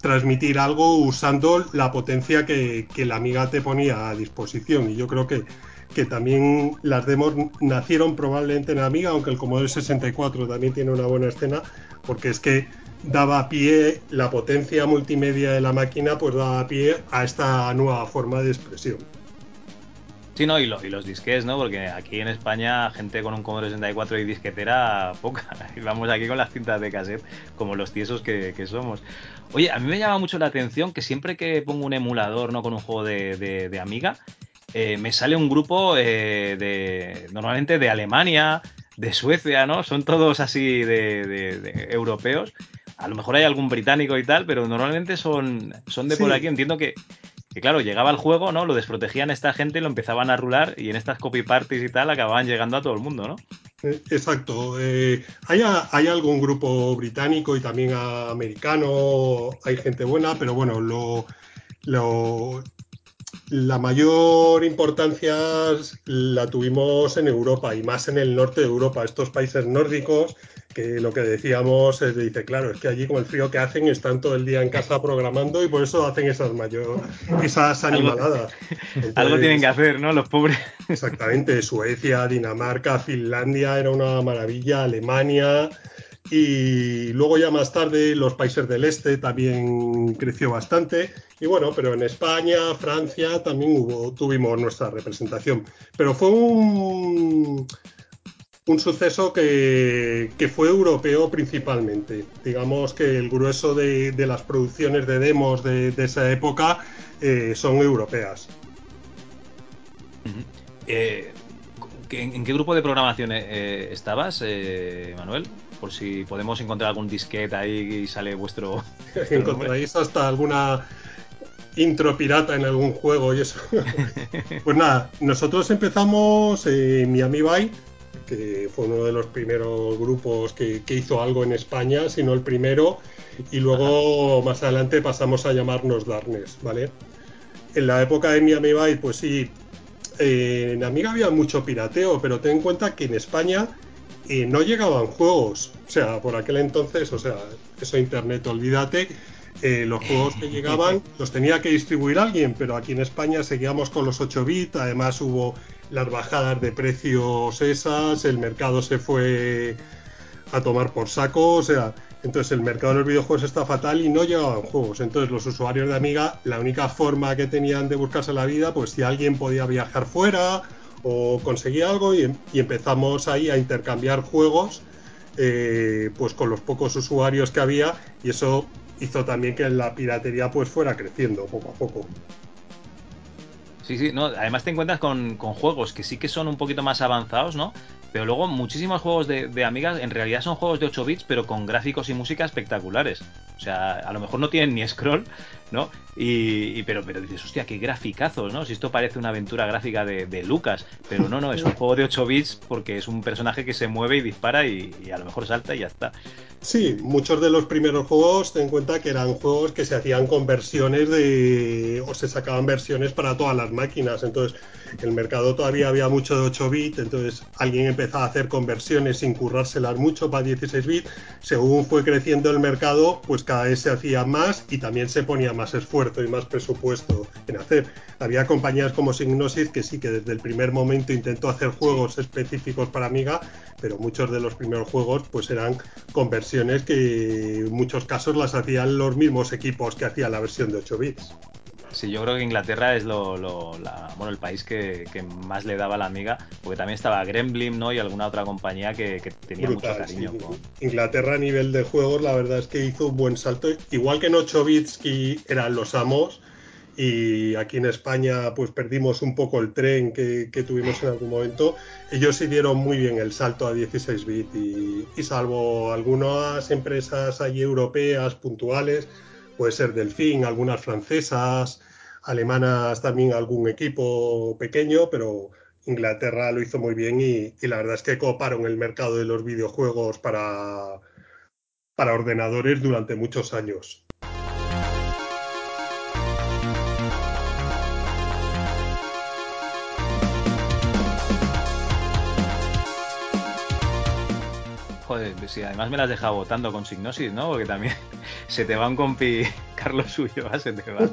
transmitir algo usando la potencia que, que, la amiga te ponía a disposición. Y yo creo que que también las demos nacieron probablemente en Amiga, aunque el Commodore 64 también tiene una buena escena, porque es que daba pie, la potencia multimedia de la máquina, pues daba pie a esta nueva forma de expresión. Sí, no, y, y los disquets, ¿no? Porque aquí en España, gente con un Commodore 64 y disquetera, poca. Y vamos aquí con las cintas de cassette, como los tiesos que, somos. Oye, a mí me llama mucho la atención que siempre que pongo un emulador, ¿no? Con un juego de, de Amiga, eh, me sale un grupo eh, de normalmente de Alemania, de Suecia, ¿no? Son todos así de, europeos. A lo mejor hay algún británico y tal, pero normalmente son, son de por aquí. Entiendo que, claro, llegaba el juego, ¿no? Lo desprotegían esta gente lo empezaban a rular y en estas copy parties y tal acababan llegando a todo el mundo, ¿no? Eh, exacto. hay, hay, algún grupo británico y también americano, hay gente buena, pero bueno, lo, lo, la mayor importancia la tuvimos en Europa y más en el norte de Europa, estos países nórdicos, que lo que decíamos es, dice, claro, es que allí con el frío que hacen están todo el día en casa programando y por eso hacen esas mayor, esas animaladas. Algo tienen que hacer, ¿no? Los pobres. Exactamente, Suecia, Dinamarca, Finlandia era una maravilla, Alemania, y luego ya más tarde los países del este también creció bastante. Y bueno, pero en España, Francia también hubo, tuvimos nuestra representación. Pero fue un, un suceso que, fue europeo principalmente. Digamos que el grueso de, las producciones de demos de, esa época eh, son europeas. Eh, ¿En qué grupo de programación eh, estabas, Manuel? Por si podemos encontrar algún disquete ahí y sale vuestro. Encontráis hasta alguna intro pirata en algún juego y eso. pues nada, nosotros empezamos en Miami Byte, que fue uno de los primeros grupos que, hizo algo en España, si no el primero, y luego más adelante pasamos a llamarnos Darkness, ¿vale? En la época de Miami Byte, pues sí, en Amiga había mucho pirateo, pero ten en cuenta que en España y no llegaban juegos. O sea, por aquel entonces, o sea, eso internet, olvídate. Eh, los juegos que llegaban los tenía que distribuir alguien, pero aquí en España seguíamos con los 8 bits, además hubo las bajadas de precios esas, el mercado se fue a tomar por saco, o sea, entonces el mercado de los videojuegos está fatal y no llegaban juegos. Entonces los usuarios de Amiga, la única forma que tenían de buscarse la vida, pues si alguien podía viajar fuera o conseguí algo y, empezamos ahí a intercambiar juegos eh, pues con los pocos usuarios que había y eso hizo también que la piratería pues fuera creciendo poco a poco. Sí, sí, no, además te encuentras con, con, juegos que sí que son un poquito más avanzados, ¿no? Pero luego muchísimos juegos de, de, Amiga en realidad son juegos de 8 bits, pero con gráficos y música espectaculares. O sea, a lo mejor no tienen ni scroll, ¿no? Y, pero, pero dices, hostia, qué graficazos, ¿no? Si esto parece una aventura gráfica de, Lucas, pero no, no, es un juego de 8 bits porque es un personaje que se mueve y dispara y, a lo mejor salta y ya está. Sí, muchos de los primeros juegos, ten en cuenta que eran juegos que se hacían con versiones de. o se sacaban versiones para todas las máquinas. Entonces, el mercado todavía había mucho de 8 bits, entonces alguien empezaba a hacer conversiones sin currárselas mucho para 16 bits. Según fue creciendo el mercado, pues cada vez se hacía más y también se ponía más esfuerzo y más presupuesto en hacer. Había compañías como Signosis que sí que desde el primer momento intentó hacer juegos específicos para Amiga, pero muchos de los primeros juegos pues eran conversiones que en muchos casos las hacían los mismos equipos que hacían la versión de 8 bits. Sí, yo creo que Inglaterra es lo, lo- la- bueno, el país que, que más le daba la amiga, porque también estaba Gremlin, ¿no? Y alguna otra compañía que, que tenía Brutal, mucho cariño. sí. con- Inglaterra a nivel de juegos, la verdad es que hizo un buen salto. Igual que en 8 bits que eran los amos, y aquí en España pues perdimos un poco el tren que, que tuvimos en algún momento. Ellos sí dieron muy bien el salto a 16 bits y, y salvo algunas empresas allí europeas puntuales, puede ser Delfín, algunas francesas, alemanas también algún equipo pequeño, pero Inglaterra lo hizo muy bien y, la verdad es que coparon el mercado de los videojuegos para, para ordenadores durante muchos años. Joder, sí, además me las deja votando con Signosis, ¿no? Porque también se te va un compi, Carlos Suyo, se te va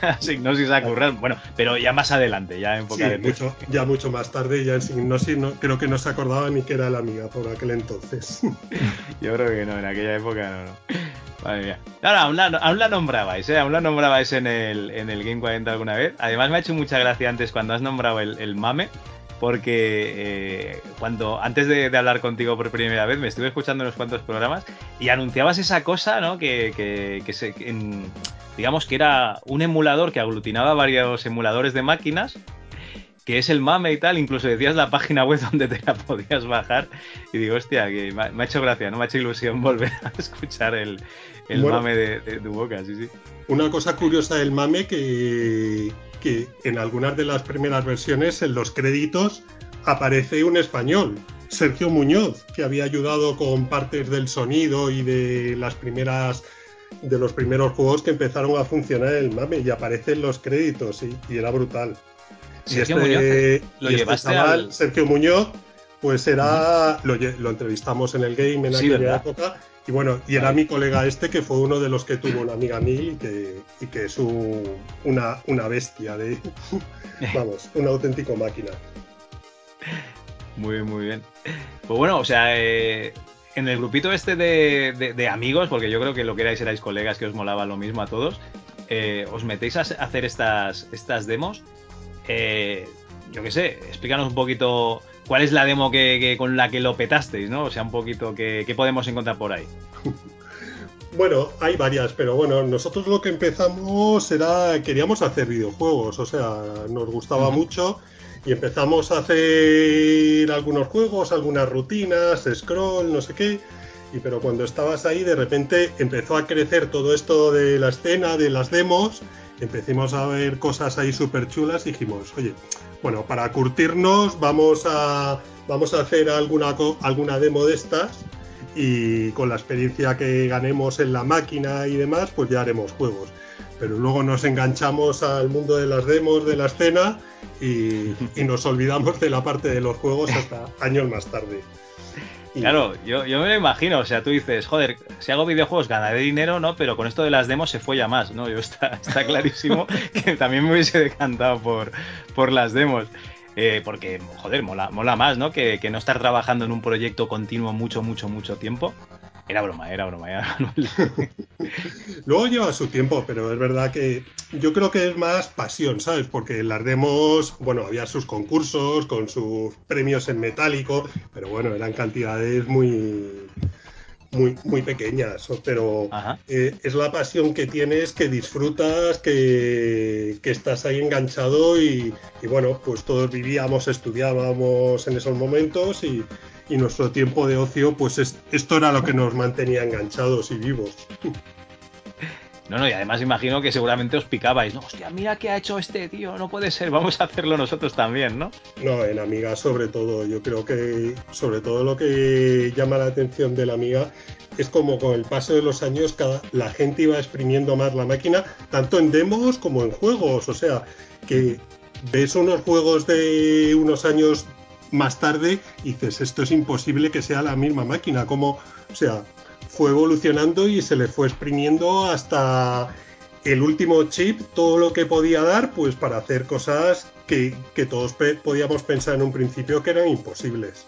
a Signosis a currar. Bueno, pero ya más adelante, ya en Sí, poca de mucho, ya mucho más tarde, ya en Signosis, no, creo que no se acordaba ni que era la amiga por aquel entonces. Yo creo que no, en aquella época no, no. Madre mía. No, no, aún la, aún la nombrabais, ¿eh? Aún la nombrabais en el, en el Game 40 alguna vez. Además me ha hecho mucha gracia antes cuando has nombrado el, el mame, porque eh, cuando antes de, hablar contigo por primera vez me estuve escuchando unos cuantos programas y anunciabas esa cosa, ¿no? Que, que, que se, digamos que era un emulador que aglutinaba varios emuladores de máquinas que es el mame y tal, incluso decías la página web donde te la podías bajar y digo, hostia, que me ha, hecho gracia, ¿no? Me ha hecho ilusión volver a escuchar el, el Bueno. mame de, de tu boca, sí, sí. Una cosa curiosa del mame que, que en algunas de las primeras versiones, en los créditos, aparece un español, Sergio Muñoz, que había ayudado con partes del sonido y de las primeras de los primeros juegos que empezaron a funcionar en el mame y aparece en los créditos y, y era brutal. Y Sergio este- Muñoz, ¿lo y este llevaste chaval, al- Sergio Muñoz, pues era, lo, lo entrevistamos en el game en Sí, aquella ¿verdad? época y bueno, y era mi colega este que fue uno de los que tuvo una amiga mil y que, y que es un- una, una bestia de, vamos, un auténtico máquina. Muy bien, muy bien. Pues bueno, o sea, eh, en el grupito este de, de- de amigos, porque yo creo que lo que erais erais colegas que os molaba lo mismo a todos, eh, os metéis a hacer estas, estas demos. Eh, yo qué sé, explícanos un poquito cuál es la demo que, que- con la que lo petasteis, ¿no? O sea, un poquito qué, qué podemos encontrar por ahí. Bueno, hay varias, pero bueno, nosotros lo que empezamos era, queríamos hacer videojuegos, o sea, nos gustaba mucho y empezamos a hacer algunos juegos, algunas rutinas, scroll, no sé qué, y pero cuando estabas ahí de repente empezó a crecer todo esto de la escena, de las demos, empecimos a ver cosas ahí súper chulas dijimos, oye, bueno, para curtirnos vamos a, vamos a hacer alguna, alguna demo de estas y con la experiencia que ganemos en la máquina y demás, pues ya haremos juegos. Pero luego nos enganchamos al mundo de las demos, de la escena y, y nos olvidamos de la parte de los juegos hasta años más tarde. Claro, yo, yo me lo imagino, o sea, tú dices, joder, si hago videojuegos ganaré dinero, ¿no? Pero con esto de las demos se folla más, ¿no? Yo está, está clarísimo que también me hubiese decantado por, por las demos. Eh, porque, joder, mola, mola más, ¿no? Que, que no estar trabajando en un proyecto continuo mucho, mucho, mucho tiempo. Era broma, era broma, era. Luego lleva su tiempo, pero es verdad que yo creo que es más pasión, ¿sabes? Porque en las demos, bueno, había sus concursos con sus premios en metálico, pero bueno, eran cantidades muy, muy, muy pequeñas, pero eh, es la pasión que tienes, que disfrutas, que, que estás ahí enganchado y, y bueno, pues todos vivíamos, estudiábamos en esos momentos y, y nuestro tiempo de ocio, pues es- esto era lo que nos mantenía enganchados y vivos. No, no, y además imagino que seguramente os picabais, ¿no? Hostia, mira qué ha hecho este tío, no puede ser, vamos a hacerlo nosotros también, ¿no? No, en Amiga sobre todo, yo creo que sobre todo lo que llama la atención de la Amiga es como con el paso de los años cada, la gente iba exprimiendo más la máquina, tanto en demos como en juegos, o sea, que ves unos juegos de unos años más tarde dices, esto es imposible que sea la misma máquina, como, o sea, fue evolucionando y se le fue exprimiendo hasta el último chip, todo lo que podía dar, pues para hacer cosas que, que todos podíamos pensar en un principio que eran imposibles.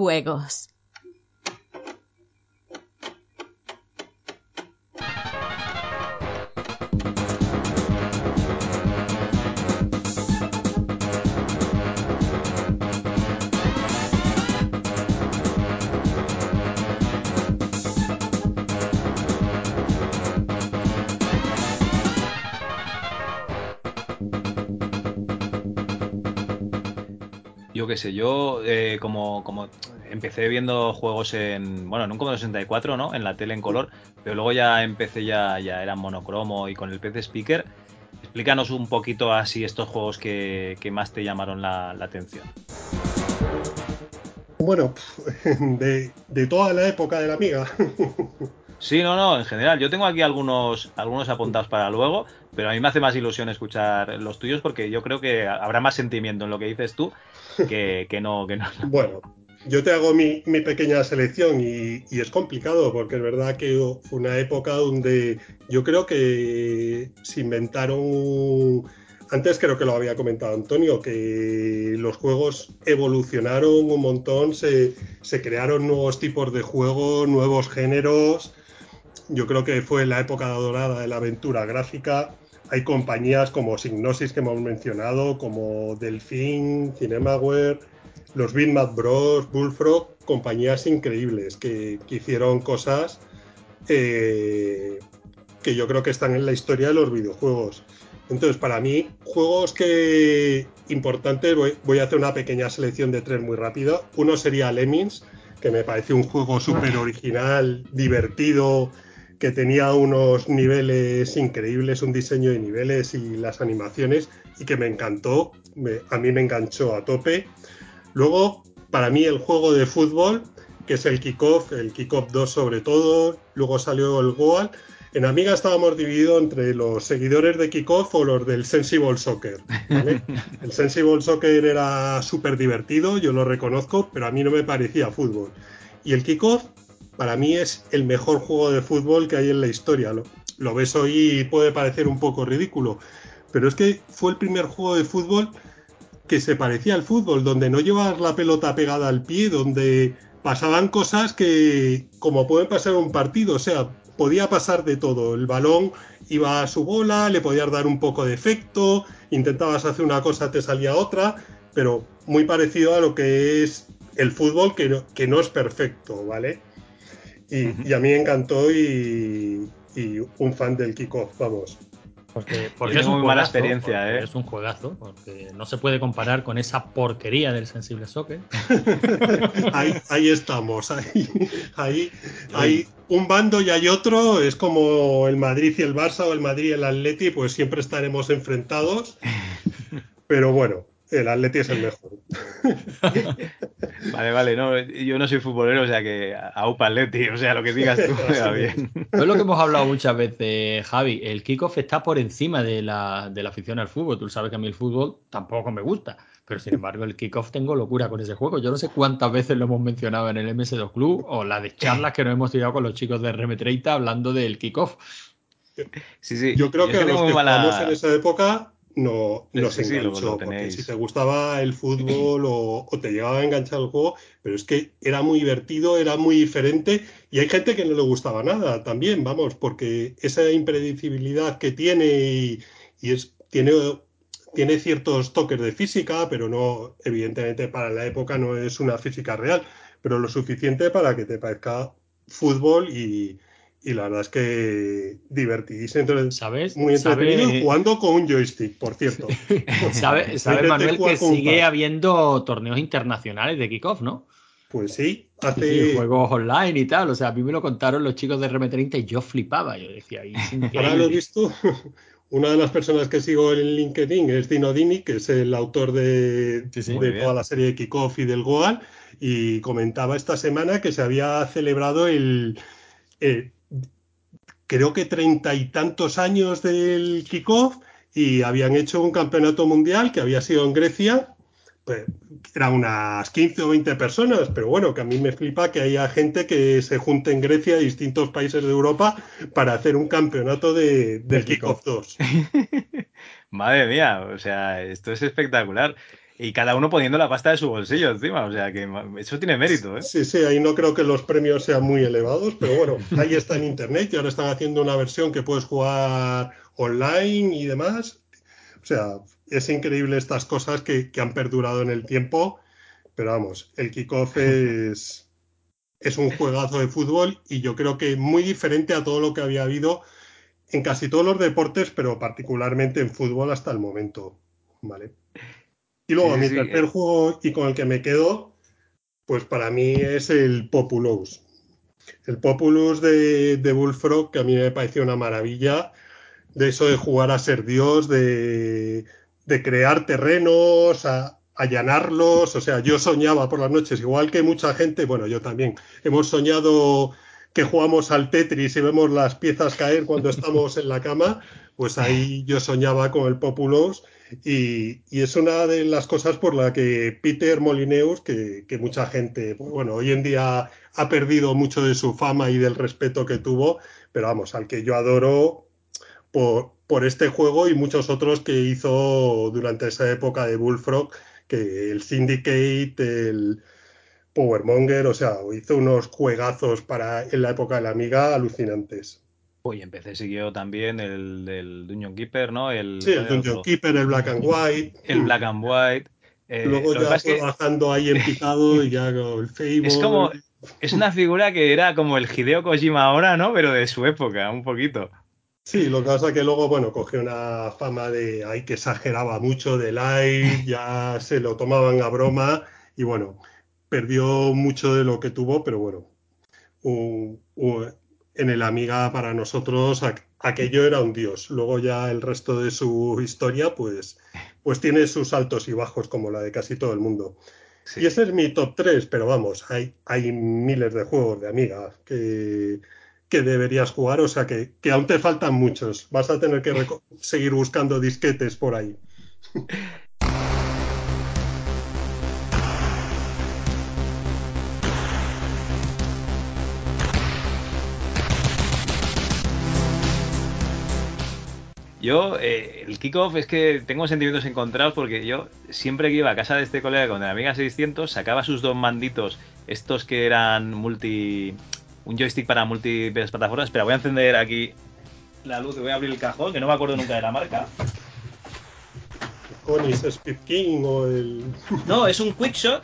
Juegos. Yo qué sé, yo eh, como, como empecé viendo juegos en, bueno, en un Commodore 64, ¿no? En la tele en color, pero luego ya empecé ya, ya era monocromo y con el PC Speaker. Explícanos un poquito así estos juegos que, que más te llamaron la, la atención. Bueno, de, de toda la época de la amiga. Sí, no, no, en general. Yo tengo aquí algunos, algunos apuntados para luego, pero a mí me hace más ilusión escuchar los tuyos porque yo creo que habrá más sentimiento en lo que dices tú que, que no, que no. Bueno, yo te hago mi, mi pequeña selección y, y es complicado porque es verdad que fue una época donde yo creo que se inventaron, antes creo que lo había comentado Antonio, que los juegos evolucionaron un montón, se, se crearon nuevos tipos de juegos, nuevos géneros. Yo creo que fue la época dorada de la aventura gráfica. Hay compañías como Signosis que hemos mencionado, como Delfín, Cinemaware, los Bitmap Bros, Bullfrog, compañías increíbles que, hicieron cosas eh, que yo creo que están en la historia de los videojuegos. Entonces, para mí, juegos que importantes, voy, voy a hacer una pequeña selección de tres muy rápido. Uno sería Lemmings, que me parece un juego súper original, divertido, que tenía unos niveles increíbles, un diseño de niveles y las animaciones, y que me encantó, me- a mí me enganchó a tope. Luego, para mí, el juego de fútbol, que es el Kickoff, el Kickoff 2 sobre todo, luego salió el Goal. En Amiga estábamos divididos entre los seguidores de Kickoff o los del Sensible Soccer. ¿vale? El Sensible Soccer era súper divertido, yo lo reconozco, pero a mí no me parecía fútbol. Y el Kickoff, para mí, es el mejor juego de fútbol que hay en la historia. Lo, ves hoy y puede parecer un poco ridículo, pero es que fue el primer juego de fútbol que se parecía al fútbol, donde no llevabas la pelota pegada al pie, donde pasaban cosas que, como pueden pasar en un partido, o sea, podía pasar de todo. El balón iba a su bola, le podías dar un poco de efecto, intentabas hacer una cosa, te salía otra, pero muy parecido a lo que es el fútbol, que no, que no es perfecto, ¿vale? Y, y a mí me encantó y, y un fan del kickoff, vamos. Porque, es tengo un muy mala juegazo, experiencia, porque ¿eh? Es un juegazo, porque no se puede comparar con esa porquería del sensible soccer. ahí, ahí estamos, ahí, ahí hay un bando y hay otro, es como el Madrid y el Barça o el Madrid y el Atleti, pues siempre estaremos enfrentados, pero bueno, el Atleti es el mejor. Vale, vale, no, yo no soy futbolero, o sea que a Upa Atleti, o sea, lo que digas tú me va bien. Es lo que hemos hablado muchas veces, Javi. El kickoff está por encima de la, de la afición al fútbol. Tú sabes que a mí el fútbol tampoco me gusta. Pero sin embargo, el kickoff tengo locura con ese juego. Yo no sé cuántas veces lo hemos mencionado en el MS2 Club o la de charlas que nos hemos tirado con los chicos de RM30 hablando del kickoff. Sí, sí. Yo creo que a los que mala- jugamos en esa época no, sí, lo- enganchó, porque si te gustaba el fútbol o, o te llegaba a enganchar el juego, pero es que era muy divertido, era muy diferente y hay gente que no le gustaba nada también, vamos, porque esa impredecibilidad que tiene y, y es, tiene, tiene ciertos toques de física, pero no, evidentemente para la época no es una física real, pero lo suficiente para que te parezca fútbol y, y la verdad es que divertidísimo. Entonces, ¿Sabes? muy entretenido ¿Sabe- jugando con un joystick, por cierto. ¿Sabe, sabe Manuel, que sigue habiendo torneos internacionales de kickoff, ¿no? Pues sí, hace. juegos online y tal. O sea, a mí me lo contaron los chicos de RM30 y yo flipaba. Yo decía, "Y Ahora lo he increíble". visto. Una de las personas que sigo en LinkedIn es Dino Dini, que es el autor de, Sí, sí. de toda la serie de Kickoff y del Goal, y comentaba esta semana que se había celebrado el, eh, creo que treinta y tantos años del Kickoff y habían hecho un campeonato mundial que había sido en Grecia. Pues, eran unas 15 o 20 personas, pero bueno, que a mí me flipa que haya gente que se junte en Grecia y distintos países de Europa para hacer un campeonato de, del Kickoff 2. Madre mía, o sea, esto es espectacular. Y cada uno poniendo la pasta de su bolsillo encima, o sea, que eso tiene mérito, ¿eh? Sí, sí, ahí no creo que los premios sean muy elevados, pero bueno, ahí está en internet y ahora están haciendo una versión que puedes jugar online y demás. O sea, es increíble estas cosas que, que han perdurado en el tiempo, pero vamos, el kickoff es, es un juegazo de fútbol y yo creo que muy diferente a todo lo que había habido en casi todos los deportes, pero particularmente en fútbol hasta el momento. ¿Vale? Y luego Sí, mi sí, tercer eh. juego y con el que me quedo, pues para mí es el Populous. El Populous de, de Bullfrog, que a mí me pareció una maravilla, de eso de jugar a ser Dios, de, de crear terrenos, a, allanarlos. O sea, yo soñaba por las noches, igual que mucha gente, bueno, yo también, hemos soñado que jugamos al Tetris y vemos las piezas caer cuando estamos en la cama, pues ahí yo soñaba con el Populous y, es una de las cosas por la que Peter Molineus, que, que mucha gente, pues bueno, hoy en día ha perdido mucho de su fama y del respeto que tuvo, pero vamos, al que yo adoro por, por este juego y muchos otros que hizo durante esa época de Bullfrog, que el Syndicate, el Powermonger, o sea, hizo unos juegazos para en la época de la Amiga alucinantes. Uy, en PC siguió también el del Dungeon Keeper, ¿no? El, Sí, el Dungeon Keeper, el Black and White. el Black and White. Eh, Luego ya fue que bajando ahí en picado y ya con el Fable. es como, es una figura que era como el Hideo Kojima ahora, ¿no? Pero de su época, un poquito. Sí, lo que pasa es que luego, bueno, cogió una fama de ay, que exageraba mucho de live, ya se lo tomaban a broma y bueno, perdió mucho de lo que tuvo, pero bueno, un- un- en el Amiga para nosotros aqu- aquello era un dios. Luego ya el resto de su historia, pues, pues tiene sus altos y bajos como la de casi todo el mundo. Sí. Y ese es mi top 3, pero vamos, hay, hay miles de juegos de Amiga que, que deberías jugar, o sea que, que aún te faltan muchos. Vas a tener que seguir buscando disquetes por ahí. Yo, eh, el kickoff es que tengo sentimientos encontrados porque yo siempre que iba a casa de este colega con el Amiga 600 sacaba sus dos manditos, estos que eran multi. un joystick para múltiples plataformas. Espera, voy a encender aquí la luz voy a abrir el cajón, que no me acuerdo nunca de la marca. Conis Speed King o el. No, es un Quickshot,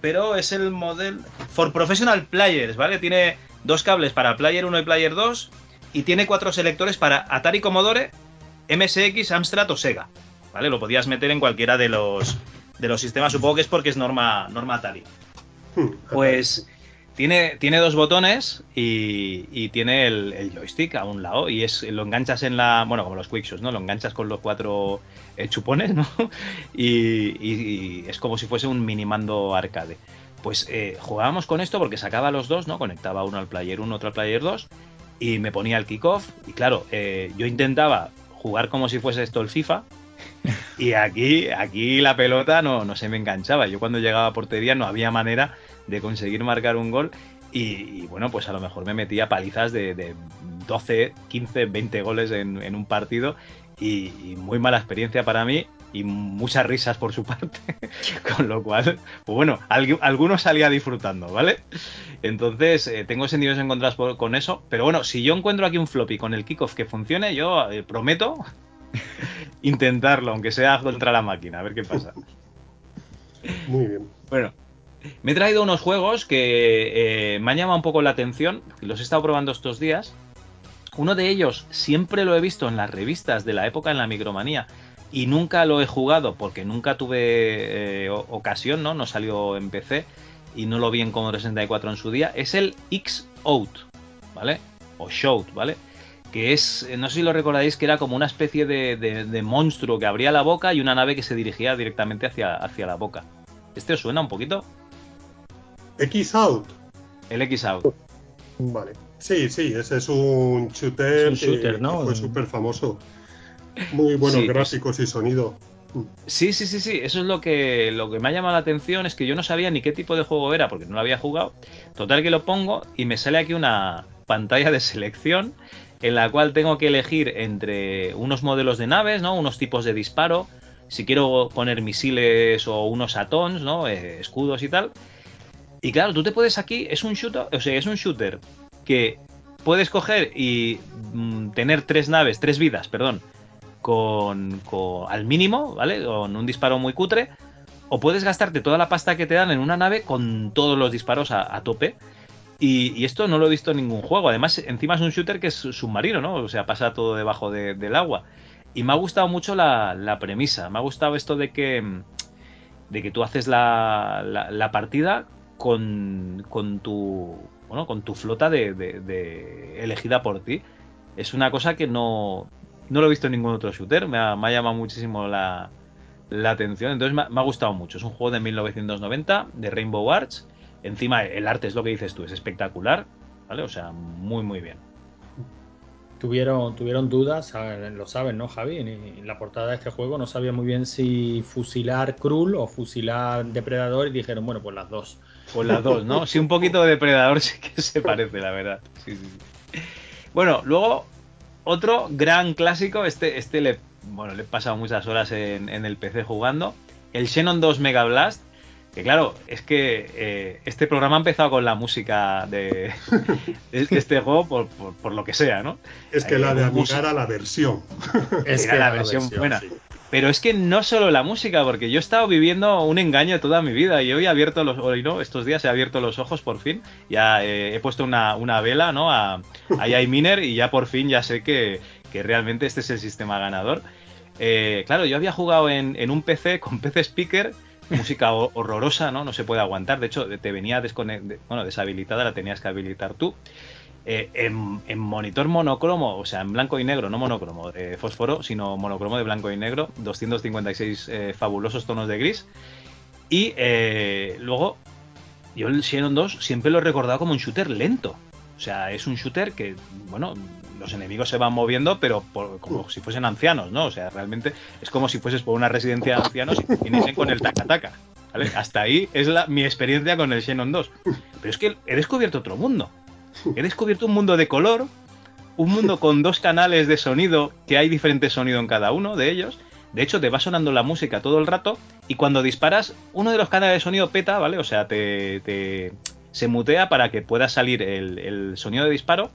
pero es el modelo for professional players, ¿vale? Tiene dos cables para Player 1 y Player 2 y tiene cuatro selectores para Atari Commodore, MSX, Amstrad o Sega, ¿vale? Lo podías meter en cualquiera de los de los sistemas, supongo que es porque es norma norma Atari. Hmm, Pues tiene, tiene dos botones y, y tiene el, el joystick a un lado y es lo enganchas en la, bueno, como los quickshots, ¿no? Lo enganchas con los cuatro eh, chupones, ¿no? Y, y- y es como si fuese un mini mando arcade. Pues eh, jugábamos con esto porque sacaba los dos, ¿no? Conectaba uno al player 1, otro al player 2 y me ponía el kickoff y claro, eh, yo intentaba jugar como si fuese esto el FIFA y aquí, aquí la pelota no, no se me enganchaba. Yo cuando llegaba a portería no había manera de conseguir marcar un gol. Y, bueno, pues a lo mejor me metía palizas de, de 12, 15, 20 goles en, en un partido. Y, y muy mala experiencia para mí y muchas risas por su parte. Con lo cual, pues bueno, algu- alguno salía disfrutando, ¿vale? Entonces, eh, tengo sentimientos encontrados por- con eso. Pero bueno, si yo encuentro aquí un floppy con el kickoff que funcione, yo eh, prometo intentarlo, aunque sea contra la máquina, a ver qué pasa. Muy bien. Bueno, me he traído unos juegos que eh, me han llamado un poco la atención, los he estado probando estos días. Uno de ellos siempre lo he visto en las revistas de la época en la micromanía y nunca lo he jugado porque nunca tuve eh, ocasión, ¿no? No salió en PC. y no lo vi en Commodore 64 en su día, es el X-Out, ¿vale? O Shout, ¿vale? Que es, eh, no sé si lo recordáis, que era como una especie de, de- de monstruo que abría la boca y una nave que se dirigía directamente hacia, hacia la boca. ¿Este os suena un poquito? X-Out. El X-Out. Vale. Sí, sí, ese es un shooter, Es un shooter, que, ¿no? que fue súper famoso. Muy buenos Sí, gráficos y sonido. Sí, sí, sí, sí. Eso es lo que, lo que me ha llamado la atención, es que yo no sabía ni qué tipo de juego era, porque no lo había jugado. Total que lo pongo y me sale aquí una pantalla de selección en la cual tengo que elegir entre unos modelos de naves, ¿no? Unos tipos de disparo. Si quiero poner misiles o unos atons, ¿no? Eh, escudos y tal. Y claro, tú te puedes aquí, es un shooter, o sea, es un shooter que puedes coger y mm, tener tres naves, tres vidas, perdón, con, al mínimo, ¿vale? Con un disparo muy cutre. O puedes gastarte toda la pasta que te dan en una nave con todos los disparos a, tope. Y, esto no lo he visto en ningún juego. Además, encima es un shooter que es submarino, ¿no? O sea, pasa todo debajo de- del agua. Y me ha gustado mucho la, premisa. Me ha gustado esto de que, de que tú haces la, la- partida con, con tu bueno, con tu flota de- de- elegida por ti. Es una cosa que no, no lo he visto en ningún otro shooter. Me ha, me ha llamado muchísimo la, la atención. Entonces me ha, me ha gustado mucho. Es un juego de 1990 de Rainbow Arts. Encima el arte es lo que dices tú, es espectacular. ¿Vale? O sea, muy muy bien. Tuvieron, tuvieron dudas, lo saben, ¿no, Javi? En, la portada de este juego no sabía muy bien si fusilar Krull o fusilar Depredador y dijeron, bueno, pues las dos. Pues las dos, ¿no? Sí, un poquito de depredador sí que se parece, la verdad. Sí, sí. Bueno, luego otro gran clásico, este, este le, bueno, le he pasado muchas horas en, el PC jugando, el Xenon 2 Mega Blast, que claro, es que eh, este programa ha empezado con la música de, de este juego por, por- por lo que sea, ¿no? Es que la de Amiga música. era la versión. Es Era que la versión buena. sí. Pero es que no solo la música, porque yo he estado viviendo un engaño toda mi vida y hoy he abierto los hoy no, estos días he abierto los ojos por fin. Ya eh, he puesto una, una vela, ¿no? A, a AI Miner y ya por fin ya sé que, que realmente este es el sistema ganador. Eh, claro, yo había jugado en, en un PC con PC Speaker, música ho- horrorosa, ¿no? No se puede aguantar. De hecho, te venía deshabilitada, la tenías que habilitar tú. Eh, en, en monitor monocromo, o sea, en blanco y negro, no monocromo de fósforo, sino monocromo de blanco y negro, 256 eh, fabulosos tonos de gris. Y eh, luego, yo el Xenon 2 siempre lo he recordado como un shooter lento. O sea, es un shooter que, bueno, los enemigos se van moviendo, pero por- como si fuesen ancianos, ¿no? O sea, realmente es como si fueses por una residencia de ancianos y viniesen con el taca-taca. ¿vale? Hasta ahí es la, mi experiencia con el Xenon 2. Pero es que he descubierto otro mundo. He descubierto un mundo de color, un mundo con dos canales de sonido, que hay diferente sonido en cada uno de ellos. De hecho, te va sonando la música todo el rato y cuando disparas, uno de los canales de sonido peta, ¿vale? O sea, te, te- se mutea para que pueda salir el, el sonido de disparo.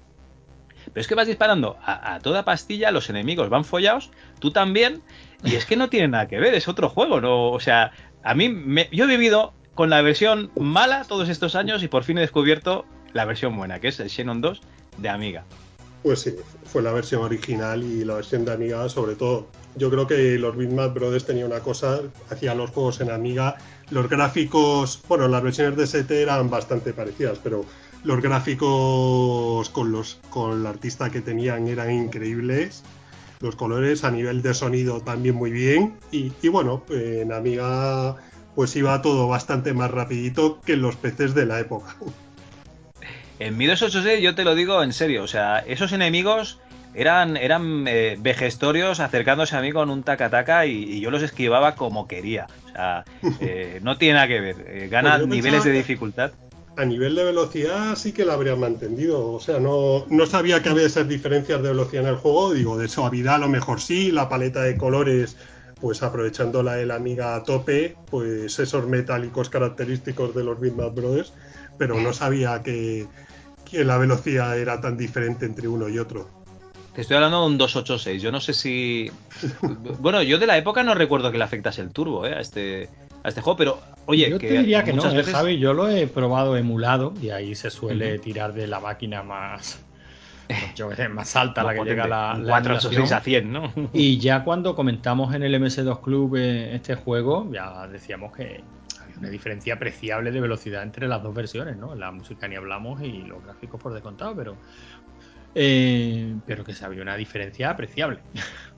Pero es que vas disparando a, toda pastilla, los enemigos van follados, tú también, y es que no tiene nada que ver, es otro juego, ¿no? O sea, a mí, me- yo he vivido con la versión mala todos estos años y por fin he descubierto la versión buena, que es el Xenon 2 de Amiga. Pues sí, fue la versión original y la versión de Amiga sobre todo. Yo creo que los Bitmap Brothers tenían una cosa, hacían los juegos en Amiga, los gráficos, bueno, las versiones de ST eran bastante parecidas, pero los gráficos con los con el artista que tenían eran increíbles. Los colores a nivel de sonido también muy bien y, y bueno, en Amiga pues iba todo bastante más rapidito que en los PCs de la época. En mi 286 yo te lo digo en serio, o sea, esos enemigos eran, eran eh, vejestorios acercándose a mí con un taca-taca y, y yo los esquivaba como quería. O sea, eh, no tiene nada que ver. eh, gana Pues niveles de dificultad. A nivel de velocidad sí que la habría mantenido. O sea, no, no sabía que había esas diferencias de velocidad en el juego. Digo, de suavidad a lo mejor sí, la paleta de colores, pues aprovechando la de la amiga a tope, pues esos metálicos característicos de los Bitmap Brothers, pero no sabía que, que la velocidad era tan diferente entre uno y otro. Te estoy hablando de un 286. Yo no sé si. Bueno, yo de la época no recuerdo que le afectase el turbo eh, a, este, a este juego, pero oye, yo que te diría que no, eh, veces- Javi. Yo lo he probado emulado y ahí se suele tirar de la máquina más, yo sé, más alta, la que potente, llega la, la 486 a emulación. 100, ¿no? Y ya cuando comentamos en el MS2 Club eh, este juego, ya decíamos que había una diferencia apreciable de velocidad entre las dos versiones, ¿no? La música ni hablamos y los gráficos por descontado, pero eh, pero que se había una diferencia apreciable.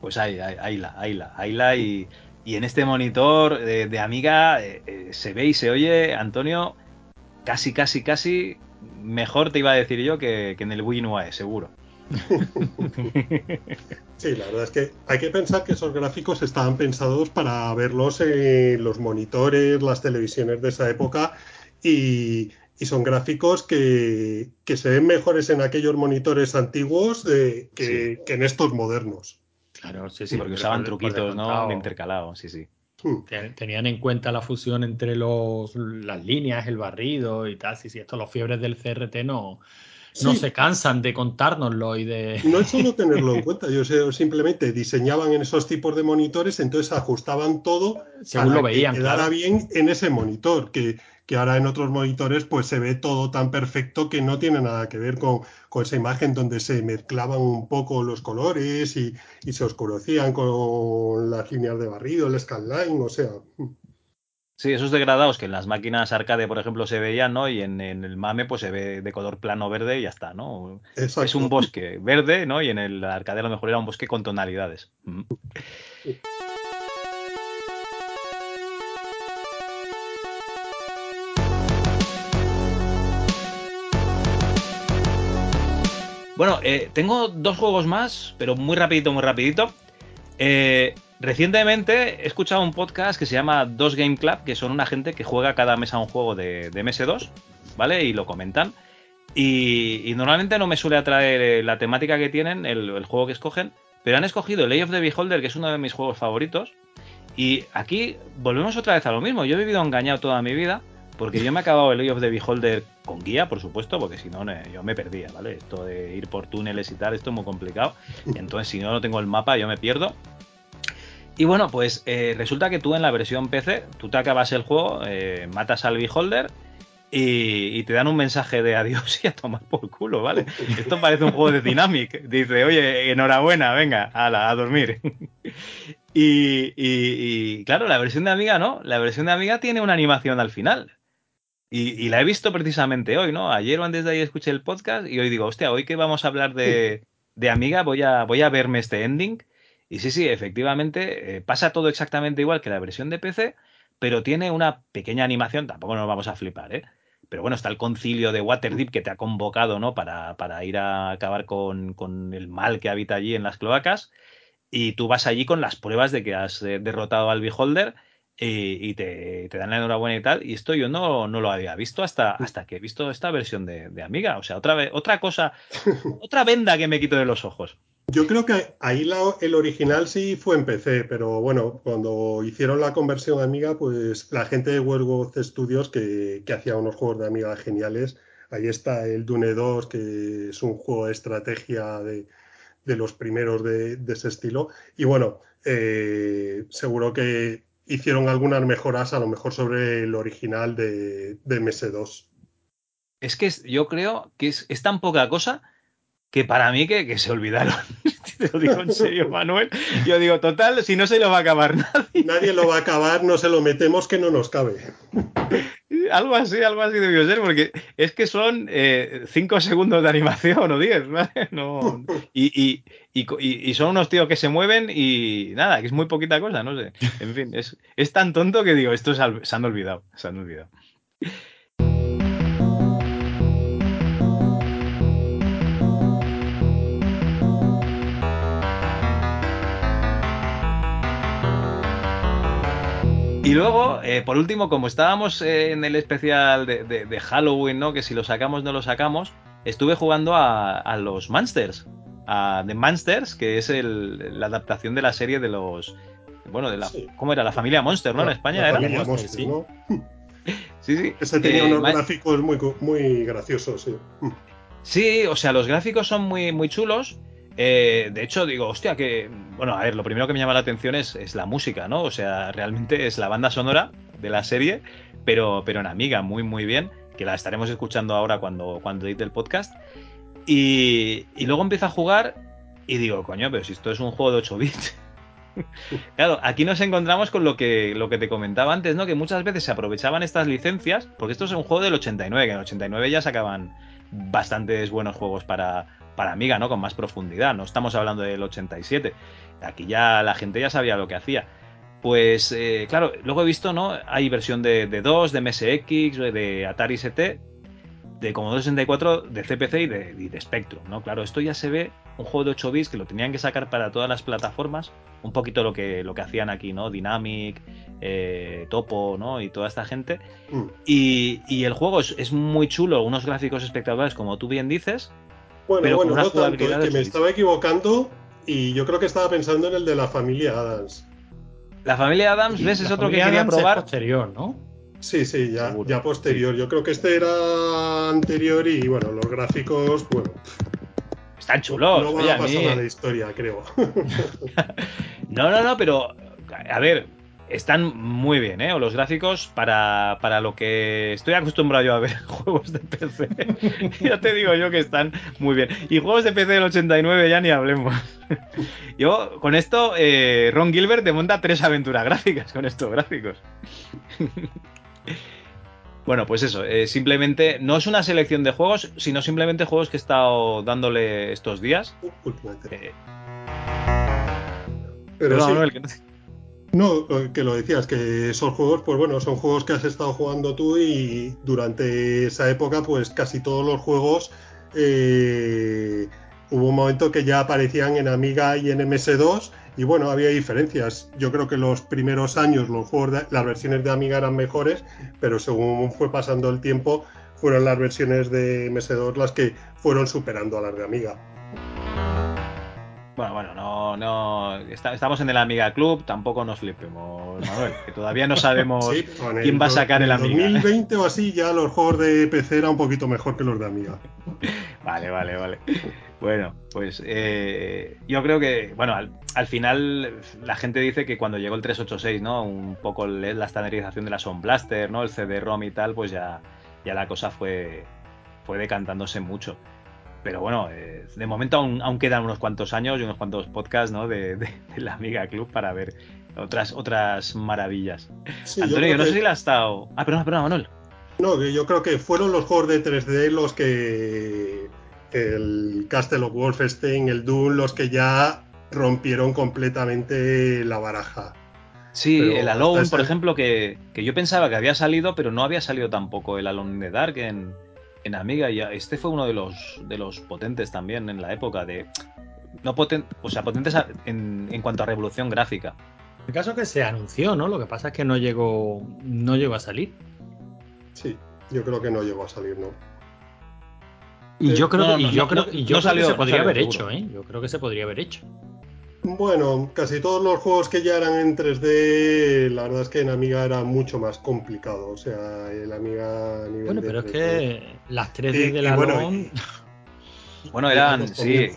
Pues ahí, ahí, ahí la, ahí la, ahí la y, y en este monitor de, de Amiga eh, eh, se ve y se oye, Antonio, casi, casi, casi mejor te iba a decir yo que, que en el Wii UAE, seguro. Sí, la verdad es que hay que pensar que esos gráficos estaban pensados para verlos en los monitores, las televisiones de esa época y, y son gráficos que, que, se ven mejores en aquellos monitores antiguos eh, que, Sí. que en estos modernos. Claro, sí, Sí, porque usaban truquitos, ¿no? descontado. Intercalados, sí, sí. Hmm. Ten- Tenían en cuenta la fusión entre los, las líneas, el barrido y tal. Sí, sí, esto los fiebres del CRT no, no Sí. se cansan de contárnoslo y de. No es solo tenerlo en cuenta, ellos simplemente diseñaban en esos tipos de monitores, entonces ajustaban todo Según para lo veían, que quedara claro. bien en ese monitor, que, que ahora en otros monitores pues se ve todo tan perfecto que no tiene nada que ver con, con esa imagen donde se mezclaban un poco los colores y, y se oscurecían con las líneas de barrido, el scanline, o sea, Sí, esos degradados que en las máquinas arcade, por ejemplo, se veían, ¿no? Y en, en el MAME, pues se ve de color plano verde y ya está, ¿no? exacto. Es un bosque verde, ¿no? Y en el arcade a lo mejor era un bosque con tonalidades. Mm. Bueno, eh, tengo dos juegos más, pero muy rapidito, muy rapidito. Eh, recientemente he escuchado un podcast que se llama Dos Game Club, que son una gente que juega cada mes a un juego de, de MS2, ¿vale? Y lo comentan. Y, y normalmente no me suele atraer eh, la temática que tienen, el, el juego que escogen, pero han escogido Lay of the Beholder, que es uno de mis juegos favoritos. Y aquí volvemos otra vez a lo mismo. Yo he vivido engañado toda mi vida, porque yo me he acabado el Lay of the Beholder con guía, por supuesto, porque si no, yo me perdía, ¿vale? Esto de ir por túneles y tal, esto es muy complicado. Entonces, si no, no tengo el mapa, yo me pierdo. Y bueno, pues eh, resulta que tú en la versión PC, tú te acabas el juego, eh, matas al Beholder y, te dan un mensaje de adiós y a tomar por culo, ¿vale? Esto parece un juego de Dynamic. Dice, oye, enhorabuena, venga, ala, a dormir. y, claro, la versión de Amiga no. La versión de Amiga tiene una animación al final. Y, la he visto precisamente hoy, ¿no? Ayer o antes de ayer escuché el podcast y hoy digo, hostia, hoy que vamos a hablar de, de Amiga, voy a, voy a verme este ending. Y sí, sí, efectivamente, eh, pasa todo exactamente igual que la versión de PC, pero tiene una pequeña animación, tampoco nos vamos a flipar, ¿eh? Pero bueno, está el concilio de Waterdeep que te ha convocado, ¿no? Para, para ir a acabar con, con el mal que habita allí en las cloacas. Y tú vas allí con las pruebas de que has eh, derrotado al Beholder y, y te, te dan la enhorabuena y tal. Y esto yo no, no lo había visto hasta, hasta que he visto esta versión de, de Amiga. O sea, otra, vez, otra cosa, otra venda que me quito de los ojos. Yo creo que ahí la- el original sí fue en PC, pero bueno, cuando hicieron la conversión a Amiga, pues la gente de Werewolf Studios que, que hacía unos juegos de Amiga geniales. Ahí está el Dune 2, que es un juego de estrategia de, de los primeros de, de ese estilo. Y bueno, eh, seguro que hicieron algunas mejoras a lo mejor sobre el original de, de MS2. Es que es- yo creo que es, es tan poca cosa que para mí que, que se olvidaron. Te lo digo en serio, Manuel. Yo digo, total, si no se lo va a acabar nadie. Nadie lo va a acabar, no se lo metemos que no nos cabe. Algo así, algo así debió ser, porque es que son 5 segundos de animación o 10, ¿vale? No, y, y, y, y- son unos tíos que se mueven y nada, que es muy poquita cosa, no sé. En fin, es, es tan tonto que digo, estos al- se han olvidado, se han olvidado. Y luego, eh, por último, como estábamos eh, en el especial de, de- de Halloween, ¿no? Que si lo sacamos no lo sacamos, estuve jugando a, a los Monsters. A The Monsters, que es el- la adaptación de la serie de los. Bueno, de la. Sí. ¿Cómo era? La familia Monster, ¿no? En España La era. familia Monster, Monster, sí. ¿no? Sí, sí. Ese tenía Eh, unos ma- gráficos muy, muy graciosos, sí. Sí, o sea, los gráficos son muy, muy chulos. Eh, de hecho, digo, hostia, que. Bueno, a ver, lo primero que me llama la atención es, la música, ¿no? O sea, realmente es la banda sonora de la serie, pero, pero en Amiga, muy, muy bien, que la estaremos escuchando ahora cuando, cuando edite el podcast. Y, luego empiezo a jugar y digo, coño, pero si esto es un juego de 8 bits. claro, aquí nos encontramos con lo que, lo que te comentaba antes, ¿no? Que muchas veces se aprovechaban estas licencias, porque esto es un juego del 89, que en el 89 ya sacaban bastantes buenos juegos para, para Amiga, ¿no? Con más profundidad, no estamos hablando del 87. Aquí ya la gente ya sabía lo que hacía. Pues eh, claro, luego he visto, ¿no? Hay versión de, de 2, de MSX, de Atari ST, de Commodore 64, de CPC y de, y de Spectrum, ¿no? Claro, esto ya se ve un juego de 8 bits que lo tenían que sacar para todas las plataformas, un poquito lo que, lo que hacían aquí, ¿no? Dynamic, eh, Topo, ¿no? Y toda esta gente. Mm. Y, y el juego es, es muy chulo, unos gráficos espectaculares, como tú bien dices. Bueno, Pero bueno, no tanto, es que me estaba equivocando y yo creo que estaba pensando en el de la familia Adams. La familia Adams, ¿ves? Es otro que quería Adams es probar. posterior, ¿no? Sí, sí, ya, Seguro. ya posterior. Yo creo que este era anterior y bueno, los gráficos, bueno, Están chulos. no van oye, a pasar a la historia, creo. No, no, no, pero a ver, están muy bien, ¿eh? Los gráficos para, para lo que estoy acostumbrado yo a ver juegos de PC. ya te digo yo que están muy bien. Y juegos de PC del 89 ya ni hablemos. yo, con esto, eh, Ron Gilbert te monta tres aventuras gráficas con estos gráficos. Bueno, pues eso, eh, simplemente no es una selección de juegos, sino simplemente juegos que he estado dándole estos días. Eh, Pero sí, que no te- No, lo que lo decías, que esos juegos, pues bueno, son juegos que has estado jugando tú y durante esa época, pues casi todos los juegos eh, hubo un momento que ya aparecían en Amiga y en MS2 y bueno, había diferencias. Yo creo que los primeros años los juegos de- las versiones de Amiga eran mejores, pero según fue pasando el tiempo, fueron las versiones de MS2 las que fueron superando a las de Amiga. Bueno, bueno, no, no. está- estamos en el Amiga Club, tampoco nos flipemos, Manuel, que todavía no sabemos Sí, quién va a sacar el en Amiga. 2020 o así ya los juegos de PC eran un poquito mejor que los de Amiga. Vale, vale, vale. Bueno, pues eh, yo creo que, bueno, al, al final la gente dice que cuando llegó el 386, ¿no? Un poco la estandarización de la Sound Blaster, ¿no? El CD-ROM y tal, pues ya, ya la cosa fue, fue decantándose mucho. Pero bueno, eh, de momento aún, aún quedan unos cuantos años y unos cuantos podcasts, ¿no? De, de- de la Amiga Club para ver otras, otras maravillas. Sí, Antonio, yo no que- sé si la has estado. Ah, perdón, perdón, Manuel. No, yo creo que fueron los juegos de 3D los que. El Castle of Wolfenstein, el Doom, los que ya rompieron completamente la baraja. Sí, Pero el Alone, por ejemplo, que, que yo pensaba que había salido, pero no había salido tampoco el Alone the Dark en, en Amiga. Y este fue uno de los, de los potentes también en la época de. No poten, o sea, potentes en, en cuanto a revolución gráfica. El caso es que se anunció, ¿no? Lo que pasa es que no llegó, no llegó a salir. Sí, yo creo que no llegó a salir, ¿no? Y yo creo, que, se podría salió, haber seguro. hecho, ¿eh? Yo creo que se podría haber hecho. Bueno, casi todos los juegos que ya eran en 3D, la verdad es que en Amiga era mucho más complicado. O sea, el Amiga a nivel Bueno, de pero es 3D. que las 3D Y- de la bueno, Eran sí,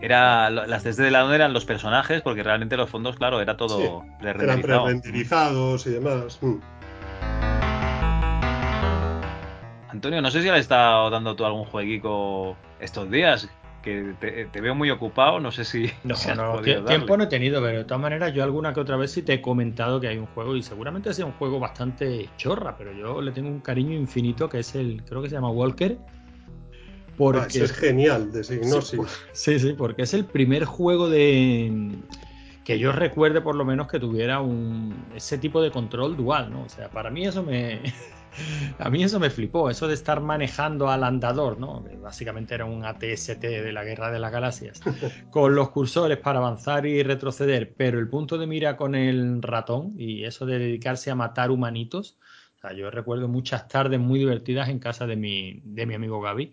era, las 3D de la onda eran los personajes, porque realmente los fondos, claro, era todo Sí, Eran pre-renderizado. pre-renderizados y demás. Mm. Antonio, no sé si le has estado dando tú algún jueguico estos días, que te, te veo muy ocupado, no sé si, No, si has no, podido tie- darle. tiempo no he tenido, pero de todas maneras yo alguna que otra vez sí te he comentado que hay un juego y seguramente sea un juego bastante chorra, pero yo le tengo un cariño infinito que es el, creo que se llama Walker. Ah, Porque ese es genial de signo, sí. Sí, sí, porque es el primer juego de que yo recuerde por lo menos que tuviera un ese tipo de control dual, ¿no? O sea, para mí eso me a mí eso me flipó, eso de estar manejando al andador, ¿no? Básicamente era un ATST de la Guerra de las Galaxias, con los cursores para avanzar y retroceder, pero el punto de mira con el ratón y eso de dedicarse a matar humanitos. O sea, yo recuerdo muchas tardes muy divertidas en casa de mi, de mi amigo Gaby,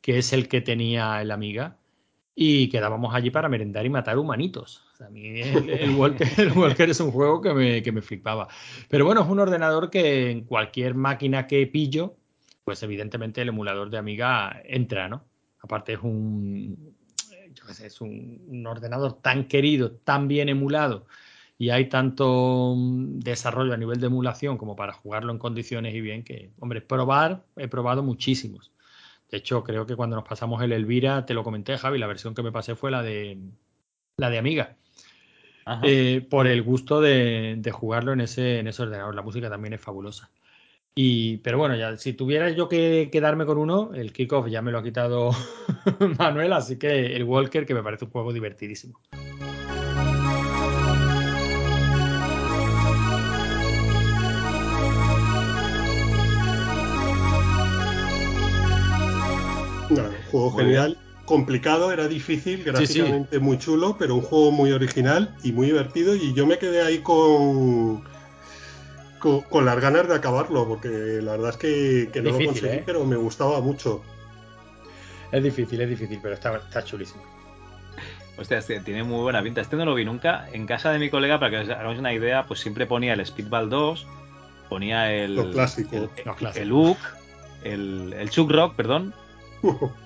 que es el que tenía el Amiga, y quedábamos allí para merendar y matar humanitos. A mí el, el Walker, el Walker es un juego que me, que me flipaba. Pero bueno, es un ordenador que en cualquier máquina que pillo, pues evidentemente el emulador de Amiga entra, ¿no? Aparte es un, es un, un ordenador tan querido, tan bien emulado y hay tanto mm, desarrollo a nivel de emulación como para jugarlo en condiciones y bien que, hombre, probar, he probado muchísimos. De hecho, creo que cuando nos pasamos el Elvira, te lo comenté, Javi, la versión que me pasé fue la de la de Amiga. Eh, por el gusto de, de jugarlo en ese, en ese ordenador. La música también es fabulosa. Y, pero bueno, ya si tuviera yo que quedarme con uno, el kickoff ya me lo ha quitado Manuel, así que el Walker, que me parece un juego divertidísimo. Un juego Muy genial, complicado, era difícil, gráficamente muy chulo, pero un juego muy original y muy divertido. Y yo me quedé ahí con, con, con las ganas de acabarlo, porque la verdad es que, que no Difícil, lo conseguí, ¿eh? pero me gustaba mucho. Es difícil, es difícil, pero está, está chulísimo. Hostia, este tiene muy buena pinta. Este no lo vi nunca. En casa de mi colega, para que os hagáis una idea, pues siempre ponía el Speedball 2, ponía el. Lo clásico. El, el Hook, el, el Chuck Rock, perdón.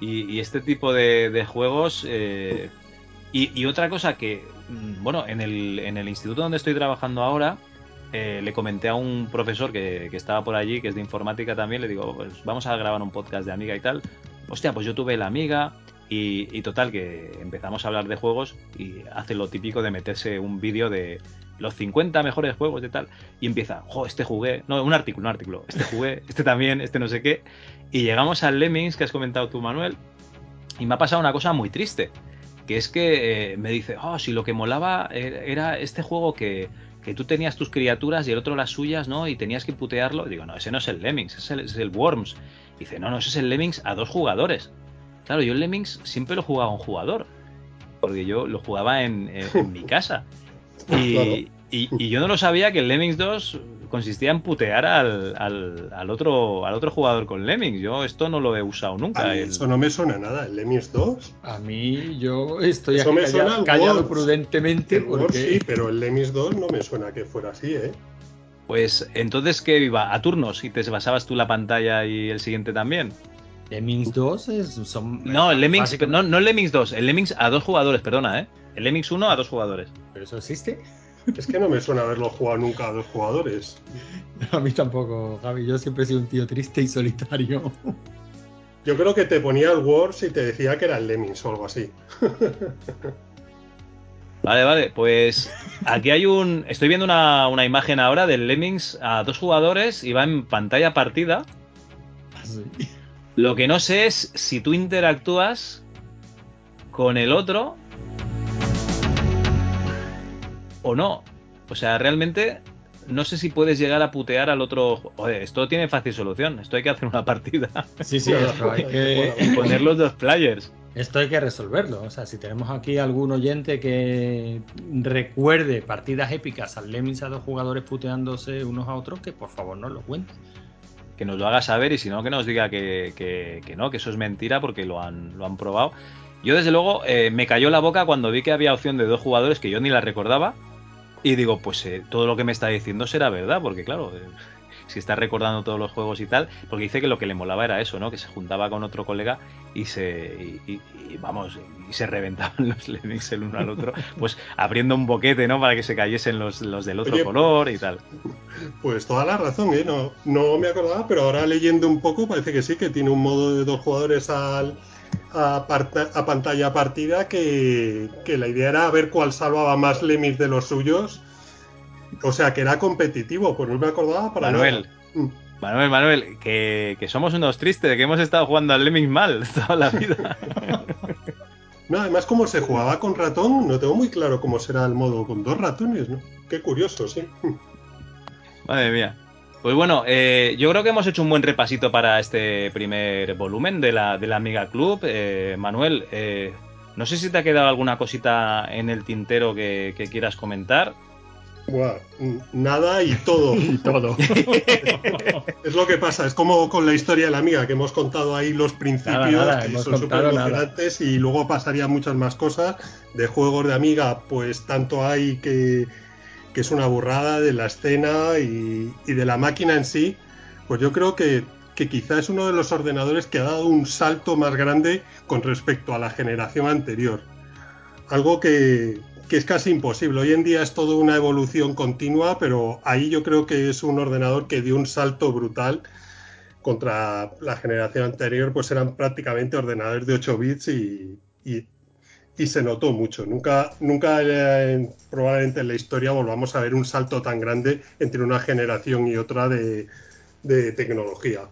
Y, y este tipo de, juegos. eh, y, y otra cosa que, mm, bueno, en el, en el instituto donde estoy trabajando ahora, eh, le comenté a un profesor que, que estaba por allí, que es de informática también, le digo, pues vamos a grabar un podcast de Amiga y tal. Hostia, pues yo tuve la Amiga y, y total, que empezamos a hablar de juegos y hace lo típico de meterse un vídeo de los 50 mejores juegos de tal y empieza, jo, este jugué, no, un artículo, un artículo, este jugué, este también, este no sé qué. Y llegamos al Lemmings que has comentado tú, Manuel, y me ha pasado una cosa muy triste, que es que eh, me dice, oh, si lo que molaba era, era este juego que, que tú tenías tus criaturas y el otro las suyas, ¿no? Y tenías que putearlo. Digo, no, ese no es el Lemmings, ese es el, ese es el Worms. Y dice, no, no, ese es el Lemmings a dos jugadores. Claro, yo el Lemmings siempre lo jugaba a un jugador, porque yo lo jugaba en, en- en mi casa. Y, Claro. y- y yo no lo sabía que el Lemmings 2 consistía en putear al, al- al otro, al otro jugador con Lemmings. Yo esto no lo he usado A nunca. mí el- eso no me suena nada, el Lemmings 2. A mí, yo estoy Eso aquí me suena callado, al callado prudentemente El porque sí, pero el Lemmings 2 no me suena que fuera así, ¿eh? Pues entonces, ¿qué iba? ¿A turnos? ¿Y te basabas tú la pantalla y el siguiente también? Lemmings 2 es, son. No, el Lemmings, básicamente- no, no el Lemmings 2, el Lemmings a dos jugadores, perdona, ¿eh? El Lemmings 1 a dos jugadores. ¿Pero eso existe? Es que no me suena haberlo jugado nunca a dos jugadores. A mí tampoco, Javi. Yo siempre he sido un tío triste y solitario. Yo creo que te ponía el Wars y te decía que era el Lemmings o algo así. Vale, vale, pues aquí hay un... Estoy viendo una, una imagen ahora del Lemmings a dos jugadores y va en pantalla partida. Así. Lo que no sé es si tú interactúas con el otro o no. O sea, realmente no sé si puedes llegar a putear al otro. Joder, esto tiene fácil solución. Esto hay que hacer una partida Sí, sí, esto hay que, y poner los dos players. esto hay que resolverlo. O sea, si tenemos aquí algún oyente que recuerde partidas épicas al Lemmings a dos jugadores puteándose unos a otros, que por favor nos lo cuente. Que nos lo haga saber y si no, que nos diga que, que- que no, que eso es mentira porque lo han, lo han probado. Yo, desde luego, eh, me cayó la boca cuando vi que había opción de dos jugadores que yo ni la recordaba. Y digo, pues eh, todo lo que me está diciendo será verdad, porque claro, eh, si está recordando todos los juegos y tal, porque dice que lo que le molaba era eso, ¿no? Que se juntaba con otro colega y se, y, vamos, y se reventaban los Lemmings el uno al otro, pues abriendo un boquete, ¿no? Para que se cayesen los, los del otro Oye, color y tal. Pues toda la razón, ¿eh? No, no me acordaba, pero ahora leyendo un poco parece que sí, que tiene un modo de dos jugadores al, a, parta- a pantalla partida que, que la idea era ver cuál salvaba más Lemmings de los suyos. O sea, que era competitivo, pues no me acordaba para Manuel, nada. Mm. Manuel, Manuel, que, que somos unos tristes, que hemos estado jugando al Lemmings mal toda la vida. No, además, como se jugaba con ratón, no tengo muy claro cómo será el modo con dos ratones, ¿no? Qué curioso, sí. Madre mía. Pues bueno, eh, yo creo que hemos hecho un buen repasito para este primer volumen de la, de la Amiga Club. Eh, Manuel, eh, no sé si te ha quedado alguna cosita en el tintero que, que quieras comentar. Buah, nada y todo. Y todo. Es lo que pasa, es como con la historia de la amiga, que hemos contado ahí los principios, Nada, nada, que son súper emocionantes, y luego pasarían muchas más cosas. De juegos de amiga, pues tanto hay que, que es una burrada de la escena y, de la máquina en sí. Pues yo creo que, que quizá es uno de los ordenadores que ha dado un salto más grande con respecto a la generación anterior. Algo que, que es casi imposible. Hoy en día es todo una evolución continua, pero ahí yo creo que es un ordenador que dio un salto brutal contra la generación anterior, pues eran prácticamente ordenadores de 8 bits y- y se notó mucho. Nunca, nunca eh, probablemente en la historia volvamos a ver un salto tan grande entre una generación y otra de, de tecnología.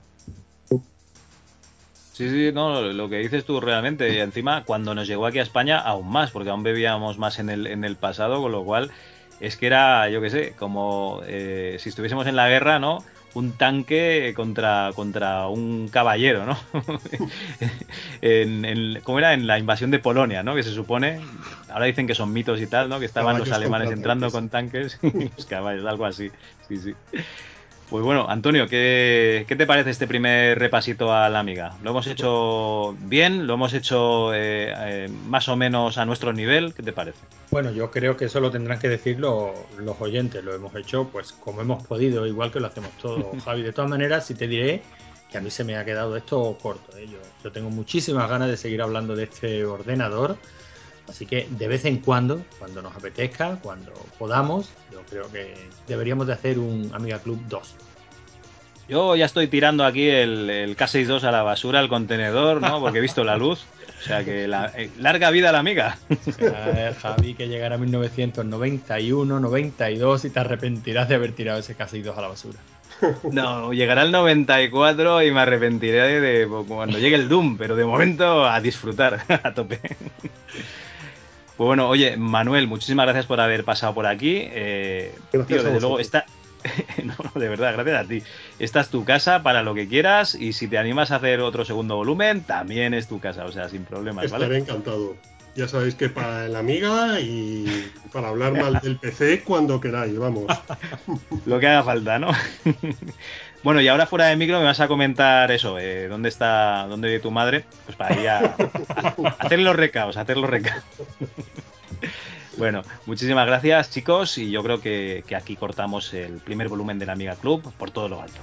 Sí, sí, no, lo que dices tú realmente. Y encima, cuando nos llegó aquí a España, aún más, porque aún bebíamos más en el, en el pasado, con lo cual es que era, yo qué sé, como eh, si estuviésemos en la guerra, ¿no? Un tanque contra, contra un caballero, ¿no? en, en- ¿Cómo era? En la invasión de Polonia, ¿no? Que se supone, ahora dicen que son mitos y tal, ¿no? Que estaban los alemanes entrando con tanques, los caballos, algo así, sí, sí. Pues bueno, Antonio, ¿qué, qué te parece este primer repasito a la amiga? ¿Lo hemos hecho bien? ¿Lo hemos hecho eh, eh, más o menos a nuestro nivel? ¿Qué te parece? Bueno, yo creo que eso lo tendrán que decir lo- los oyentes. Lo hemos hecho pues como hemos podido, igual que lo hacemos todos, Javi. De todas maneras, sí te diré que a mí se me ha quedado esto corto. ¿eh? Yo, yo tengo muchísimas ganas de seguir hablando de este ordenador. Así que de vez en cuando, cuando nos apetezca, cuando podamos, yo creo que deberíamos de hacer un Amiga Club 2. Yo ya estoy tirando aquí el, el K62 a la basura, al contenedor, ¿no? Porque he visto la luz. O sea que la, eh, larga vida a la amiga. Eh, Javi, que llegará a 1991, 92 y te arrepentirás de haber tirado ese K62 a la basura. No, llegará el 94 y me arrepentiré de cuando llegue el Doom, pero de momento a disfrutar a tope. Pues bueno, oye, Manuel, muchísimas gracias por haber pasado por aquí. Eh, Gracias tío, desde luego, esta. no, no, de verdad, gracias a ti. Esta es tu casa para lo que quieras y si te animas a hacer otro segundo volumen, también es tu casa, o sea, sin problemas, Estaré ¿vale? encantado. Ya sabéis que para la amiga y para hablar mal del PC cuando queráis, vamos. Lo que haga falta, ¿no? bueno, y ahora fuera de micro me vas a comentar eso, eh, ¿dónde está, dónde vive tu madre? Pues para ir a, a hacer los recaos, a hacer los recaos. Bueno, muchísimas gracias chicos y yo creo que, que aquí cortamos el primer volumen de la Amiga Club por todo lo alto.